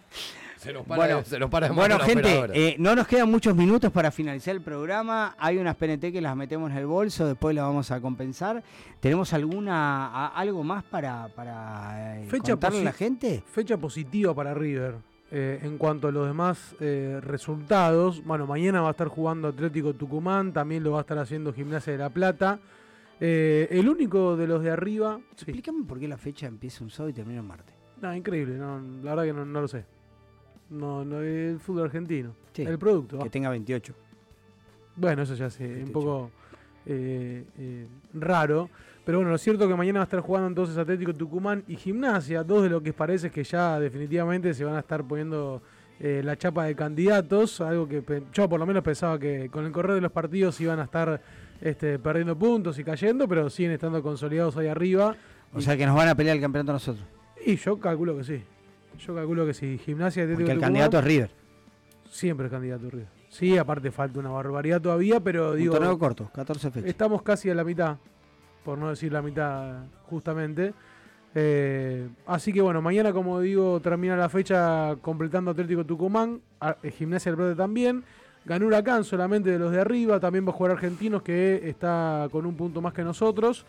se nos para, bueno, se nos para bueno gente, eh, no nos quedan muchos minutos para finalizar el programa. Hay unas PNT que las metemos en el bolso, después las vamos a compensar. ¿Tenemos alguna algo más para, para eh, contarle a la gente? Fecha positiva para River. Eh, en cuanto a los demás resultados, bueno, mañana va a estar jugando Atlético Tucumán, también lo va a estar haciendo Gimnasia de la Plata. Eh, el único de los de arriba. Explícame por qué la fecha empieza un sábado y termina un martes. No, increíble, no, la verdad que no, lo sé. No, no, el fútbol argentino. el producto. Que tenga 28. Bueno, eso ya es un poco eh, eh, raro. Pero bueno, lo cierto es que mañana va a estar jugando entonces Atlético Tucumán y Gimnasia. Dos de lo que parece que ya definitivamente se van a estar poniendo la chapa de candidatos. Algo que yo por lo menos pensaba que con el correr de los partidos iban a estar este, perdiendo puntos y cayendo, pero siguen estando consolidados ahí arriba. O sea que nos van a pelear el campeonato nosotros. Y yo calculo que sí. Yo calculo que sí. Gimnasia Porque el candidato es River. Siempre es candidato River. Sí, aparte falta una barbaridad todavía, pero digo. Un torneo corto, 14 fechas. Estamos casi a la mitad, por no decir la mitad justamente. Eh, así que bueno, mañana, como digo, termina la fecha completando Atlético Tucumán, Gimnasia del Brode también. Ganó Huracán solamente de los de arriba, también va a jugar Argentinos que está con un punto más que nosotros.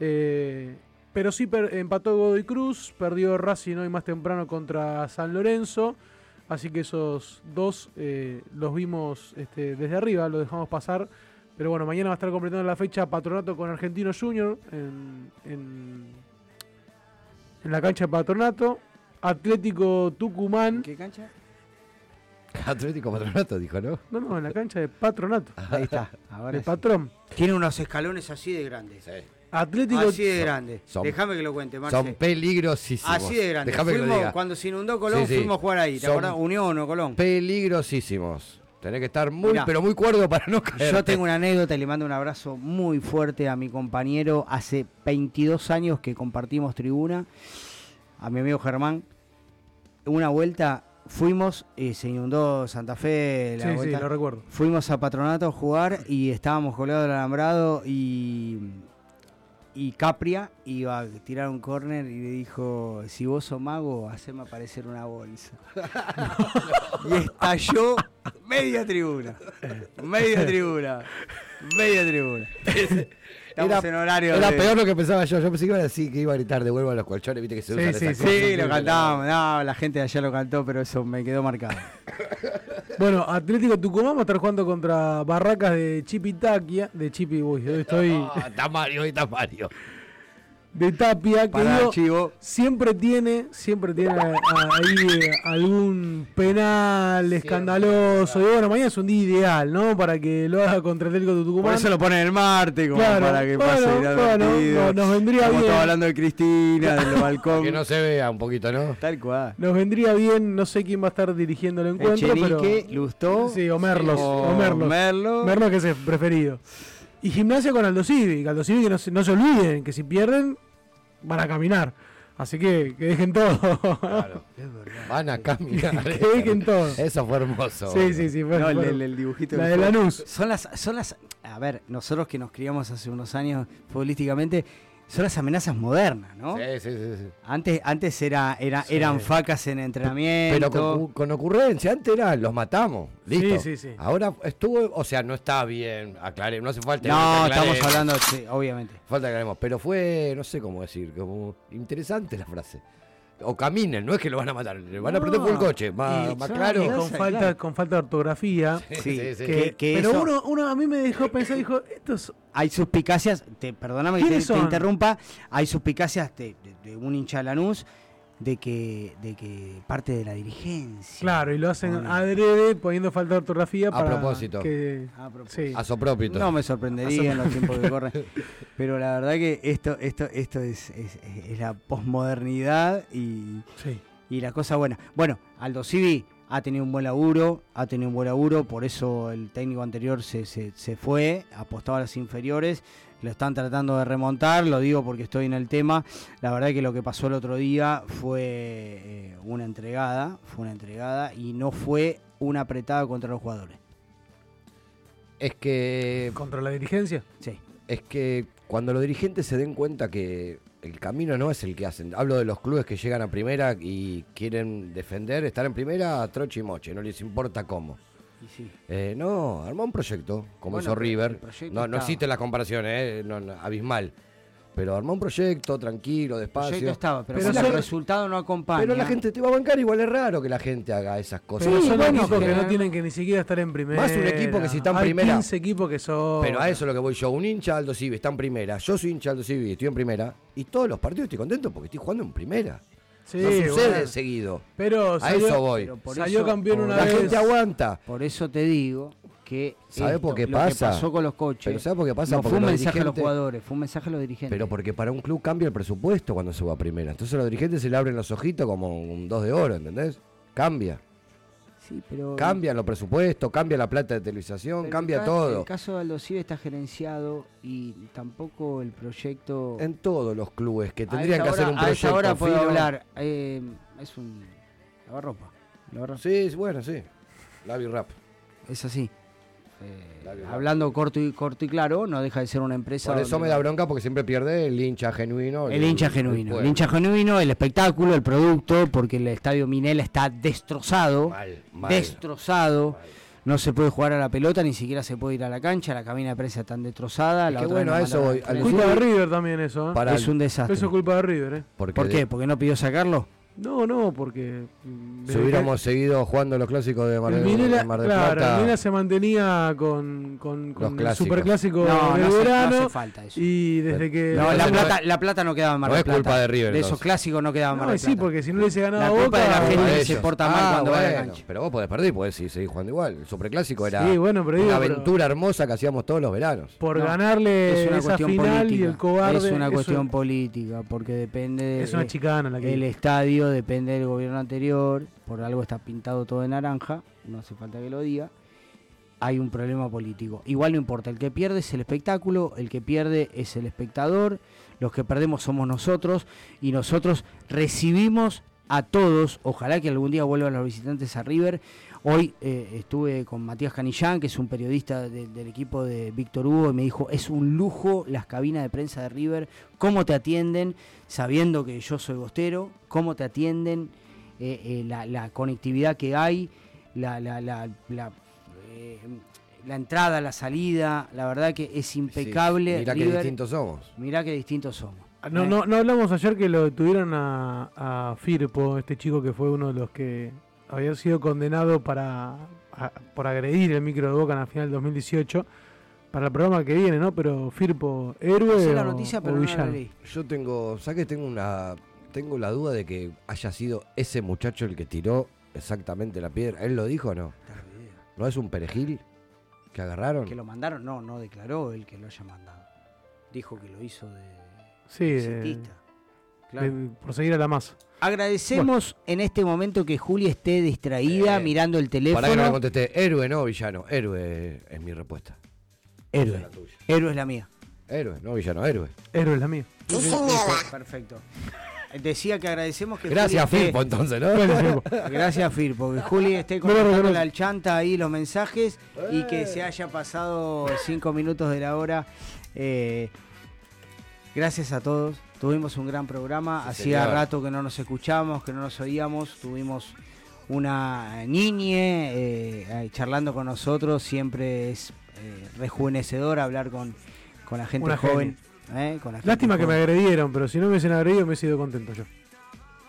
Eh, pero sí empató Godoy Cruz, perdió Racing hoy más temprano contra San Lorenzo. Así que esos dos eh, los vimos este, desde arriba, lo dejamos pasar. Pero bueno, mañana va a estar completando la fecha Patronato con Argentino Junior en, en, en la cancha de Patronato. Atlético Tucumán. ¿Qué cancha? Atlético Patronato, dijo, ¿no? No, no, en la cancha de Patronato. Ahí está. Ahora de patrón. Tiene unos escalones así de grandes. Sí. Atlético Así de grande. Déjame que lo cuente, Marce. Son peligrosísimos. Así de grande. Déjame que lo diga. Cuando se inundó Colón, fuimos a jugar ahí. ¿Te acordás? Unión o Colón. Peligrosísimos. Tenés que estar muy, pero muy cuerdo para no caer. Yo tengo una anécdota y le mando un abrazo muy fuerte a mi compañero. Hace 22 años que compartimos tribuna. A mi amigo Germán. Una vuelta fuimos, y se inundó Santa Fe. La sí, sí, lo recuerdo. Fuimos a Patronato a jugar y estábamos colgados del alambrado y, y Capria iba a tirar un córner y le dijo, si vos sos mago, haceme aparecer una bolsa. y estalló media tribuna. Media tribuna. Media tribuna. Estamos era, en horario. Era peor lo que pensaba yo. Yo pensé que iba a decir que iba a gritar devuelvo a los colchones, viste que se usan sí, sí, sí, lo cantábamos. No, la gente de allá lo cantó, pero eso me quedó marcado. bueno, Atlético Tucumán va a estar jugando contra Barracas de Chipitaquia. De Chipi, uy, hoy estoy. está Mario, hoy está Mario de Tapia que siempre tiene siempre tiene ahí eh, algún penal escandaloso. y bueno mañana es un día ideal no para que lo haga contra Atlético de Tucumán. Por eso lo pone el martes como para que pase bueno, nos vendría Estamos bien. hablando de Cristina del balcón. Que no se vea un poquito no tal cual. Nos vendría bien no sé quién va a estar dirigiendo el encuentro pero Lustó. Sí o Merlos o, Merlos Merlos que es el preferido. Y gimnasia con Aldo Civi Aldo Civi que no no se olviden que si pierden van a caminar. Así que, que dejen todo. Claro, Van a caminar. que, dejen todo. Eso fue hermoso. Sí, sí, sí. Fue, no, el, dibujito. La de la luz. Son las, son las. A ver, nosotros que nos criamos hace unos años futbolísticamente, son las amenazas modernas, ¿no? Sí, sí, sí. Antes, antes era, era, eran facas en entrenamiento. Pero con, ocurrencia, antes era los matamos. Listo. Sí, sí, sí. Ahora estuvo, o sea, no está bien, aclaremos, no hace falta. No, estamos hablando, sí, obviamente. Falta que aclaremos, pero fue, no sé cómo decir, como interesante la frase o caminen, no es que lo van a matar, le van a prender por el coche, más, claro. con, falta, con falta de ortografía. Sí, sí, pero uno, uno a mí me dejó pensar, dijo, estos... Hay suspicacias, te, perdóname que te, interrumpa, hay suspicacias de, un hincha de Lanús de que, de que parte de la dirigencia. Claro, y lo hacen adrede poniendo falta de ortografía a propósito. Que, a propósito. Sí. A. No me sorprendería en los tiempos que corren. Pero la verdad que esto, esto, esto es, es, es la posmodernidad y, sí. y la cosa buena. Bueno, Aldo Civi ha tenido un buen laburo, ha tenido un buen laburo, por eso el técnico anterior se, se, se fue, apostaba a las inferiores lo están tratando de remontar, lo digo porque estoy en el tema. La verdad que lo que pasó el otro día fue eh, una entregada, fue una entregada y no fue una apretada contra los jugadores. Es que... ¿Contra la dirigencia? Sí. Es que cuando los dirigentes se den cuenta que el camino no es el que hacen. Hablo de los clubes que llegan a primera y quieren defender, estar en primera, troche y moche, no les importa cómo. Eh, no, armó un proyecto, como hizo River. No, no existe la comparación, eh, abismal. Pero armó un proyecto, tranquilo, despacio. proyecto estaba, pero, si el resultado no acompaña. Pero la gente te va a bancar, igual es raro que la gente haga esas cosas. Pero son equipos que no tienen que ni siquiera estar en primera. Más un equipo que si está en primera. 15 equipos que son. Pero a eso es lo que voy yo. Un hincha Aldo Civi está en primera. Yo soy hincha Aldo Civi, estoy en primera. Y todos los partidos estoy contento porque estoy jugando en primera. Sí, no sucede seguido. Pero a eso voy. salió campeón una la vez. La gente aguanta. Por eso te digo que ¿Sabe por qué pasa? Lo que pasó con los coches. Pero ¿sabe por qué pasa? No porque fue un mensaje a los jugadores, fue un mensaje a los dirigentes. Pero porque para un club cambia el presupuesto cuando se va a primera. Entonces a los dirigentes se le abren los ojitos como un dos de oro, ¿entendés? Cambia. Sí, pero... Cambia los presupuestos, cambia la plata de televisación, cambia todo. El caso de Aldo Cive está gerenciado y tampoco el proyecto... En todos los clubes que tendrían que hacer un proyecto. Ahora puedo hablar. Eh, es un lavarropa. ropa. Sí, bueno, sí. Lavi Rap. Es así. Eh, hablando corto y corto y claro, no deja de ser una empresa. Por eso me da bronca porque siempre pierde el hincha genuino. El, hincha genuino. El, hincha genuino, el espectáculo, el producto, porque el estadio Minela está destrozado. destrozado. No se puede jugar a la pelota, ni siquiera se puede ir a la cancha, la cabina de prensa está destrozada. la bueno, a eso voy. Culpa de River también eso. ¿eh? es un desastre. Eso es culpa de River, ¿eh? ¿Por qué? ¿Porque no pidió sacarlo? No, no, porque. Mm, si hubiéramos seguido jugando los clásicos de Mar, del, Mar del claro, Plata. El Minela se mantenía con, con, con el superclásico no, no verano. No hace falta eso. Y desde que. No, la plata, la plata no quedaba en Mar del Plata. No es culpa de River. De esos clásicos no quedaba en Mar del Plata. sí, porque si no le hubiese ganado la a Boca. culpa de la gente que se porta mal ah, cuando bueno, va a la cancha. Pero vos podés perder y podés seguir jugando igual. El superclásico era sí, bueno, pero una digo, aventura hermosa que hacíamos todos los veranos. Por ganarle es una esa final política. y el cobarde. Es una cuestión política, porque depende. Es una chicana la que. El estadio depende del gobierno anterior por algo está pintado todo de naranja, no hace falta que lo diga, hay un problema político. Igual no importa, el que pierde es el espectáculo, el que pierde es el espectador, los que perdemos somos nosotros y nosotros recibimos a todos, ojalá que algún día vuelvan los visitantes a River. Hoy eh, estuve con Matías Canillán, que es un periodista del equipo de Víctor Hugo, y me dijo, es un lujo las cabinas de prensa de River, cómo te atienden, sabiendo que yo soy bostero, cómo te atienden, eh, eh, la, conectividad que hay, la, la, la, la, eh, la, entrada, la salida, la verdad que es impecable. Mira mirá qué distintos somos. Mirá qué distintos somos. Ah, no, no, no hablamos ayer que lo tuvieron a, a, Firpo, este chico que fue uno de los que había sido condenado para por agredir el micro de Boca en la final del 2018 para el programa que viene, ¿no? Pero Firpo, héroe la noticia, pero villano. Yo tengo, ¿sabes que tengo una tengo la duda de que haya sido ese muchacho el que tiró exactamente la piedra. ¿Él lo dijo o no? ¿No es un perejil que agarraron? Que lo mandaron, no, no declaró el que lo haya mandado. Dijo que lo hizo de. Sí, de, claro. por seguir a la masa. Agradecemos en este momento que Juli esté distraída eh, mirando el teléfono. Para que no le contesté, héroe no villano, héroe es mi respuesta. Héroe. héroe es la mía. Héroe, no villano, héroe. Héroe es la mía. Perfecto. Decía que agradecemos que Gracias Firpo entonces, ¿no? Gracias Firpo, que Juli esté contando la chanta ahí los mensajes y que se haya pasado cinco minutos de la hora. Eh, gracias a todos. Tuvimos un gran programa. Hacía rato que no nos escuchamos, que no nos oíamos. Tuvimos una niñe eh, charlando con nosotros. Siempre es eh, rejuvenecedor hablar con, con la gente joven. ¿Eh? Lástima que me agredieron, pero si no me hubiesen agredido me he sido contento yo.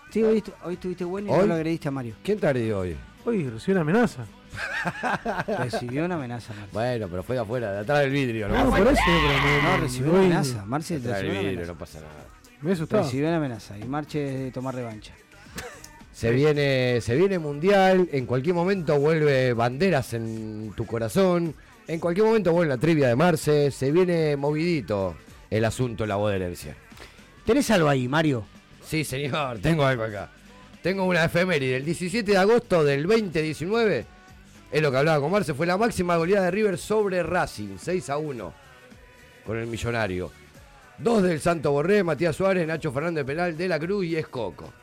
Sí, hoy, hoy estuviste bueno y ¿Hoy? no lo agrediste a Mario. ¿Quién te agredió hoy? Hoy recibió una amenaza. recibió una amenaza, Marce. Bueno, pero fue de afuera, de atrás del vidrio. No, no por eso. Pero no, recibió una amenaza. Marce recibió una amenaza. No pasa nada. Me. Recibió una amenaza y Marche de tomar revancha. Se viene, se viene mundial, en cualquier momento vuelve banderas en tu corazón, en cualquier momento vuelve la trivia de Marce, se viene movidito el asunto de la voz de herencia. ¿Tenés algo ahí, Mario? Sí, señor, tengo algo acá. Tengo una efeméride. El 17 de agosto del 2019, es lo que hablaba con Marce, fue la máxima goleada de River sobre Racing, 6 a 1, con el millonario. Dos del Santo Borré, Matías Suárez, Nacho Fernández Penal, De la Cruz y Escoco.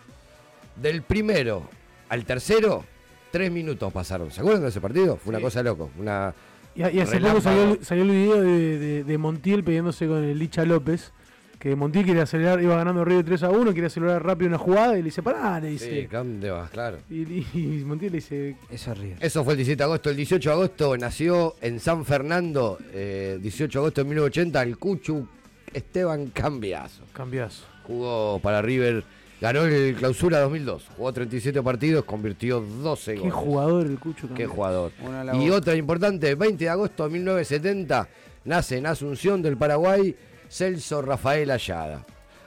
Del primero al tercero, tres minutos pasaron. ¿Se acuerdan de ese partido? Fue una cosa loco. Una y, hace poco salió, el video de, Montiel pidiéndose con el Licha López. Que Montiel quiere acelerar, iba ganando Río 3 a 1, quiere acelerar rápido una jugada y le dice, pará, le dice. Sí, ¿dónde vas? Claro. Y, Montiel le dice. Eso río. Eso fue el 17 de agosto. El 18 de agosto nació en San Fernando, 18 eh, de agosto de 1980, el Cuchu Esteban Cambiazo. Cambiazo. Jugó para River, ganó el clausura 2002. Jugó 37 partidos, convirtió 12 goles. Qué jugador el Cucho. Qué jugador. Y otra importante, 20 de agosto de 1970, nace en Asunción del Paraguay Celso Rafael Ayala.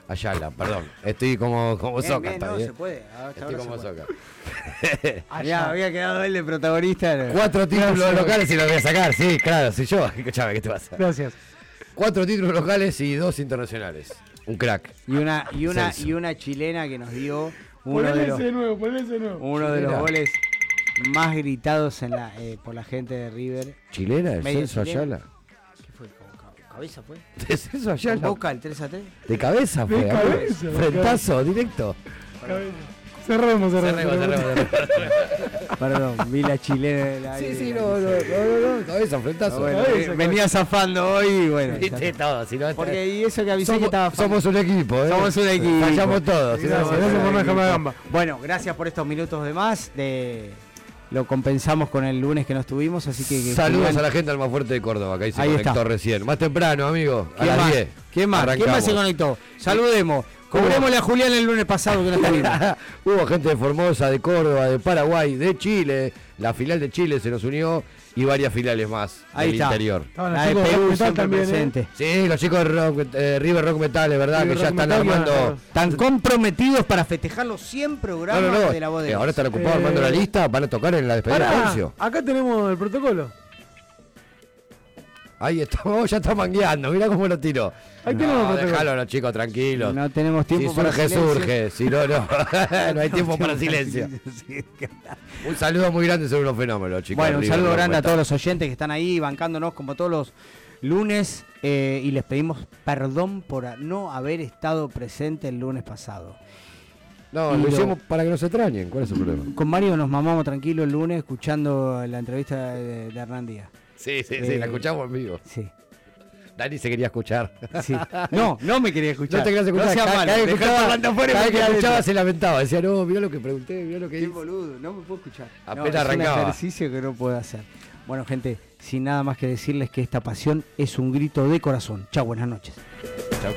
Ayala, perdón. Estoy como, como soca. no, se puede. Estoy como soca. Allá había quedado él de protagonista. Cuatro títulos locales y lo voy a sacar, sí, claro. Si yo, escuchame, ¿qué te pasa? Gracias. Cuatro títulos locales y dos internacionales. Un crack. Y una, y una, y una chilena que nos dio uno de los, nuevo, nuevo. Uno de los goles más gritados en la, eh, por la gente de River. ¿Chilena? ¿El Celso Ayala? ¿Qué fue? ¿Cabeza fue? ¿De Celso Ayala? Boca el 3 a 3? De cabeza fue. De cabeza, Frentazo, directo. Cabeza. Cerremos, cerremos. Cerremos, cerremos. Perdón, vi la chilena de la. Sí, sí, no, no, no, no, cabeza, frentazo. Bueno, venía zafando hoy y bueno. Viste todo, si no Porque y eso que avisé que estaba. Somos un equipo, ¿eh? Somos un equipo. Fallamos todos. No, no, no. Bueno, gracias por estos minutos de más. De lo compensamos con el lunes que nos tuvimos, así que... Saludos a la gente al más fuerte de Córdoba, que ahí se conectó recién. Más temprano, amigo, a las 10. ¿Quién más? ¿Quién más se conectó? Saludemos. Cobrémosle a Julián el lunes pasado que no está Hubo gente de Formosa, de Córdoba, de Paraguay, de Chile. La filial de Chile se nos unió y varias filiales más Ahí del está. interior. La de Perú también, presente. Sí, los chicos de rock, eh, River Rock Metal, es verdad, que ya están armando. Están comprometidos para festejar los 100 programas de la voz de eh, Ahora están ocupados armando la lista, van a tocar en la despedida de Acá tenemos el protocolo. Ahí estamos, ya está mangueando, mira cómo lo tiró. Ahí no, déjalo los chicos tranquilos. No tenemos tiempo si surge, surge. Si no, no. no hay tiempo para silencio. un saludo muy grande sobre unos fenómenos, chicos. Bueno, un saludo grande a todos los oyentes que están ahí bancándonos como todos los lunes eh, y les pedimos perdón por no haber estado presente el lunes pasado. No, lo hicimos para que nos extrañen. ¿Cuál es el problema? Con Mario nos mamamos tranquilo el lunes escuchando la entrevista de, de Hernán Díaz. Sí, sí, sí, la eh, escuchamos en vivo. Sí. Dani se quería escuchar. No, no me quería escuchar. No te querías escuchar. No cada, malo, cada, vez que la escuchaba se lamentaba. Decía, no, vio lo que pregunté, vio lo que Qué boludo, no me puedo escuchar. Apenas no, arrancaba. Un ejercicio que no puedo hacer. Bueno, gente, sin nada más que decirles que esta pasión es un grito de corazón. Chao, buenas noches. Chao.